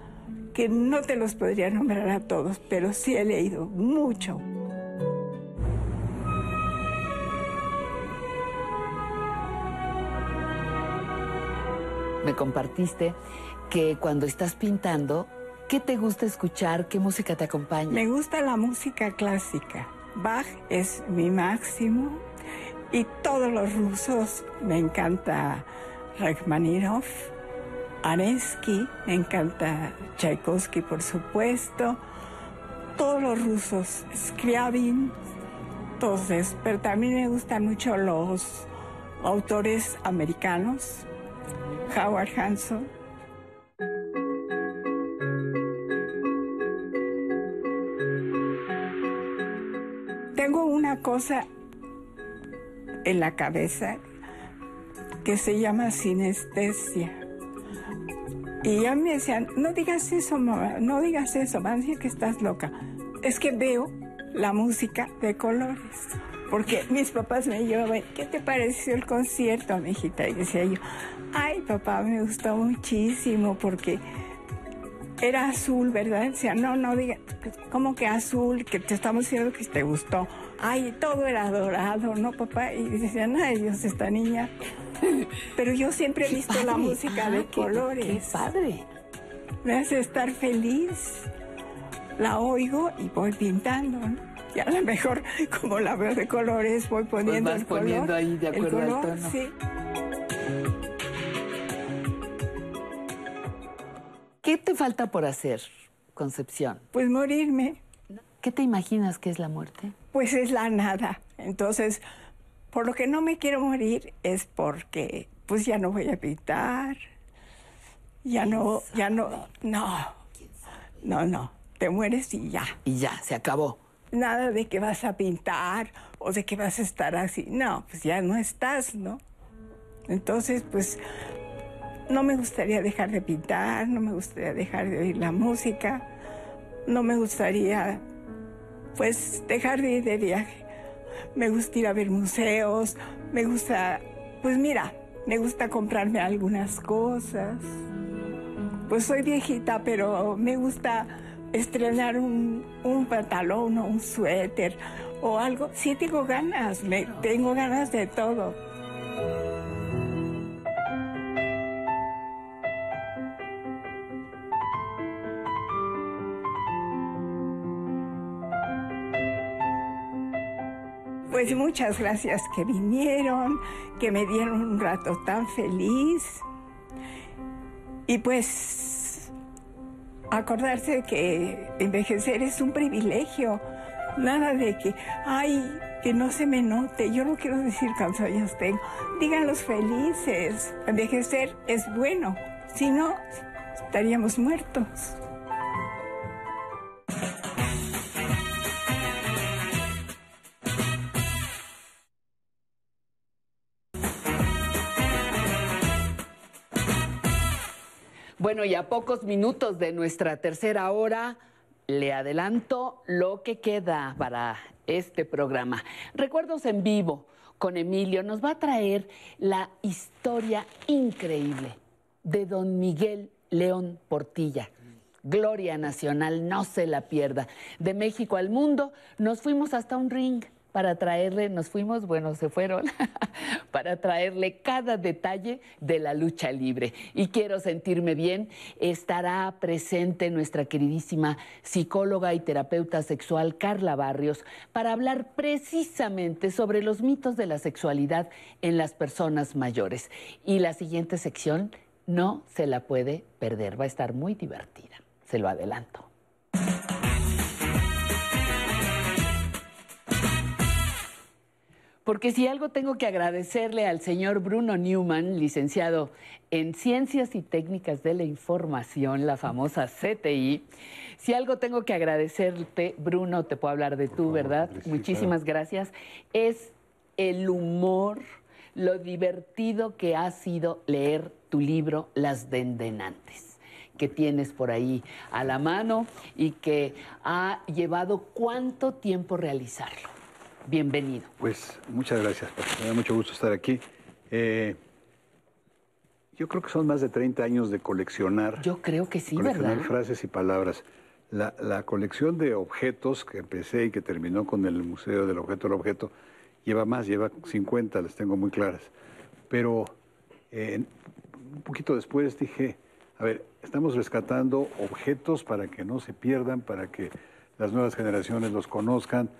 que no te los podría nombrar a todos, pero sí he leído mucho. Me compartiste que cuando estás pintando, ¿qué te gusta escuchar? ¿Qué música te acompaña? Me gusta la música clásica. Bach es mi máximo y todos los rusos. Me encanta Rachmaninoff, Arensky, me encanta Tchaikovsky, por supuesto. Todos los rusos, Scriabin, Entonces, pero también me gustan mucho los autores americanos, Howard Hanson. Tengo una cosa en la cabeza que se llama sinestesia. Y ya me decían, no digas eso, mamá, no digas eso, van a decir que estás loca. Es que veo la música de colores. Porque mis papás me llevaban, ¿qué te pareció el concierto, mijita? Y decía yo, ay, papá, me gustó muchísimo porque era azul, ¿verdad? Decía, no, no diga, ¿cómo que azul? Que te estamos diciendo que te gustó. Ay, todo era dorado, ¿no, papá? Y decían, ay, Dios, esta niña. Pero yo siempre he visto la música de qué- colores. qué padre. Me hace estar feliz. La oigo y voy pintando, ¿no? Y a lo mejor, como la veo de colores, voy poniendo vas el color. poniendo ahí de acuerdo al tono. Sí. ¿Qué te falta por hacer, Concepción? Pues morirme. ¿Qué te imaginas que es la muerte? Pues es la nada. Entonces, por lo que no me quiero morir es porque pues ya no voy a pintar. Ya no, ya no, no. No, no. Te mueres y ya. Y ya, se acabó. Nada de que vas a pintar o de que vas a estar así. No, pues ya no estás, ¿no? Entonces, pues no me gustaría dejar de pintar, no me gustaría dejar de oír la música, no me gustaría, pues, dejar de ir de viaje. Me gusta ir a ver museos, me gusta, pues mira, me gusta comprarme algunas cosas. Pues soy viejita, pero me gusta estrenar un, un pantalón o un suéter o algo. Sí tengo ganas, me, tengo ganas de todo. Pues muchas gracias que vinieron, que me dieron un rato tan feliz. Y pues acordarse que envejecer es un privilegio. Nada de que, ay, que no se me note. Yo no quiero decir cuántos años tengo. Díganlos felices. Envejecer es bueno. Si no, estaríamos muertos. Bueno, y a pocos minutos de nuestra tercera hora, le adelanto lo que queda para este programa. Recuerdos en vivo con Emilio nos va a traer la historia increíble de don Miguel León Portilla. Gloria Nacional, no se la pierda. De México al mundo, nos fuimos hasta un ring para traerle, nos fuimos, bueno, se fueron, para traerle cada detalle de la lucha libre. Y quiero sentirme bien, estará presente nuestra queridísima psicóloga y terapeuta sexual Carla Barrios para hablar precisamente sobre los mitos de la sexualidad en las personas mayores. Y la siguiente sección no se la puede perder, va a estar muy divertida, se lo adelanto. Porque si algo tengo que agradecerle al señor Bruno Newman, licenciado en Ciencias y Técnicas de la Información, la famosa CTI, si algo tengo que agradecerte, Bruno, te puedo hablar de tú, ¿verdad? Muchísimas gracias. Es el humor, lo divertido que ha sido leer tu libro Las Dendenantes que tienes por ahí a la mano y que ha llevado cuánto tiempo realizarlo. Bienvenido. Pues muchas gracias, me da mucho gusto estar aquí. Eh, yo creo que son más de 30 años de coleccionar. Yo creo que sí, coleccionar ¿verdad? frases y palabras. La, la colección de objetos que empecé y que terminó con el Museo del Objeto del Objeto lleva más, lleva 50, las tengo muy claras. Pero eh, un poquito después dije, a ver, estamos rescatando objetos para que no se pierdan, para que las nuevas generaciones los conozcan,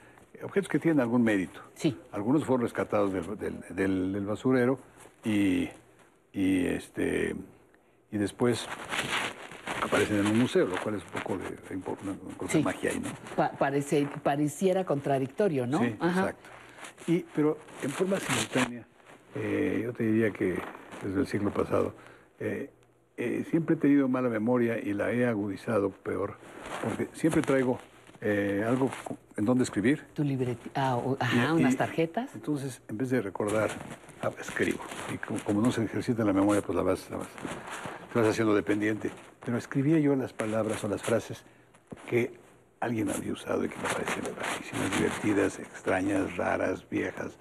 objetos que tienen algún mérito. Sí. Algunos fueron rescatados del, del- del- del basurero y, y, este, y después aparecen en un museo, lo cual es un poco de, de impo- una cosa de magia ahí, ¿no? Pa- parece, pareciera contradictorio, ¿no? Sí, exacto. Y, pero en forma simultánea, eh, yo te diría que desde el siglo pasado, eh, eh, siempre he tenido mala memoria y la he agudizado peor, porque siempre traigo eh, algo en donde escribir. Tu libreta, ah, ajá, y- unas tarjetas. Entonces, en vez de recordar, ah, escribo. Y como, como no se ejercita la memoria, pues la vas, la vas, te vas haciendo dependiente. Pero escribía yo las palabras o las frases que alguien había usado y que me parecían rarísimas, divertidas, extrañas, raras, viejas,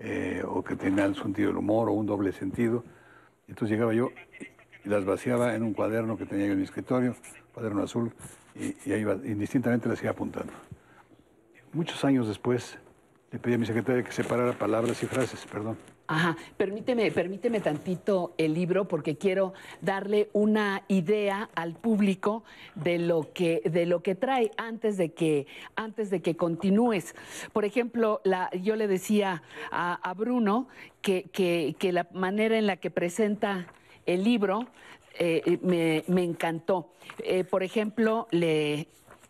eh, o que tenían un sentido del humor o un doble sentido. Entonces llegaba yo y las vaciaba en un cuaderno que tenía yo en mi escritorio, cuaderno azul, y, ahí iba, indistintamente las iba apuntando. Muchos años después le pedí a mi secretaria que separara palabras y frases, perdón. Ajá, permíteme, permíteme tantito el libro porque quiero darle una idea al público de lo que, de lo que trae antes de que, antes de que continúes. Por ejemplo, yo le decía a, Bruno que- que la manera en la que presenta el libro eh, me, me encantó. Eh, por ejemplo,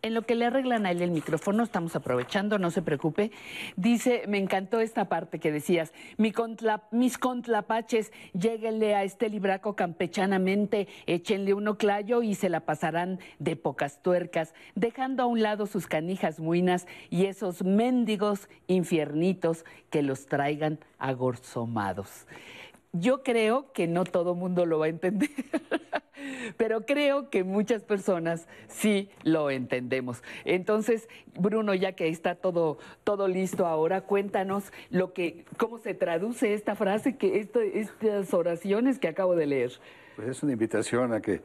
en lo que le arreglan a él el micrófono, estamos aprovechando, no se preocupe. Dice, me encantó esta parte que decías, mis contlapaches, lléguenle a este libraco campechanamente, échenle uno clayo y se la pasarán de pocas tuercas, dejando a un lado sus canijas muinas y esos mendigos infiernitos que los traigan agorzomados. Yo creo que no todo mundo lo va a entender, pero creo que muchas personas sí lo entendemos. Entonces, Bruno, ya que está todo, todo listo ahora, cuéntanos lo que, cómo se traduce esta frase, que esto- estas oraciones que acabo de leer. Pues es una invitación a que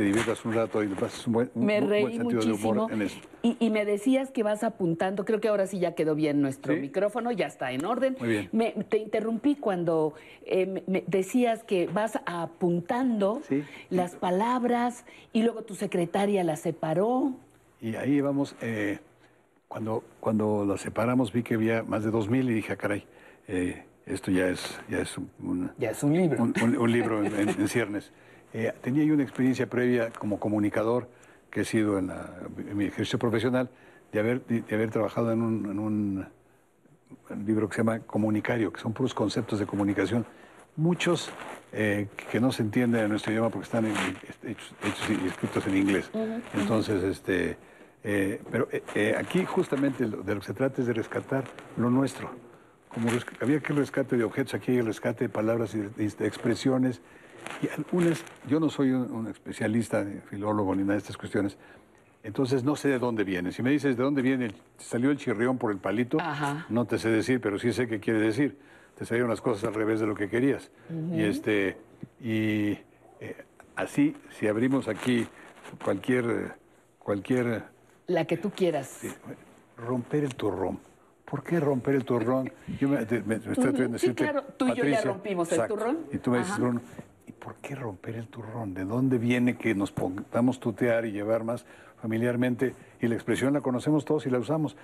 te diviertas un rato y pases un buen, un Me reí buen sentido de muchísimo. humor en eso. Y, y me decías que vas apuntando, creo que ahora sí ya quedó bien nuestro Sí. micrófono, ya está en orden. Muy bien. Me, te interrumpí cuando eh, me- me decías que vas apuntando las palabras y luego tu secretaria las separó. Y ahí vamos, eh, cuando, cuando las separamos vi que había más de 2.000 y dije, ah, caray, eh, esto ya es, ya es un, ya es un libro. Un, un- un libro en, en- en ciernes. Eh, tenía yo una experiencia previa como comunicador que he sido en, la- en mi ejercicio profesional de haber, de, de haber trabajado en un, en un libro que se llama Comunicario, que son puros conceptos de comunicación, muchos eh, que no se entienden en nuestro idioma porque están en- hechos, hechos y escritos en inglés. Entonces, este, eh, pero aquí justamente de lo que se trata es de rescatar lo nuestro. Como había que el rescate de objetos, aquí hay el rescate de palabras y de, de expresiones. Y algunas, yo no soy un, un especialista, filólogo ni nada de estas cuestiones, entonces no sé de dónde viene. Si me dices de dónde viene, el- salió el chirrión por el palito, no te sé decir, pero sí sé qué quiere decir. Te salieron las cosas al revés de lo que querías. Ujú. Y este y eh, así, si abrimos aquí cualquier cualquier La que tú quieras. romper el turrón. ¿Por qué romper el turrón? Yo me, me- me estoy atreviendo a Sí, decirte, claro, tú y yo ya Patricia, rompimos el exacto. turrón. Y tú me dices, Ajá. Bruno, ¿y por qué romper el turrón? ¿De dónde viene que nos pongamos tutear y llevar más familiarmente? Y la expresión la conocemos todos y la usamos.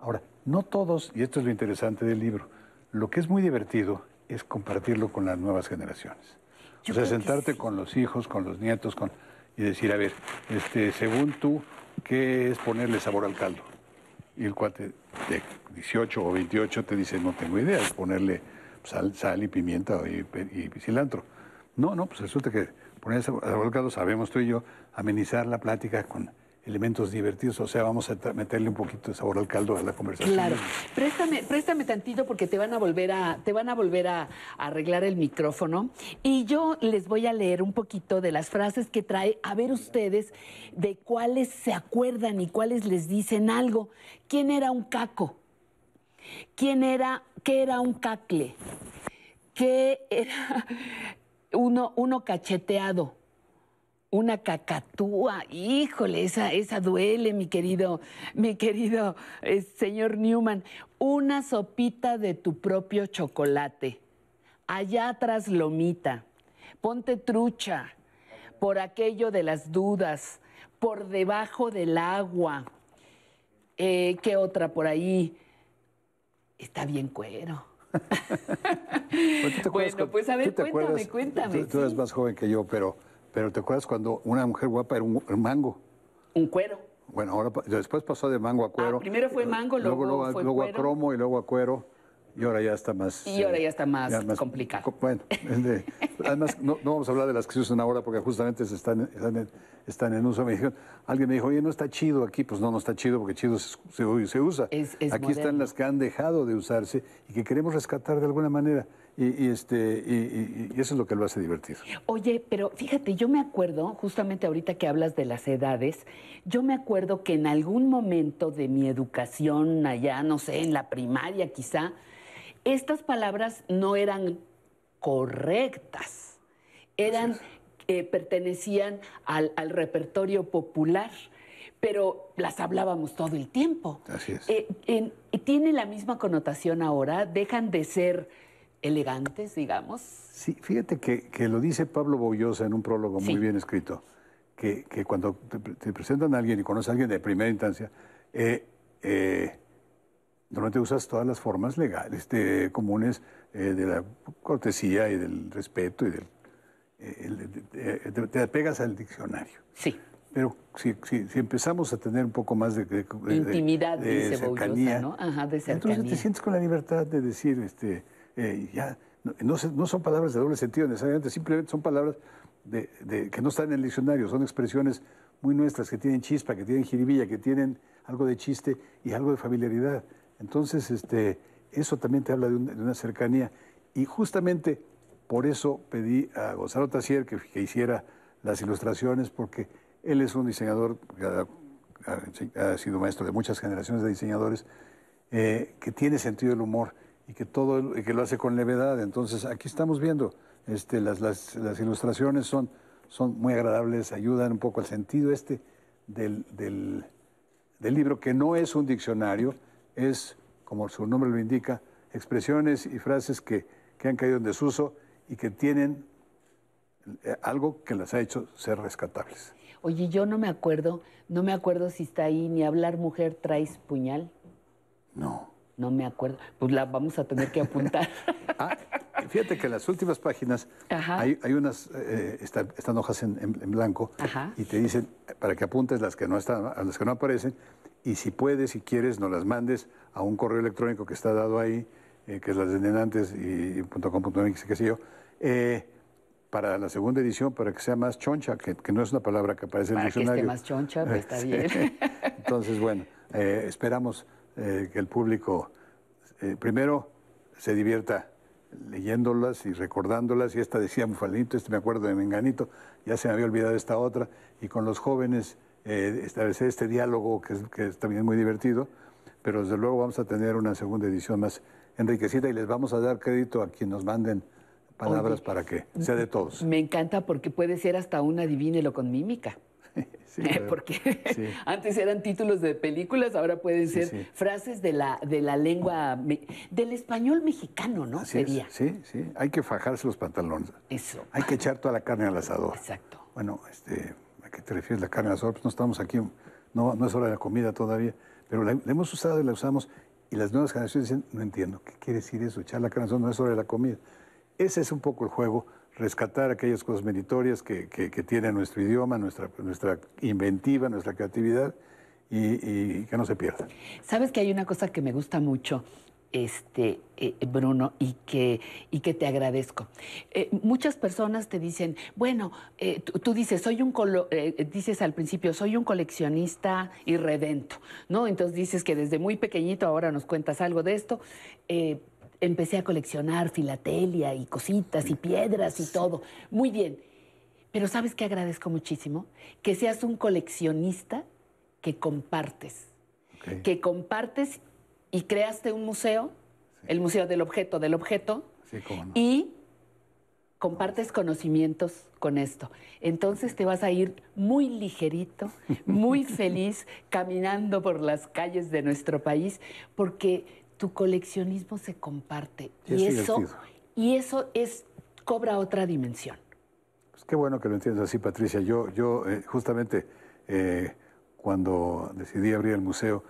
Ahora, no todos, y esto es lo interesante del libro, lo que es muy divertido es compartirlo con las nuevas generaciones. o sea, sentarte con los hijos, con los nietos, con, y decir, a ver, este, según tú, ¿qué es ponerle sabor al caldo? Y el cuate de 18 o 28 te dice, no tengo idea, es ponerle sal, sal y pimienta y, y cilantro. No, no, pues resulta que poner caldo, sabemos tú y yo, amenizar la plática con elementos divertidos, o sea, vamos a meterle un poquito de sabor al caldo a la conversación. Claro. Préstame, préstame tantito porque te van a volver a, te van a volver a arreglar el micrófono. Y yo les voy a leer un poquito de las frases que trae, a ver ustedes de cuáles se acuerdan y cuáles les dicen algo. ¿Quién era un caco? ¿Quién era, qué era un cacle? ¿Qué era uno, uno cacheteado? Una cacatúa, híjole, esa, esa duele, mi querido, mi querido eh, señor Newman. Una sopita de tu propio chocolate. Allá atrás lomita. Ponte trucha. Por aquello de las dudas. Por debajo del agua. Eh, ¿Qué otra por ahí? Está bien cuero. Bueno, ¿tú te acuerdas Bueno, cu- pues a ver, cuéntame, acuerdas- cuéntame, Tú, tú eres más joven que yo, pero, Pero ¿te acuerdas cuando una mujer guapa era un, un mango? Un cuero. Bueno, ahora después pasó de mango a cuero. Ah, primero fue mango, luego, luego, fue luego a cuero. cromo y luego a cuero. Y ahora ya está más... Y ahora eh, ya está más, complicado. co- Bueno, de- además no, no vamos a hablar de las que se usan ahora porque justamente se están, están, en, están en uso. Me dijeron, alguien me dijo, oye, no está chido aquí. Pues no, no está chido porque chido se, se- se usa. es aquí están las que han dejado de usarse y que queremos rescatar de alguna manera. Y, y este, y, y- y eso es lo que lo hace divertido. Oye, pero fíjate, yo me acuerdo, justamente ahorita que hablas de las edades, yo me acuerdo que en algún momento de mi educación allá, no sé, en la primaria quizá, estas palabras no eran correctas, eran, eh, pertenecían al, al repertorio popular, pero las hablábamos todo el tiempo. Así es. Eh, en- ¿Tiene la misma connotación ahora? ¿Dejan de ser elegantes, digamos? Sí, fíjate que, que lo dice Pablo Boyosa en un prólogo muy bien escrito, que, que cuando te, te presentan a alguien y conoces a alguien de primera instancia, eh, eh, normalmente usas todas las formas legales, de- comunes eh, de la cortesía y del respeto y del... eh, de- de- te pegas al diccionario. Sí. Pero si, si, si empezamos a tener un poco más de, de- Intimidad, de dice cercanía, ¿no? Ajá, de entonces cercanía. te sientes con la libertad de decir, este, eh, ya, no, no no son palabras de doble sentido necesariamente, simplemente son palabras de, de- que no están en el diccionario, son expresiones muy nuestras, que tienen chispa, que tienen jiribilla, que tienen algo de chiste y algo de familiaridad. Entonces, este, eso también te habla de, de una cercanía. Y justamente por eso pedí a Gonzalo Tassier que, hiciera las ilustraciones, porque él es un diseñador ha, sido maestro de muchas generaciones de diseñadores, eh, que tiene sentido del humor y que todo que lo hace con levedad. Entonces, aquí estamos viendo este, las, las, las ilustraciones son, son muy agradables, ayudan un poco al sentido este del, del, del libro, que no es un diccionario, es, como su nombre lo indica, expresiones y frases que, que han caído en desuso y que tienen eh, algo que las ha hecho ser rescatables. Oye, yo no me acuerdo, no me acuerdo si está ahí ni hablar mujer traes puñal. No. No me acuerdo. Pues la vamos a tener que apuntar. Y Fíjate que en las últimas páginas hay, hay unas, eh, está- están hojas en, en- en blanco Ajá. y te dicen para que apuntes las que no están, a las que no aparecen y si puedes, si quieres, nos las mandes a un correo electrónico que está dado ahí, eh, que es las de Nenantes y, y punto com punto MX, qué sé yo, eh, para la segunda edición, para que sea más choncha, que, que no es una palabra que aparece en el Para que esté diccionario. más choncha, pues, está Sí. bien. Entonces, bueno, eh, esperamos que el público primero se divierta leyéndolas y recordándolas. Y esta decía Mufalito, este me acuerdo de Menganito, ya se me había olvidado esta otra. Y con los jóvenes eh, establecer este diálogo que es, que es también muy divertido. Pero desde luego vamos a tener una segunda edición más enriquecida y les vamos a dar crédito a quien nos manden palabras Oye, para que sea de todos. Me encanta porque puede ser hasta un adivínelo con mímica. claro. porque Sí. antes eran títulos de películas, ahora pueden ser sí. frases de la, de la lengua, del español mexicano, ¿no? Así es, Sería. Sí, sí, hay que fajarse los pantalones. Eso. Hay que echar toda la carne al asador. Exacto. Bueno, este, ¿a qué te refieres la carne al asador? Pues no estamos aquí, no, es hora de la comida todavía, pero la, hemos usado y la usamos y las nuevas generaciones dicen, no entiendo, ¿qué quiere decir eso? Echar la carne al asador no es hora de la comida. Ese es un poco el juego, rescatar aquellas cosas meritorias que tiene nuestro idioma, nuestra, nuestra inventiva, nuestra creatividad y, y que no se pierda. Sabes que hay una cosa que me gusta mucho, este, eh, Bruno, y que, y que te agradezco. Eh, muchas personas te dicen, bueno, eh, tú, tú dices, soy un colo- dices al principio, soy un coleccionista irredento, ¿no? Entonces dices que desde muy pequeñito, ahora nos cuentas algo de esto. empecé a coleccionar filatelia y cositas y piedras y todo. Muy bien. Pero ¿sabes qué agradezco muchísimo? Que seas un coleccionista que compartes. Que compartes y creaste un museo, el Museo del Objeto del Objeto, Sí, cómo no. y compartes conocimientos con esto. Entonces te vas a ir muy ligerito, muy feliz, caminando por las calles de nuestro país, porque tu coleccionismo se comparte. Y es y eso, y eso es, cobra otra dimensión. Pues qué bueno que lo entiendas así, Patricia. Yo, yo eh, justamente eh, cuando decidí abrir el museo,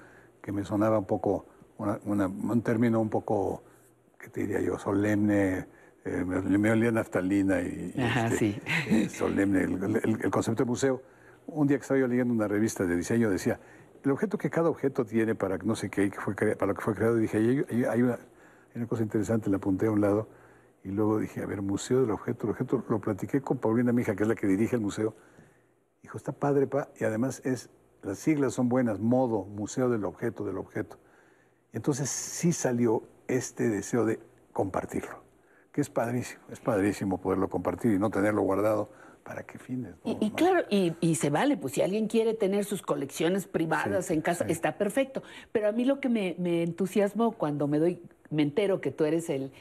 que me sonaba un poco, una- una- un término un poco, ¿qué te diría yo?, solemne, eh, me, me olía naftalina y, y, Ajá, este, sí. eh, solemne el, el- el concepto de museo. Un día que estaba yo leyendo una revista de diseño decía, el objeto que cada objeto tiene para no sé qué, que fue para lo que fue creado, y dije, hay, hay- hay una, hay una cosa interesante, la apunté a un lado, y luego dije, a ver, museo del objeto, el objeto, lo platiqué con Paulina, mi hija, que es la que dirige el museo, dijo, está padre, pa, y además es, las siglas son buenas, modo, museo del objeto, del objeto. Entonces sí salió este deseo de compartirlo, que es padrísimo, es padrísimo poderlo compartir y no tenerlo guardado. ¿Para qué fines? Y, y claro, y, y se vale, pues si alguien quiere tener sus colecciones privadas en casa, está perfecto. Pero a mí lo que me, me entusiasmó cuando me doy, me entero que tú eres el,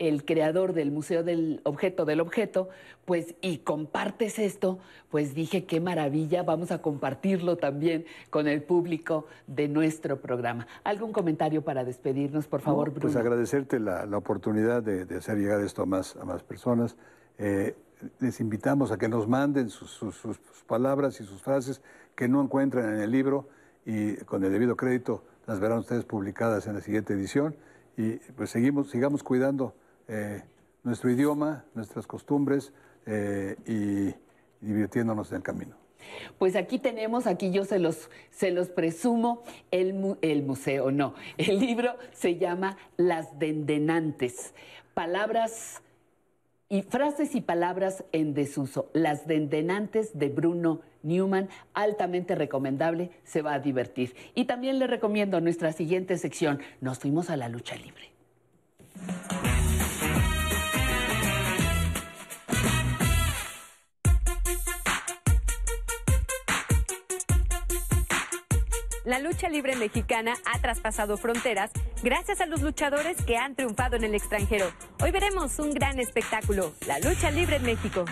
el creador del Museo del Objeto del Objeto, pues y compartes esto, pues dije qué maravilla, vamos a compartirlo también con el público de nuestro programa. ¿Algún comentario para despedirnos, por favor, No, Bruno? Pues agradecerte la, la oportunidad de, de hacer llegar esto a más, a más personas. Eh, les invitamos a que nos manden sus, sus- sus- sus palabras y sus frases que no encuentran en el libro y con el debido crédito las verán ustedes publicadas en la siguiente edición. Y pues seguimos, sigamos cuidando eh, nuestro idioma, nuestras costumbres eh, y divirtiéndonos en el camino. Pues aquí tenemos, aquí yo se los, se los presumo, el, el museo, no, el libro se llama Las Dendenantes, palabras y frases y palabras en desuso, Las Dendenantes de Bruno Newman, altamente recomendable, se va a divertir. Y también le recomiendo nuestra siguiente sección, nos fuimos a la lucha libre. La lucha libre mexicana ha traspasado fronteras gracias a los luchadores que han triunfado en el extranjero. Hoy veremos un gran espectáculo, la lucha libre en México.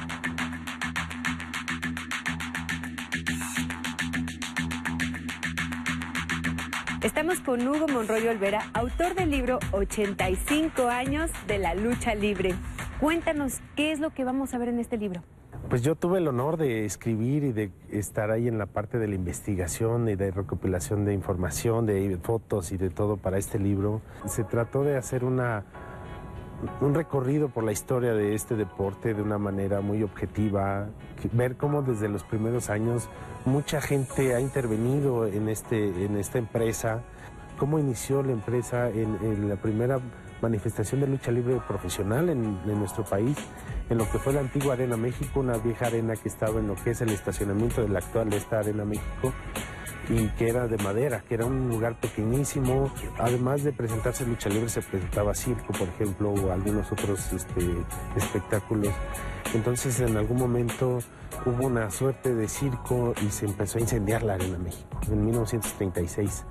Estamos con Hugo Monroy Olvera, autor del libro 85 años de la lucha libre. Cuéntanos qué es lo que vamos a ver en este libro. Pues yo tuve el honor de escribir y de estar ahí en la parte de la investigación y de recopilación de información, de fotos y de todo para este libro. Se trató de hacer una, un recorrido por la historia de este deporte de una manera muy objetiva, ver cómo desde los primeros años mucha gente ha intervenido en, este, en esta empresa, cómo inició la empresa en, la primera manifestación de lucha libre profesional en nuestro país, en lo que fue la antigua Arena México, una vieja arena que estaba en lo que es el estacionamiento de la actual esta Arena México y que era de madera, que era un lugar pequeñísimo. Además de presentarse lucha libre, se presentaba circo, por ejemplo, o algunos otros este, espectáculos. Entonces, en algún momento hubo una suerte de circo y se empezó a incendiar la Arena México en 1936.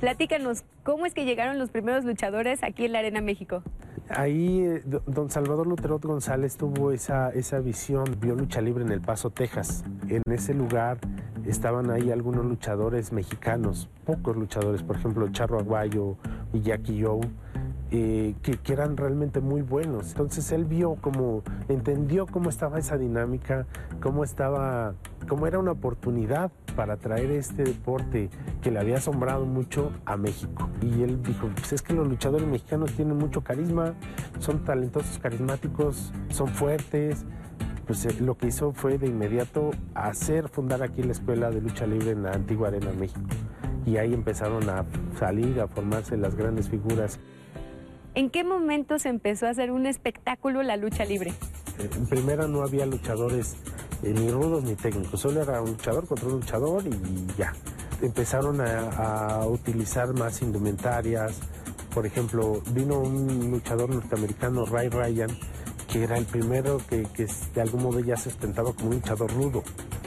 Platícanos, ¿cómo es que llegaron los primeros luchadores aquí en la Arena México? Ahí eh, do- don Salvador Luterot González tuvo esa, esa visión, vio lucha libre en El Paso, Texas. En ese lugar estaban ahí algunos luchadores mexicanos, pocos luchadores, por ejemplo, Charro Aguayo y Jackie Joe, eh, que, que eran realmente muy buenos. Entonces él vio como, entendió cómo estaba esa dinámica, cómo estaba, cómo era una oportunidad para traer este deporte que le había asombrado mucho a México. Y él dijo, pues es que los luchadores mexicanos tienen mucho carisma, son talentosos, carismáticos, son fuertes. Pues eh, lo que hizo fue de inmediato hacer fundar aquí la escuela de lucha libre en la antigua Arena México. Y ahí empezaron a salir, a formarse las grandes figuras. ¿En qué momento se empezó a hacer un espectáculo la lucha libre? En primera no había luchadores eh, ni rudos ni técnicos, solo era un luchador contra un luchador y ya. Empezaron a, a utilizar más indumentarias. Por ejemplo, vino un luchador norteamericano, Ray Ryan, que era el primero que, que de algún modo ya se ostentaba como un luchador rudo.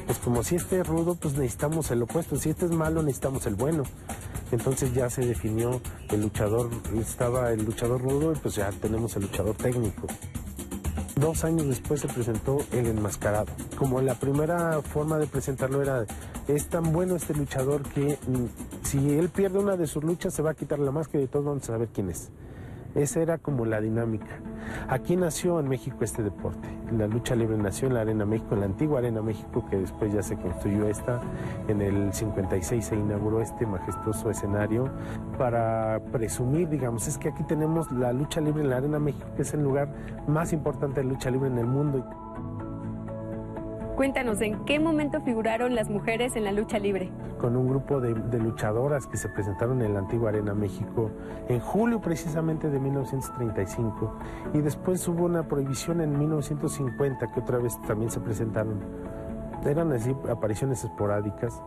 Pues como si este es rudo, pues necesitamos el opuesto. Si este es malo, necesitamos el bueno. Entonces ya se definió el luchador, estaba el luchador rudo y pues ya tenemos el luchador técnico. Dos años después se presentó el enmascarado. Como la primera forma de presentarlo era, es tan bueno este luchador que mm, si él pierde una de sus luchas se va a quitar la máscara y todos vamos a saber quién es. Esa era como la dinámica. Aquí nació en México este deporte. la lucha libre nació en la Arena México, en la antigua Arena México, que después ya se construyó esta. En el 56 se inauguró este majestuoso escenario para presumir, digamos, es que aquí tenemos la lucha libre en la Arena México, que es el lugar más importante de lucha libre en el mundo. Cuéntanos, ¿en qué momento figuraron las mujeres en la lucha libre? con un grupo de, luchadoras que se presentaron en la antigua Arena México en julio precisamente de 1935 y después hubo una prohibición en 1950 que otra vez también se presentaron. Eran así apariciones esporádicas.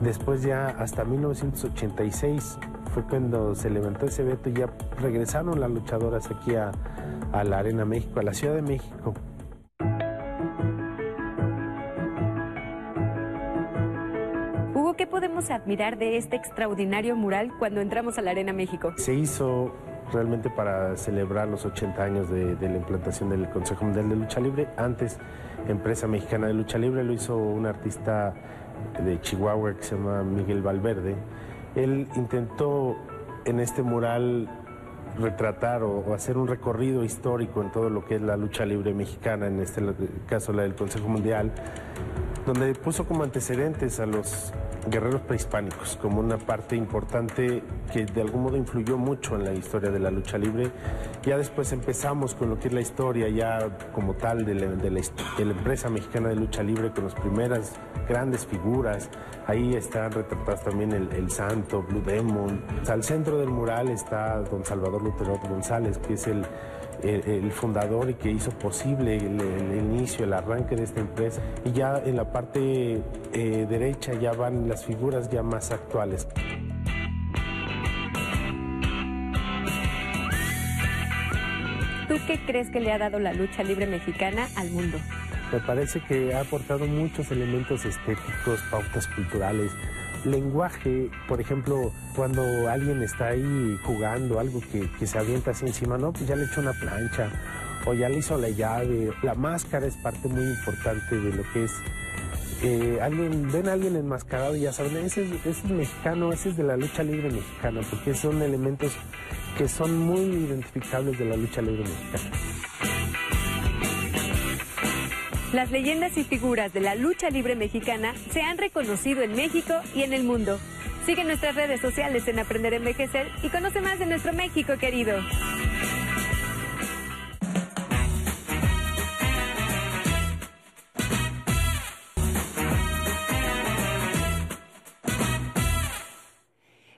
Después ya hasta 1986 fue cuando se levantó ese veto y ya regresaron las luchadoras aquí a la Arena México, a la Ciudad de México. Hugo, ¿qué podemos admirar de este extraordinario mural cuando entramos a la Arena México? Se hizo realmente para celebrar los 80 años de, de la implantación del Consejo Mundial de Lucha Libre. Antes, Empresa Mexicana de Lucha Libre lo hizo un artista de Chihuahua que se llama Miguel Valverde. Él intentó en este mural retratar o, o hacer un recorrido histórico en todo lo que es la lucha libre mexicana, en este caso la del Consejo Mundial, donde puso como antecedentes a los guerreros prehispánicos como una parte importante que de algún modo influyó mucho en la historia de la lucha libre. Ya después empezamos con lo que es la historia ya como tal de la, empresa mexicana de lucha libre con las primeras grandes figuras. Ahí están retratados también el, el Santo, Blue Demon. Al centro del mural está don Salvador Lutero González, que es el, el, el fundador y que hizo posible el, el inicio, el arranque de esta empresa. Y ya en la parte eh, derecha ya van las figuras ya más actuales. ¿Tú qué crees que le ha dado la lucha libre mexicana al mundo? Me parece que ha aportado muchos elementos estéticos, pautas culturales, lenguaje, por ejemplo, cuando alguien está ahí jugando algo que, que se avienta así encima, no, pues ya le echó una plancha o ya le hizo la llave. La máscara es parte muy importante de lo que es. eh, alguien, ven a alguien enmascarado y ya saben, ese es, ese es mexicano, ese es de la lucha libre mexicana, porque son elementos que son muy identificables de la lucha libre mexicana. Las leyendas y figuras de la lucha libre mexicana se han reconocido en México y en el mundo. Sigue nuestras redes sociales en Aprender a Envejecer y conoce más de nuestro México querido.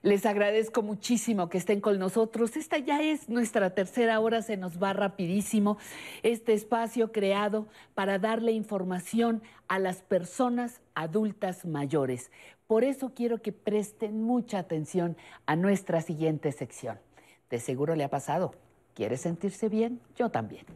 Les agradezco muchísimo que estén con nosotros. Esta ya es nuestra tercera hora, se nos va rapidísimo. Este espacio creado para darle información a las personas adultas mayores. Por eso quiero que presten mucha atención a nuestra siguiente sección. De seguro le ha pasado. ¿Quiere sentirse bien? Yo también.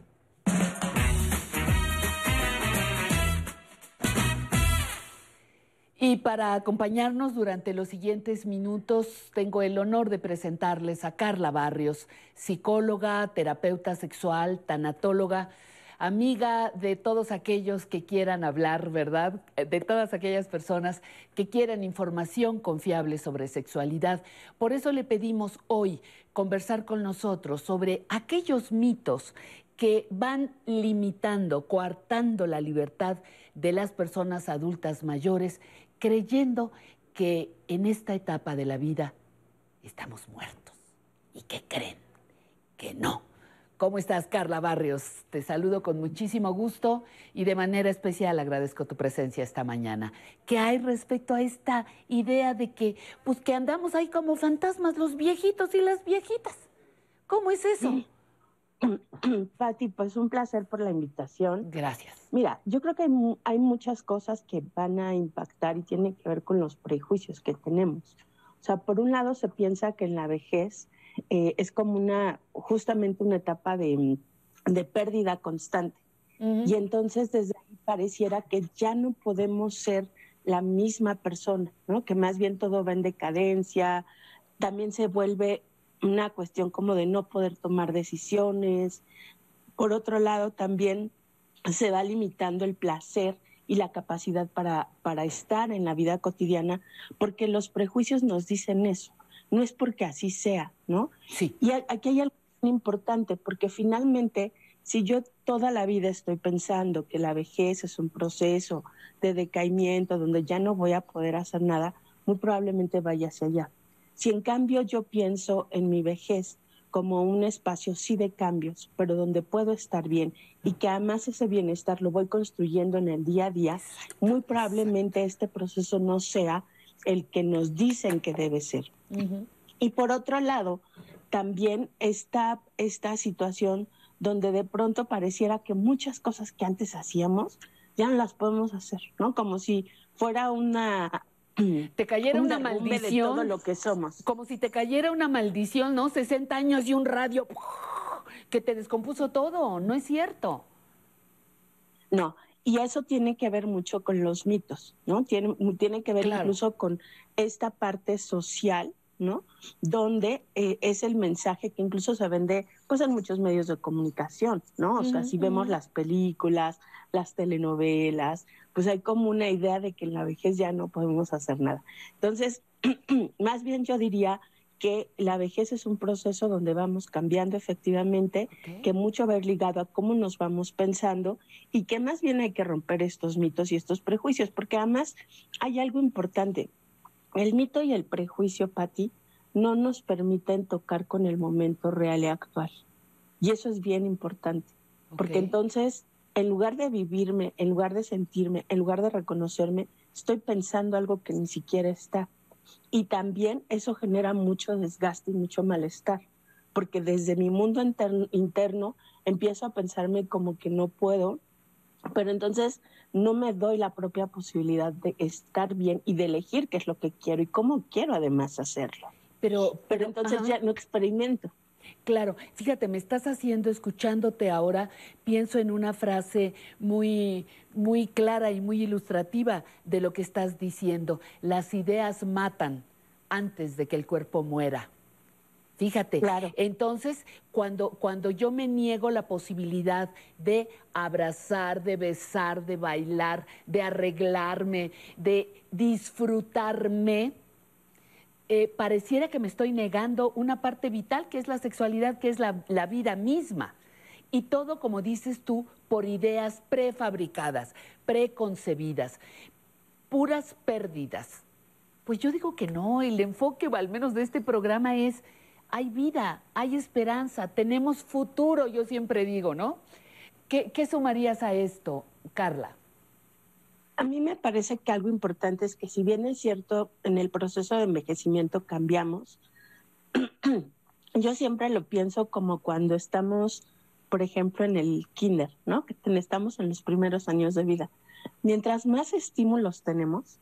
Y para acompañarnos durante los siguientes minutos, tengo el honor de presentarles a Carla Barrios, psicóloga, terapeuta sexual, tanatóloga, amiga de todos aquellos que quieran hablar, ¿verdad? De todas aquellas personas que quieran información confiable sobre sexualidad. Por eso le pedimos hoy conversar con nosotros sobre aquellos mitos que van limitando, coartando la libertad de las personas adultas mayores, creyendo que en esta etapa de la vida estamos muertos. ¿Y qué creen? Que no. ¿Cómo estás, Carla Barrios? Te saludo con muchísimo gusto y de manera especial agradezco tu presencia esta mañana. ¿Qué hay respecto a esta idea de que, pues, que andamos ahí como fantasmas los viejitos y las viejitas? ¿Cómo es eso? Pati, pues un placer por la invitación. Gracias. Mira, yo creo que hay muchas cosas que van a impactar y tienen que ver con los prejuicios que tenemos. O sea, por un lado se piensa que en la vejez eh, es como una, justamente una etapa de, de pérdida constante. Y entonces desde ahí pareciera que ya no podemos ser la misma persona, ¿no? Que más bien todo va en decadencia, también se vuelve una cuestión como de no poder tomar decisiones. Por otro lado, también se va limitando el placer y la capacidad para, para estar en la vida cotidiana, porque los prejuicios nos dicen eso. No es porque así sea, ¿no? Sí. Y aquí hay algo importante, porque finalmente si yo toda la vida estoy pensando que la vejez es un proceso de decaimiento donde ya no voy a poder hacer nada, muy probablemente vaya hacia allá. Si en cambio yo pienso en mi vejez como un espacio sí de cambios, pero donde puedo estar bien y que además ese bienestar lo voy construyendo en el día a día, muy probablemente este proceso no sea el que nos dicen que debe ser. Y por otro lado, también está esta situación donde de pronto pareciera que muchas cosas que antes hacíamos ya no las podemos hacer, ¿no? Como si fuera una te cayera un una de maldición. todo lo que somos. Como si te cayera una maldición, ¿no? 60 años y un radio que te descompuso todo. No es cierto. No, y eso tiene que ver mucho con los mitos, ¿no? Tiene, tiene que ver Claro. incluso con esta parte social, ¿no? Donde eh, es el mensaje que incluso se vende pues en muchos medios de comunicación, ¿no? O sea, si vemos las películas, las telenovelas, pues hay como una idea de que en la vejez ya no podemos hacer nada. Entonces, más bien yo diría que la vejez es un proceso donde vamos cambiando efectivamente, que mucho va a ir ligado a cómo nos vamos pensando y que más bien hay que romper estos mitos y estos prejuicios, porque además hay algo importante. El mito y el prejuicio, Patti, no nos permiten tocar con el momento real y actual. Y eso es bien importante, porque entonces, en lugar de vivirme, en lugar de sentirme, en lugar de reconocerme, estoy pensando algo que ni siquiera está. Y también eso genera mucho desgaste y mucho malestar, porque desde mi mundo interno, interno empiezo a pensarme como que no puedo, pero entonces no me doy la propia posibilidad de estar bien y de elegir qué es lo que quiero y cómo quiero además hacerlo. Pero, pero entonces ajá. ya no experimento. Claro, fíjate, me estás haciendo, escuchándote ahora, pienso en una frase muy, muy clara y muy ilustrativa de lo que estás diciendo. Las ideas matan antes de que el cuerpo muera. Fíjate, entonces cuando, cuando yo me niego la posibilidad de abrazar, de besar, de bailar, de arreglarme, de disfrutarme, eh, pareciera que me estoy negando una parte vital que es la sexualidad, que es la, vida misma. Y todo, como dices tú, por ideas prefabricadas, preconcebidas, puras pérdidas. Pues yo digo que no, el enfoque, al menos de este programa, es, hay vida, hay esperanza, tenemos futuro, yo siempre digo, ¿no? ¿Qué, qué sumarías a esto, Carla? A mí me parece que algo importante es que si bien es cierto, en el proceso de envejecimiento cambiamos, yo siempre lo pienso como cuando estamos, por ejemplo, en el kinder, ¿no? Estamos en los primeros años de vida. Mientras más estímulos tenemos,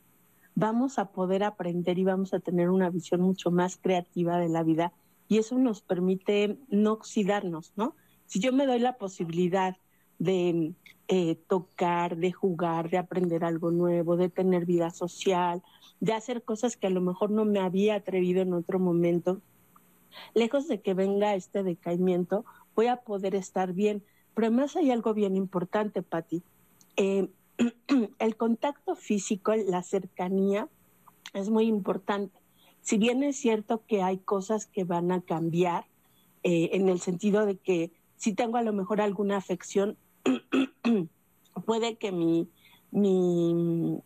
vamos a poder aprender y vamos a tener una visión mucho más creativa de la vida y eso nos permite no oxidarnos, ¿no? Si yo me doy la posibilidad de eh, tocar, de jugar, de aprender algo nuevo, de tener vida social, de hacer cosas que a lo mejor no me había atrevido en otro momento, lejos de que venga este decaimiento, voy a poder estar bien. Pero además hay algo bien importante, Patti. Eh, el contacto físico, la cercanía, es muy importante. Si bien es cierto que hay cosas que van a cambiar, eh, en el sentido de que si tengo a lo mejor alguna afección, puede que mi, mi,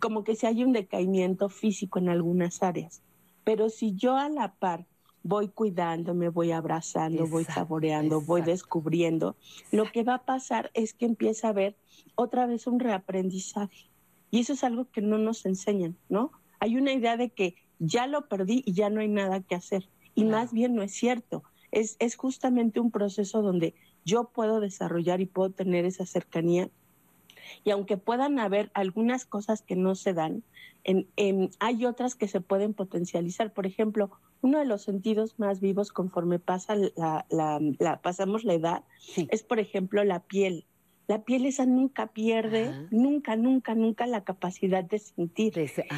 como que se haya un decaimiento físico en algunas áreas. Pero si yo a la par voy cuidando, me voy abrazando, voy saboreando, voy descubriendo, lo que va a pasar es que empieza a haber otra vez un reaprendizaje. Y eso es algo que no nos enseñan, ¿no? Hay una idea de que ya lo perdí y ya no hay nada que hacer. Y más bien no es cierto. Es, es justamente un proceso donde yo puedo desarrollar y puedo tener esa cercanía y aunque puedan haber algunas cosas que no se dan, en- en- hay otras que se pueden potencializar. Por ejemplo, uno de los sentidos más vivos conforme pasa la, la- la- pasamos la edad es, por ejemplo, la piel. La piel esa nunca pierde, nunca, nunca, nunca la capacidad de sentir.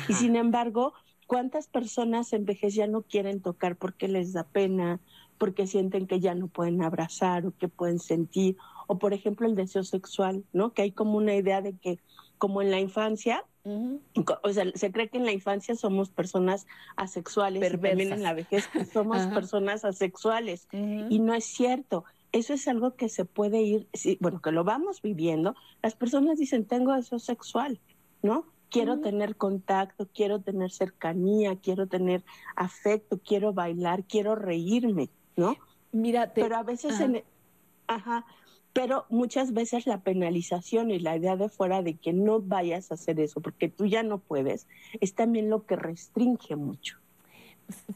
y sin embargo, ¿cuántas personas en vejez ya no quieren tocar porque les da pena, porque sienten que ya no pueden abrazar o que pueden sentir? O por ejemplo el deseo sexual, ¿no? Que hay como una idea de que como en la infancia, o sea, se cree que en la infancia somos personas asexuales y también Perversas. en la vejez que somos personas asexuales y no es cierto. eso es algo que se puede ir, sí, bueno, que lo vamos viviendo. Las personas dicen, tengo deseo sexual, ¿no? Quiero tener contacto, quiero tener cercanía, quiero tener afecto, quiero bailar, quiero reírme, ¿no? Mira, pero a veces Ajá. en, ajá, pero muchas veces la penalización y la idea de fuera de que no vayas a hacer eso porque tú ya no puedes, es también lo que restringe mucho.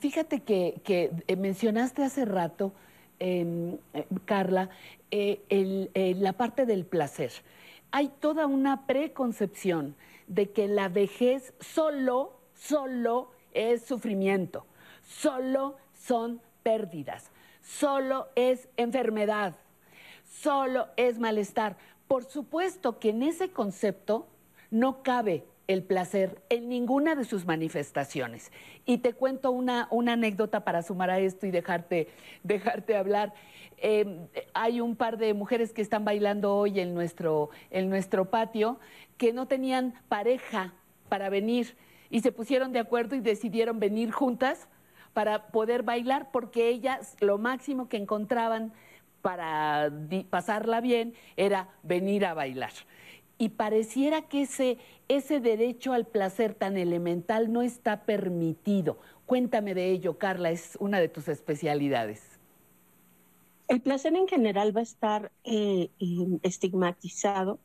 Fíjate que, que, eh, mencionaste hace rato, eh, eh, Carla, eh, el- eh, la parte del placer. Hay toda una preconcepción de que la vejez solo, solo es sufrimiento, solo son pérdidas, solo es enfermedad, solo es malestar. Por supuesto que en ese concepto no cabe el placer en ninguna de sus manifestaciones. Y te cuento una, una anécdota para sumar a esto y dejarte, dejarte hablar. Eh, hay un par de mujeres que están bailando hoy en nuestro, en nuestro patio que no tenían pareja para venir y se pusieron de acuerdo y decidieron venir juntas para poder bailar porque ellas lo máximo que encontraban para pasarla bien era venir a bailar. Y pareciera que ese, ese derecho al placer tan elemental no está permitido. Cuéntame de ello, Carla, es una de tus especialidades. El placer en general va a estar eh, estigmatizado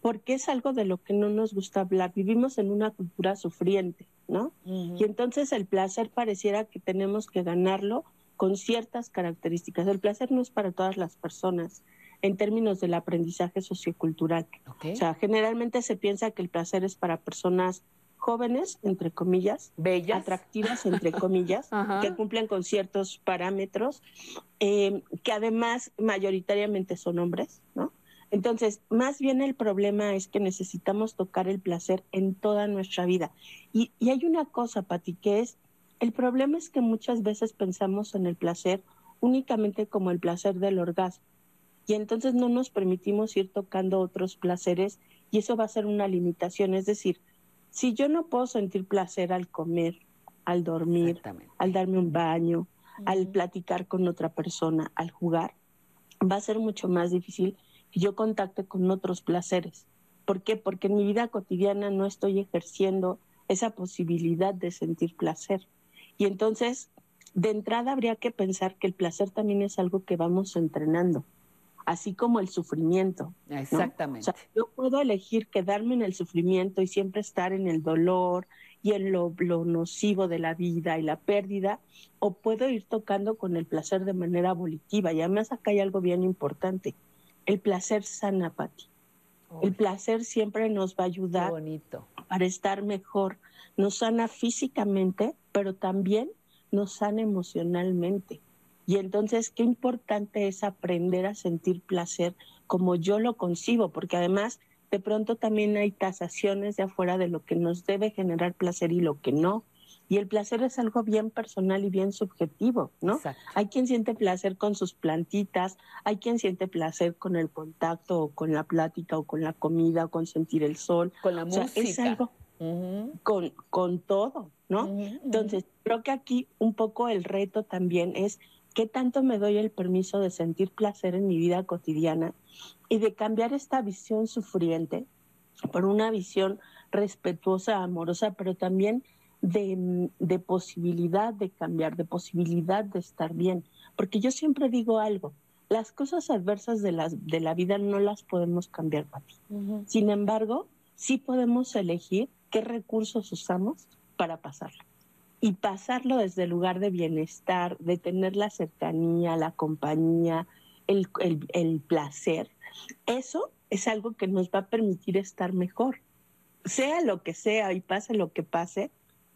porque es algo de lo que no nos gusta hablar. Vivimos en una cultura sufriente, ¿no? Y entonces el placer pareciera que tenemos que ganarlo con ciertas características. El placer no es para todas las personas en términos del aprendizaje sociocultural. O sea, generalmente se piensa que el placer es para personas jóvenes, entre comillas, bellas, atractivas, entre comillas, que cumplen con ciertos parámetros, eh, que además mayoritariamente son hombres, ¿no? Entonces, más bien el problema es que necesitamos tocar el placer en toda nuestra vida. Y, y hay una cosa, Pati, que es, el problema es que muchas veces pensamos en el placer únicamente como el placer del orgasmo. Y entonces no nos permitimos ir tocando otros placeres y eso va a ser una limitación. Es decir, si yo no puedo sentir placer al comer, al dormir, al darme un baño, al platicar con otra persona, al jugar, va a ser mucho más difícil que yo contacte con otros placeres. ¿Por qué? Porque en mi vida cotidiana no estoy ejerciendo esa posibilidad de sentir placer. Y entonces, de entrada habría que pensar que el placer también es algo que vamos entrenando, así como el sufrimiento. ¿no? Exactamente. O sea, yo puedo elegir quedarme en el sufrimiento y siempre estar en el dolor y en lo, lo nocivo de la vida y la pérdida, o puedo ir tocando con el placer de manera volitiva. Y además acá hay algo bien importante. El placer sana, Pati. El placer siempre nos va a ayudar para estar mejor. Nos sana físicamente, pero también nos sana emocionalmente. Y entonces, qué importante es aprender a sentir placer como yo lo concibo, porque además de pronto también hay tasaciones de afuera de lo que nos debe generar placer y lo que no. Y el placer es algo bien personal y bien subjetivo, ¿no? Hay quien siente placer con sus plantitas, hay quien siente placer con el contacto o con la plática o con la comida o con sentir el sol. Con la O sea, es música. algo con, con todo, ¿no? Entonces, creo que aquí un poco el reto también es qué tanto me doy el permiso de sentir placer en mi vida cotidiana y de cambiar esta visión sufriente por una visión respetuosa, amorosa, pero también de, de posibilidad de cambiar, de posibilidad de estar bien. Porque yo siempre digo algo, las cosas adversas de, las, de la vida no las podemos cambiar para ti. Sin embargo, sí podemos elegir qué recursos usamos para pasarlo. Y pasarlo desde el lugar de bienestar, de tener la cercanía, la compañía, el, el- el placer. Eso es algo que nos va a permitir estar mejor. Sea lo que sea y pase lo que pase,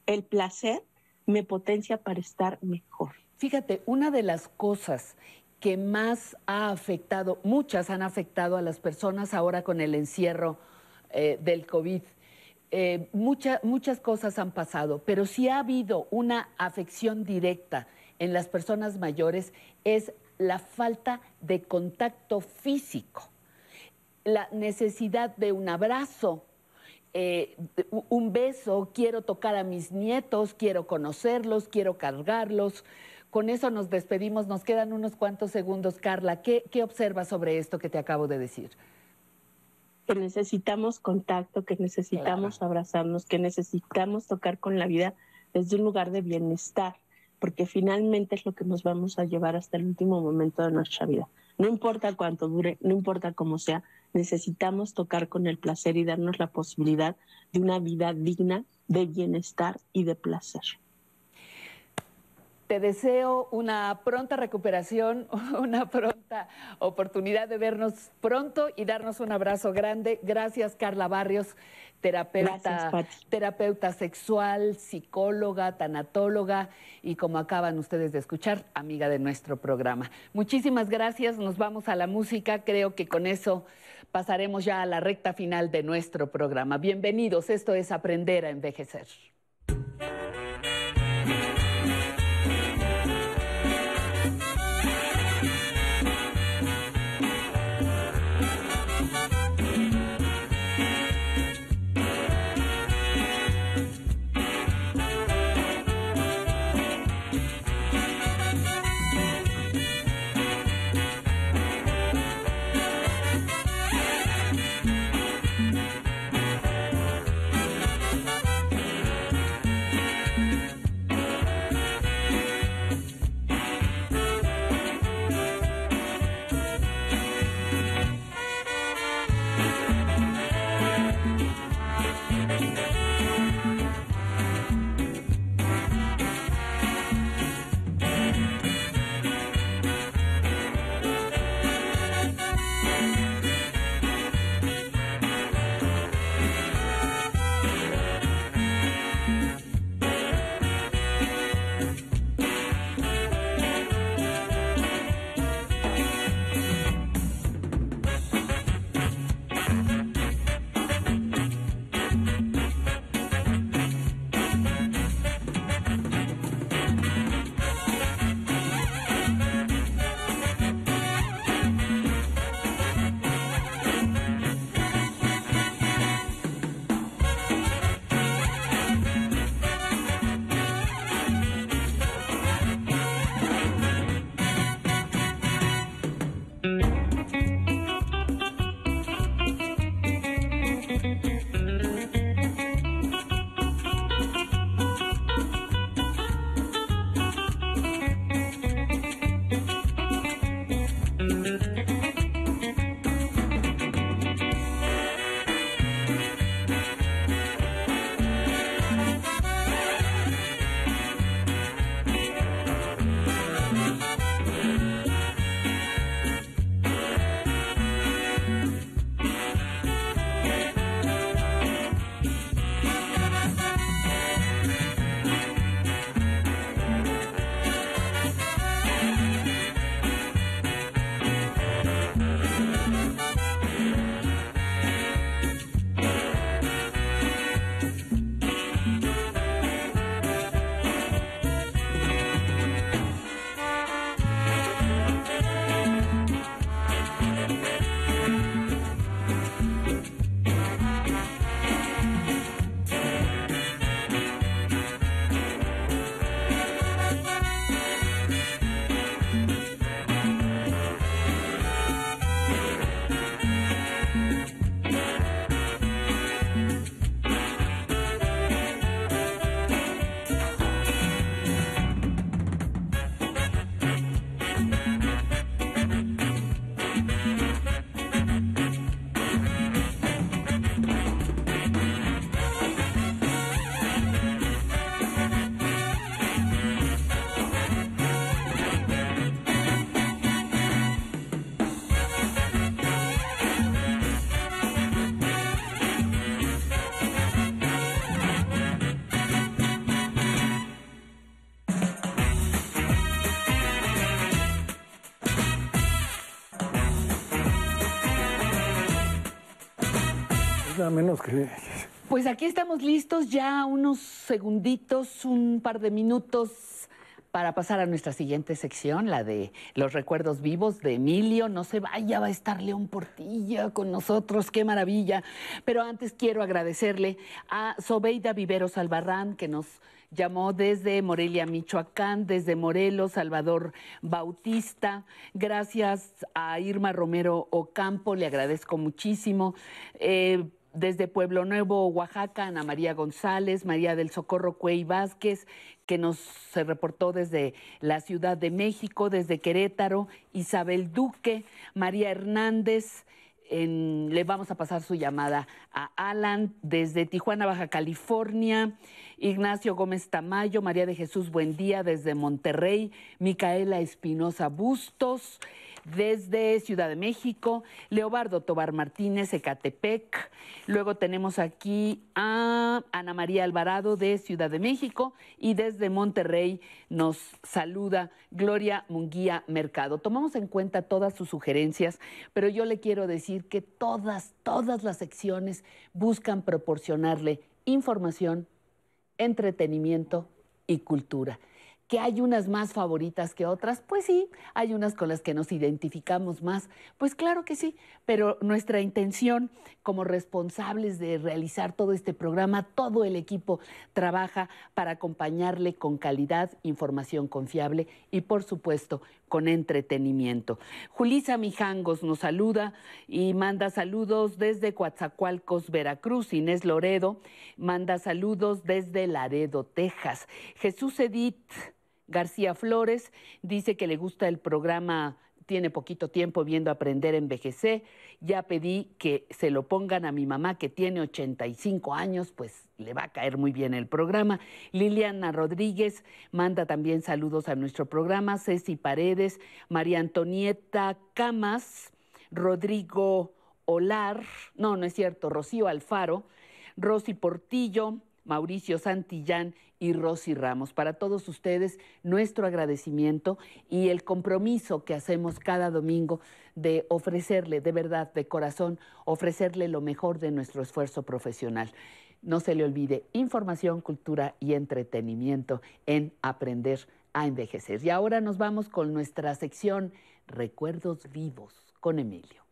el placer me potencia para estar mejor. Fíjate, una de las cosas que más ha afectado, muchas han afectado a las personas ahora con el encierro eh, del COVID. Eh, mucha- muchas cosas han pasado, pero si ha habido una afección directa en las personas mayores es la falta de contacto físico, la necesidad de un abrazo, eh, un beso, quiero tocar a mis nietos, quiero conocerlos, quiero cargarlos. Con eso nos despedimos, nos quedan unos cuantos segundos. Carla, ¿qué, qué observas sobre esto que te acabo de decir? que necesitamos contacto, que necesitamos abrazarnos, que necesitamos tocar con la vida desde un lugar de bienestar, porque finalmente es lo que nos vamos a llevar hasta el último momento de nuestra vida. No importa cuánto dure, no importa cómo sea, necesitamos tocar con el placer y darnos la posibilidad de una vida digna de bienestar y de placer. Te deseo una pronta recuperación, una pronta oportunidad de vernos pronto y darnos un abrazo grande. Gracias, Carla Barrios, terapeuta, Gracias, terapeuta sexual, psicóloga, tanatóloga y como acaban ustedes de escuchar, amiga de nuestro programa. Muchísimas gracias, nos vamos a la música. Creo que con eso pasaremos ya a la recta final de nuestro programa. Bienvenidos, esto es Aprender a Envejecer. Pues aquí estamos listos ya unos segunditos, un par de minutos para pasar a nuestra siguiente sección, la de los recuerdos vivos de Emilio. No se vaya, va a estar León Portilla con nosotros, qué maravilla. Pero antes quiero agradecerle a Sobeida Viveros Albarrán, que nos llamó desde Morelia, Michoacán, desde Morelos, Salvador Bautista. Gracias a Irma Romero Ocampo, le agradezco muchísimo. Eh, desde Pueblo Nuevo, Oaxaca, Ana María González, María del Socorro Cuey Vázquez, que nos se reportó desde la Ciudad de México, desde Querétaro, Isabel Duque, María Hernández, le vamos a pasar su llamada a Alan desde Tijuana, Baja California, Ignacio Gómez Tamayo, María de Jesús Buendía desde Monterrey, Micaela Espinosa Bustos desde Ciudad de México, Leobardo Tobar Martínez, Ecatepec. Luego tenemos aquí a Ana María Alvarado de Ciudad de México y desde Monterrey nos saluda Gloria Munguía Mercado. Tomamos en cuenta todas sus sugerencias, pero yo le quiero decir que todas, todas las secciones buscan proporcionarle información, entretenimiento y cultura. ¿Que hay unas más favoritas que otras? Pues sí, hay unas con las que nos identificamos más. Pues claro que sí, pero nuestra intención como responsables de realizar todo este programa, todo el equipo trabaja para acompañarle con calidad, información confiable y por supuesto con entretenimiento. Julisa Mijangos nos saluda y manda saludos desde Coatzacoalcos, Veracruz. Inés Loredo manda saludos desde Laredo, Texas. Jesús Edith García Flores dice que le gusta el programa tiene poquito tiempo viendo Aprender a Envejecer. Ya pedí que se lo pongan a mi mamá que tiene 85 años, pues le va a caer muy bien el programa. Liliana Rodríguez manda también saludos a nuestro programa. Ceci Paredes, María Antonieta Camas, Rodrigo Olar, no, no es cierto, Rocío Alfaro, Rosy Portillo, Mauricio Santillán y Rosy Ramos. Para todos ustedes, nuestro agradecimiento y el compromiso que hacemos cada domingo de ofrecerle, de verdad, de corazón, ofrecerle lo mejor de nuestro esfuerzo profesional. No se le olvide información, cultura y entretenimiento en Aprender a Envejecer. Y ahora nos vamos con nuestra sección Recuerdos Vivos con Emilio.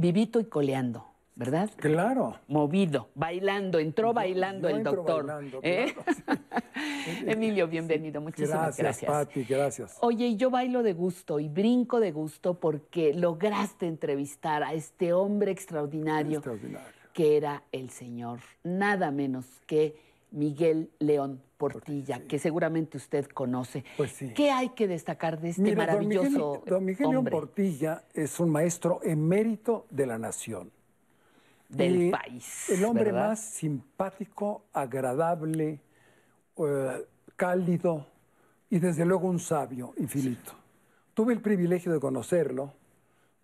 Vivito y coleando, ¿verdad? Claro. Movido, bailando, entró bailando yo el doctor. bailando, ¿eh? Emilio, bienvenido, muchísimas Gracias, gracias. Pati, gracias. Oye, yo bailo de gusto y brinco de gusto porque lograste entrevistar a este hombre extraordinario, que era el señor, nada menos que Miguel León Portilla, que seguramente usted conoce. Pues sí. ¿Qué hay que destacar de este Mira, maravilloso don Miguel Portilla es un maestro emérito de la nación. del Y país? El hombre ¿verdad? más simpático, agradable, eh, cálido y desde luego un sabio infinito. Tuve el privilegio de conocerlo,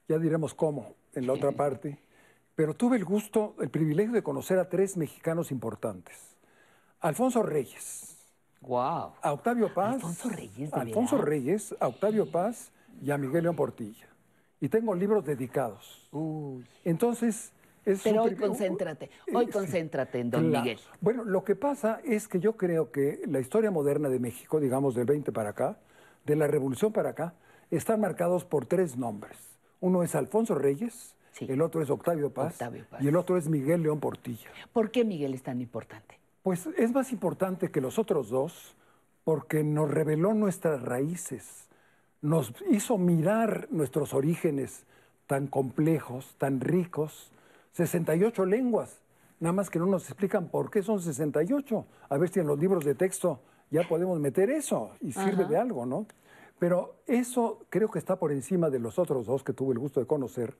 ya diremos cómo en la otra parte, pero tuve el gusto, el privilegio de conocer a tres mexicanos importantes. Alfonso Reyes. Wow. A Octavio Paz. Alfonso Reyes, ¿de Alfonso? Reyes, a Octavio Paz y a Miguel León Portilla. Y tengo libros dedicados. Entonces, es Pero hoy concéntrate, hoy Eh, concéntrate en don Claro. Miguel. Bueno, lo que pasa es que yo creo que la historia moderna de México, digamos del 20 para acá, de la revolución para acá, están marcados por tres nombres. Uno es Alfonso Reyes, el otro es Octavio Paz, Octavio Paz. y el otro es Miguel León Portilla. ¿Por qué Miguel es tan importante? Pues es más importante que los otros dos porque nos reveló nuestras raíces, nos hizo mirar nuestros orígenes tan complejos, tan ricos, 68 lenguas, nada más que no nos explican por qué son 68. A ver si en los libros de texto ya podemos meter eso y sirve Ajá. de algo, ¿no? Pero eso creo que está por encima de los otros dos que tuve el gusto de conocer,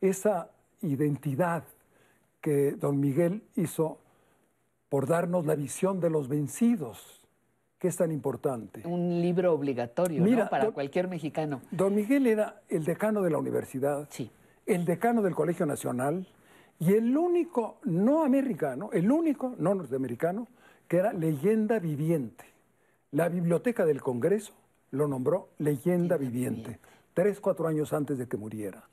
esa identidad que don Miguel hizo por darnos la visión de los vencidos, que es tan importante. Un libro obligatorio, Mira, ¿no? Para don- cualquier mexicano. Don Miguel era el decano de la universidad, el decano del Colegio Nacional y el único no americano, el único no norteamericano, que era leyenda viviente. La Biblioteca del Congreso lo nombró leyenda viviente, tres, cuatro años antes de que muriera.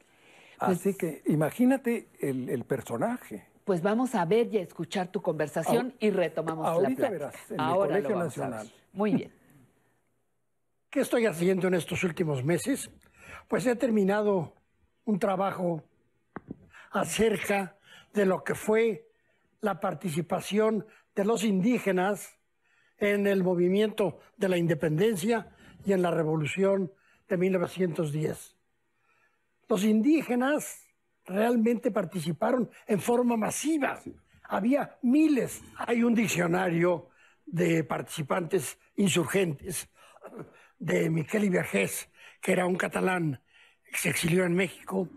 Pues Así que imagínate el, el personaje. Pues vamos a ver y a escuchar tu conversación y retomamos la ahorita plática. verás, en el Ahora Colegio vamos a Nacional. Muy bien. ¿Qué estoy haciendo en estos últimos meses? Pues he terminado un trabajo acerca de lo que fue la participación de los indígenas en el movimiento de la independencia y en la revolución de 1910. Los indígenas realmente participaron en forma masiva. Había miles. Hay un diccionario de participantes insurgentes de Miquel Ibergés, que era un catalán que se exilió en México,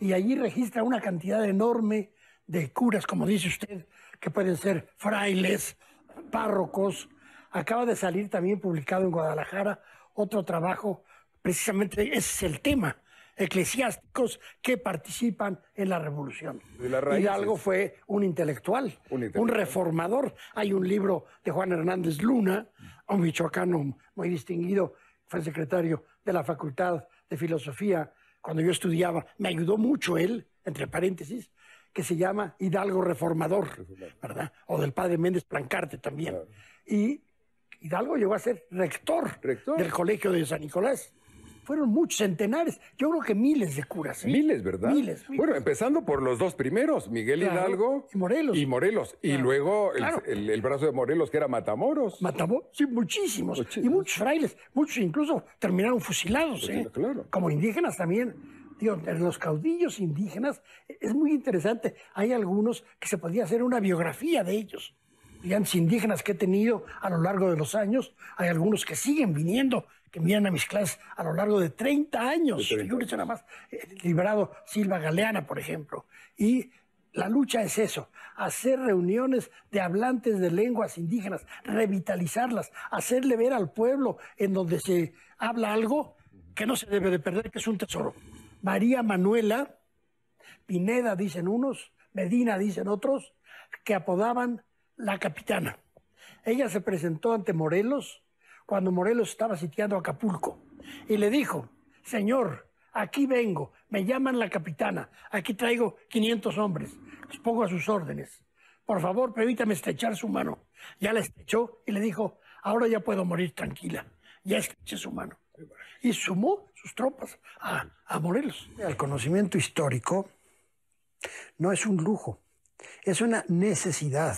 y allí registra una cantidad enorme de curas, como dice usted, que pueden ser frailes, párrocos. Acaba de salir también publicado en Guadalajara otro trabajo, precisamente ese es el tema, eclesiásticos que participan en la revolución. Hidalgo fue un intelectual, Un reformador. Hay un libro de Juan Hernández Luna, un michoacano muy distinguido, fue secretario de la Facultad de Filosofía cuando yo estudiaba. Me ayudó mucho él, entre paréntesis, que se llama Hidalgo Reformador, ¿verdad? O del padre Méndez Plancarte también. Y Hidalgo llegó a ser rector, del Colegio de San Nicolás. Fueron muchos centenares, yo creo que miles de curas. ¿eh? Miles, ¿verdad? Miles. Bueno, empezando por los dos primeros, Miguel Claro, Hidalgo y Morelos. Y Morelos. Y luego el, Claro. el- el brazo de Morelos, que era Matamoros. Matamoros, sí, muchísimos. Y muchos frailes, muchos incluso terminaron fusilados, ¿eh? Como indígenas también. Digo, los caudillos indígenas es muy interesante. Hay algunos que se podía hacer una biografía de ellos. Digamos, indígenas que he tenido a lo largo de los años. Hay algunos que siguen viniendo, que vienen a mis clases a lo largo de 30 años. Figúrense nada más. El librado Silva Galeana, por ejemplo. Y la lucha es eso, hacer reuniones de hablantes de lenguas indígenas, revitalizarlas, hacerle ver al pueblo en donde se habla algo que no se debe de perder, que es un tesoro. María Manuela, Pineda dicen unos, Medina dicen otros, que apodaban la capitana. Ella se presentó ante Morelos cuando Morelos estaba sitiando Acapulco y le dijo, señor, aquí vengo, me llaman la capitana, aquí traigo 500 hombres, los pongo a sus órdenes. Por favor, permítame estrechar su mano. Ya la estrechó y le dijo, ahora ya puedo morir tranquila. Ya estreché su mano. Y sumó sus tropas a, a Morelos. El conocimiento histórico no es un lujo, es una necesidad.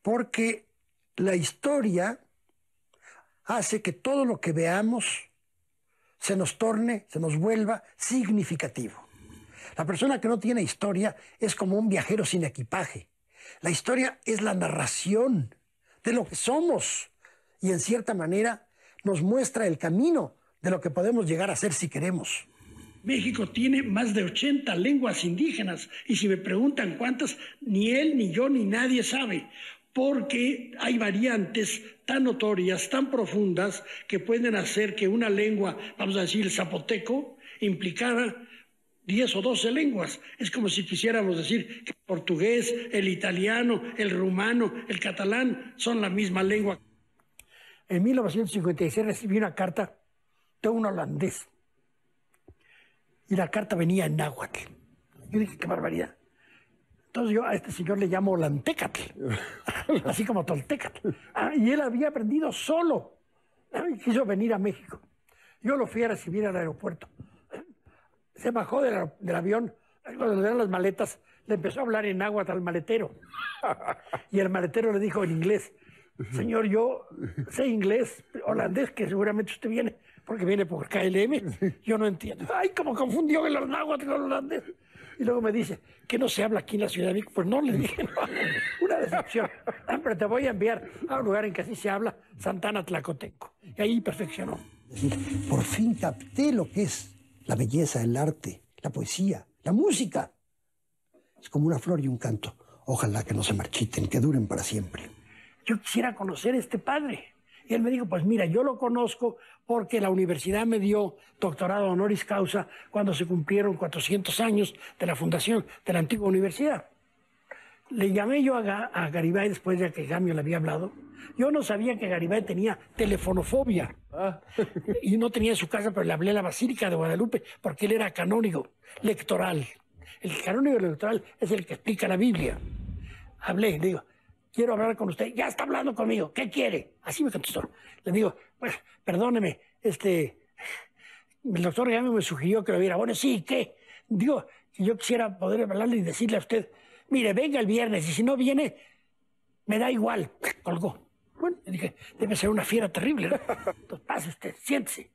Porque la historia hace que todo lo que veamos se nos torne, se nos vuelva significativo. La persona que no tiene historia es como un viajero sin equipaje. La historia es la narración de lo que somos y en cierta manera nos muestra el camino de lo que podemos llegar a ser si queremos. México tiene más de 80 lenguas indígenas y si me preguntan cuántas, ni él, ni yo, ni nadie sabe, porque hay variantes tan notorias, tan profundas, que pueden hacer que una lengua, vamos a decir el zapoteco, implicara 10 o 12 lenguas. Es como si quisiéramos decir que el portugués, el italiano, el rumano, el catalán son la misma lengua. En 1956 recibí una carta de un holandés y la carta venía en náhuatl. Yo dije, qué barbaridad. Entonces yo a este señor le llamo Lantecatl, así como Toltecatl. Ah, y él había aprendido solo. Ah, y quiso venir a México. Yo lo fui a recibir al aeropuerto. Se bajó del, avión, cuando le dieron las maletas, le empezó a hablar en náhuatl al maletero. Y el maletero le dijo en inglés, señor, yo sé inglés, holandés, que seguramente usted viene, porque viene por KLM. Yo no entiendo. Ay, cómo confundió el náhuatl con el holandés. Y luego me dice, ¿qué no se habla aquí en la Ciudad de México? Pues no, le dije, no, una decepción. Ah, pero te voy a enviar a un lugar en que así se habla, Santana Tlacotenco. Y ahí perfeccionó. Por fin capté lo que es la belleza, el arte, la poesía, la música. Es como una flor y un canto. Ojalá que no se marchiten, que duren para siempre. yo quisiera conocer a este padre. Y él me dijo, pues mira, yo lo conozco porque la universidad me dio doctorado honoris causa cuando se cumplieron 400 años de la fundación de la antigua universidad. Le llamé yo a, a Garibay después de que Gamio le había hablado. Yo no sabía que Garibay tenía telefonofobia. Y no tenía en su casa, pero le hablé a la Basílica de Guadalupe porque él era canónigo lectoral. El canónigo electoral es el que explica la Biblia. Hablé, le digo, quiero hablar con usted. Ya está hablando conmigo. ¿Qué quiere? Así me contestó. Le digo, pues, perdóneme, este, el doctor Gamio me sugirió que lo viera. Bueno, sí, ¿qué? Digo, yo quisiera poder hablarle y decirle a usted, mire, venga el viernes y si no viene, me da igual. Colgó. Bueno, dije, debe ser una fiera terrible. ¿no? Entonces, pase usted, siéntese.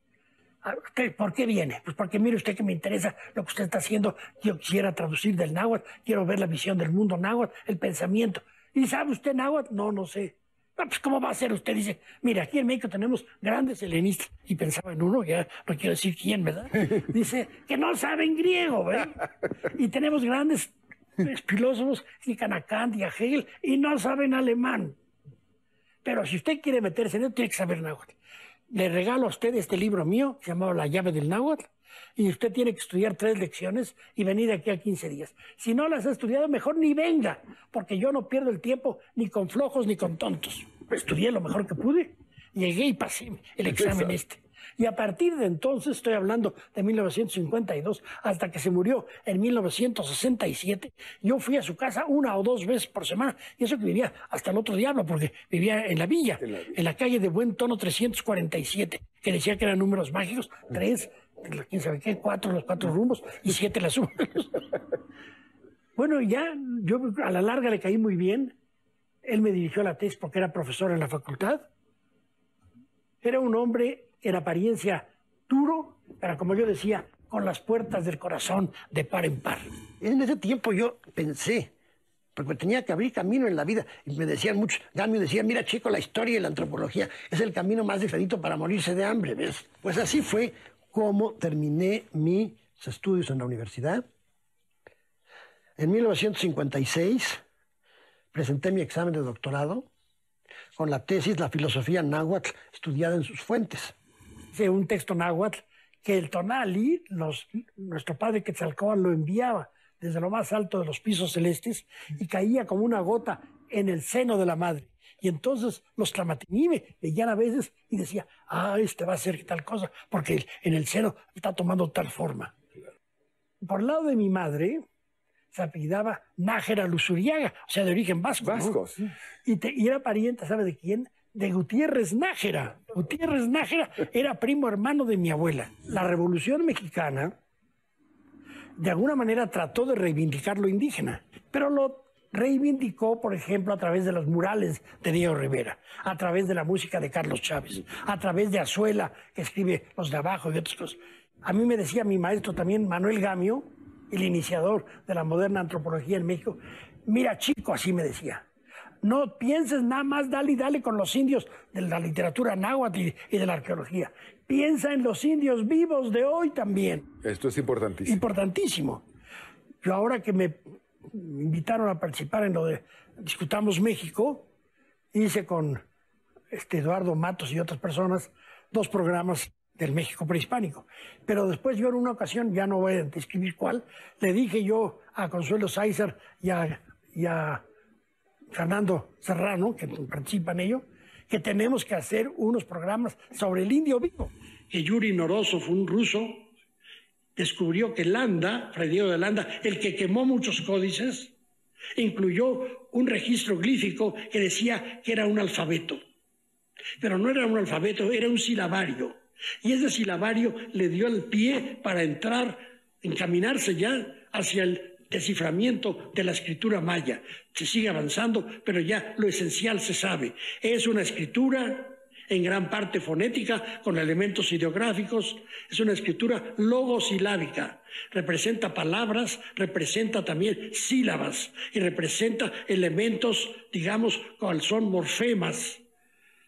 Usted, ¿Por qué viene? Pues porque mire usted que me interesa lo que usted está haciendo. Yo quisiera traducir del náhuatl, quiero ver la visión del mundo náhuatl, el pensamiento. ¿Y sabe usted náhuatl? No, no sé. Ah, pues, ¿cómo va a ser? Usted dice, mira, aquí en México tenemos grandes helenistas. Y pensaba en uno, ya no quiero decir quién, ¿verdad? Dice, que no saben griego, ¿verdad? Y tenemos grandes filósofos, y Kanakant y a Hegel, y no saben alemán. Pero si usted quiere meterse en eso, tiene que saber náhuatl. Le regalo a usted este libro mío, llamado La llave del náhuatl, y usted tiene que estudiar tres lecciones y venir aquí a 15 días. Si no las ha estudiado, mejor ni venga, porque yo no pierdo el tiempo ni con flojos ni con tontos. Estudié lo mejor que pude, llegué y pasé el examen este. Y a partir de entonces, estoy hablando de 1952, hasta que se murió en 1967, yo fui a su casa una o dos veces por semana, y eso que vivía hasta el otro diablo, porque vivía en la villa, en la calle de Buen Tono 347, que decía que eran números mágicos, tres, quién sabe qué, cuatro los cuatro rumbos y siete las sumas. bueno, ya yo a la larga le caí muy bien. Él me dirigió la tesis porque era profesor en la facultad. Era un hombre en apariencia duro, pero como yo decía, con las puertas del corazón de par en par. En ese tiempo yo pensé, porque tenía que abrir camino en la vida. Y me decían muchos, Gamio decía, mira chico, la historia y la antropología es el camino más diferito para morirse de hambre, ¿ves? Pues así fue como terminé mis estudios en la universidad. En 1956 presenté mi examen de doctorado con la tesis La filosofía náhuatl estudiada en sus fuentes. Hice un texto náhuatl que el tonali, los, nuestro padre Quetzalcóatl lo enviaba desde lo más alto de los pisos celestes y caía como una gota en el seno de la madre. Y entonces los Tlamatinime veían a veces y decía, ah, este va a ser tal cosa, porque en el seno está tomando tal forma. Por el lado de mi madre, se apellidaba Nájera Luzuriaga, o sea, de origen vasco. ¿no? Vasco, sí. Y, te- y era pariente, ¿sabe de quién? De Gutiérrez Nájera. Gutiérrez Nájera era primo hermano de mi abuela. La Revolución Mexicana, de alguna manera, trató de reivindicar lo indígena, pero lo reivindicó, por ejemplo, a través de los murales de Diego Rivera, a través de la música de Carlos Chávez, a través de Azuela, que escribe Los de Abajo y otras cosas. A mí me decía mi maestro también, Manuel Gamio, el iniciador de la moderna antropología en México, mira chico, así me decía, no pienses nada más, dale y dale con los indios de la literatura náhuatl y, de la arqueología. Piensa en los indios vivos de hoy también. Esto es importantísimo. Importantísimo. Yo ahora que me invitaron a participar en lo de Discutamos México, hice con este Eduardo Matos y otras personas dos programas del México prehispánico. Pero después yo en una ocasión, ya no voy a describir cuál, le dije yo a Consuelo Sáizar y a, Fernando Serrano, que participa en ello, que tenemos que hacer unos programas sobre el indio vivo. Que Yuri Noroso fue un ruso descubrió que Landa, Fray Diego de Landa, el que quemó muchos códices, incluyó un registro glífico que decía que era un alfabeto. Pero no era un alfabeto, era un silabario. Y ese silabario le dio el pie para entrar, encaminarse ya hacia el desciframiento de la escritura maya. Se sigue avanzando, pero ya lo esencial se sabe. Es una escritura en gran parte fonética, con elementos ideográficos. Es una escritura logosilábica. Representa palabras, representa también sílabas y representa elementos, digamos, cual son morfemas,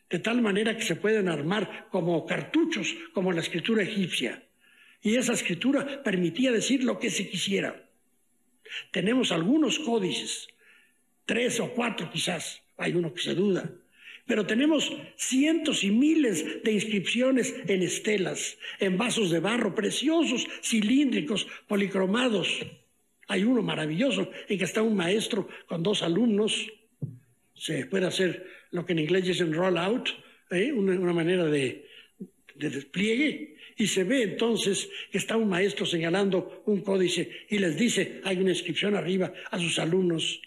de tal manera que se pueden armar como cartuchos, como la escritura egipcia. Y esa escritura permitía decir lo que se quisiera. Tenemos algunos códices, tres o cuatro quizás, hay uno que se duda, pero tenemos cientos y miles de inscripciones en estelas, en vasos de barro preciosos, cilíndricos, policromados. Hay uno maravilloso en que está un maestro con dos alumnos. Se puede hacer lo que en inglés dicen roll out, ¿eh? una, manera de, de despliegue. Y se ve entonces que está un maestro señalando un códice y les dice, hay una inscripción arriba a sus alumnos.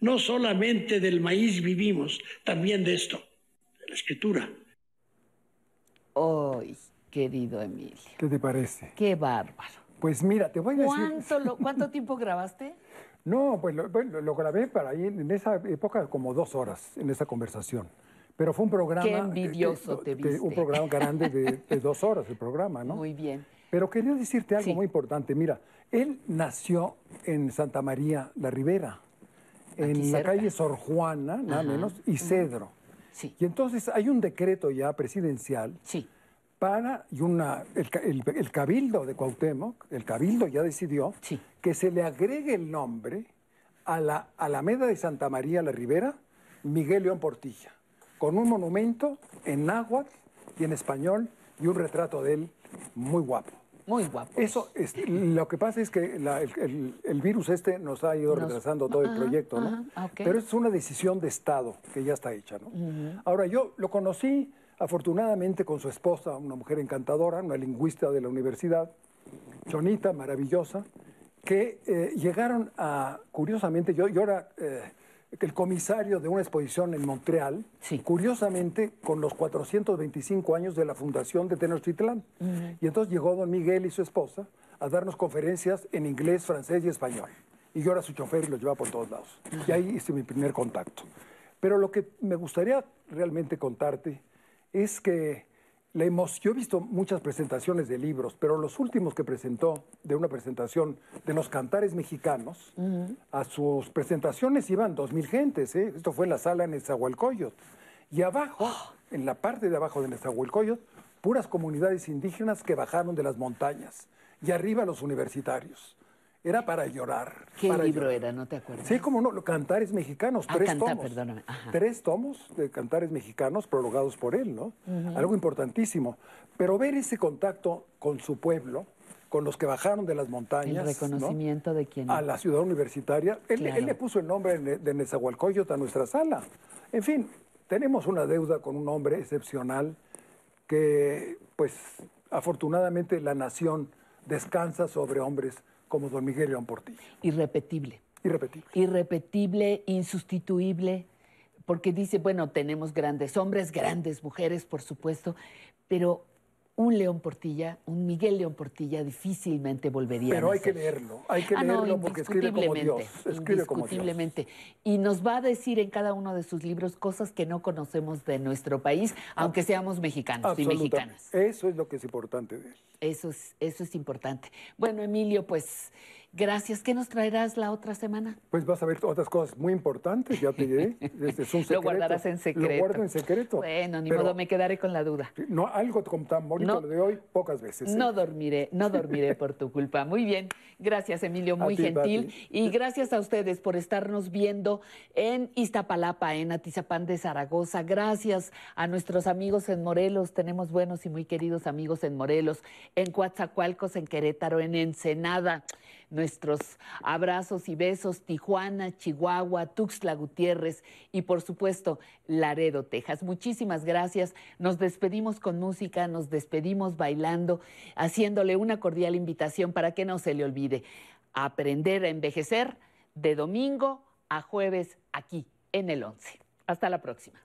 No solamente del maíz vivimos, también de esto, de la escritura. ¡Ay, querido Emilio! ¿Qué te parece? ¡Qué bárbaro! Pues mira, te voy a decir. ¿Cuánto, lo- ¿Cuánto tiempo grabaste? No, pues lo, bueno, lo grabé para ahí en esa época como dos horas en esa conversación. Pero fue un programa. Qué envidioso te Un viste. programa grande de, de dos horas, el programa, ¿no? Muy bien. Pero quería decirte algo muy importante. Mira, él nació en Santa María la Ribera, en Aquí la cerca. calle Sor Juana, nada Ajá. menos, y Cedro. Sí. Y entonces hay un decreto ya presidencial Sí. para, y una, el, el- el cabildo de Cuauhtémoc, el cabildo ya decidió que se le agregue el nombre a la Alameda de Santa María la Ribera, Miguel León Portilla, con un monumento en náhuatl y en español y un retrato de él muy guapo. Muy guapo. Eso es, lo que pasa es que la- el, el- el virus este nos ha ido Nos- retrasando todo el proyecto, ¿no? ajá. Pero es una decisión de Estado que ya está hecha, ¿no? Ahora, yo lo conocí afortunadamente con su esposa, una mujer encantadora, una lingüista de la universidad, chonita, maravillosa, que eh, llegaron a, curiosamente, yo, yo era eh, el comisario de una exposición en Montreal, curiosamente con los 425 años de la fundación de Tenochtitlán. Y entonces llegó don Miguel y su esposa a darnos conferencias en inglés, francés y español. Y yo era su chofer y lo llevaba por todos lados. Y ahí hice mi primer contacto. Pero lo que me gustaría realmente contarte es que la emoción, yo he visto muchas presentaciones de libros, pero los últimos que presentó de una presentación de los cantares mexicanos, a sus presentaciones iban dos mil gentes, ¿eh? esto fue en la sala en Nezahualcóyotl. Y abajo, en la parte de abajo de Nezahualcóyotl, puras comunidades indígenas que bajaron de las montañas. Y arriba los universitarios. Era para llorar. ¿Qué para libro llorar. era? No te acuerdas. Sí, como no, cantares mexicanos, Ah, tres Cantar, tomos. perdóname. Ajá. Tres tomos de cantares mexicanos prologados por él, ¿no? Algo importantísimo. Pero ver ese contacto con su pueblo, con los que bajaron de las montañas. El reconocimiento de quien. ¿no? A la ciudad universitaria. Él, Claro. él le puso el nombre de de Nezahualcóyotl a nuestra sala. En fin, tenemos una deuda con un hombre excepcional que, pues, afortunadamente la nación descansa sobre hombres como don Miguel León Portilla. Irrepetible. Irrepetible. Irrepetible, insustituible, porque dice, bueno, tenemos grandes hombres, grandes mujeres, por supuesto, pero un León Portilla, un Miguel León Portilla difícilmente volvería Pero a hay que leerlo, hay que Ah, no, leerlo porque escribe como Dios, indiscutiblemente, escribe como Dios. indiscutiblemente. Y nos va a decir en cada uno de sus libros cosas que no conocemos de nuestro país, aunque seamos mexicanos y mexicanas. Eso es lo que es importante de él. Eso es, eso es importante. Bueno, Emilio, pues gracias. ¿Qué nos traerás la otra semana? Pues vas a ver otras cosas muy importantes, ya te diré. Este es un Lo guardarás en secreto. Lo guardo en secreto. Bueno, ni Pero modo, me quedaré con la duda. No, algo como tan bonito No. lo de hoy, pocas veces. ¿eh? No dormiré, no dormiré por tu culpa. Muy bien, gracias Emilio, muy ti, gentil. Pati. Y gracias a ustedes por estarnos viendo en Iztapalapa, en Atizapán de Zaragoza. Gracias a nuestros amigos en Morelos, tenemos buenos y muy queridos amigos en Morelos, en Coatzacoalcos, en Querétaro, en Ensenada. Nuestros abrazos y besos, Tijuana, Chihuahua, Tuxtla Gutiérrez y por supuesto Laredo, Texas. Muchísimas gracias. Nos despedimos con música, nos despedimos bailando, haciéndole una cordial invitación para que no se le olvide aprender a envejecer de domingo a jueves aquí en el 11. Hasta la próxima.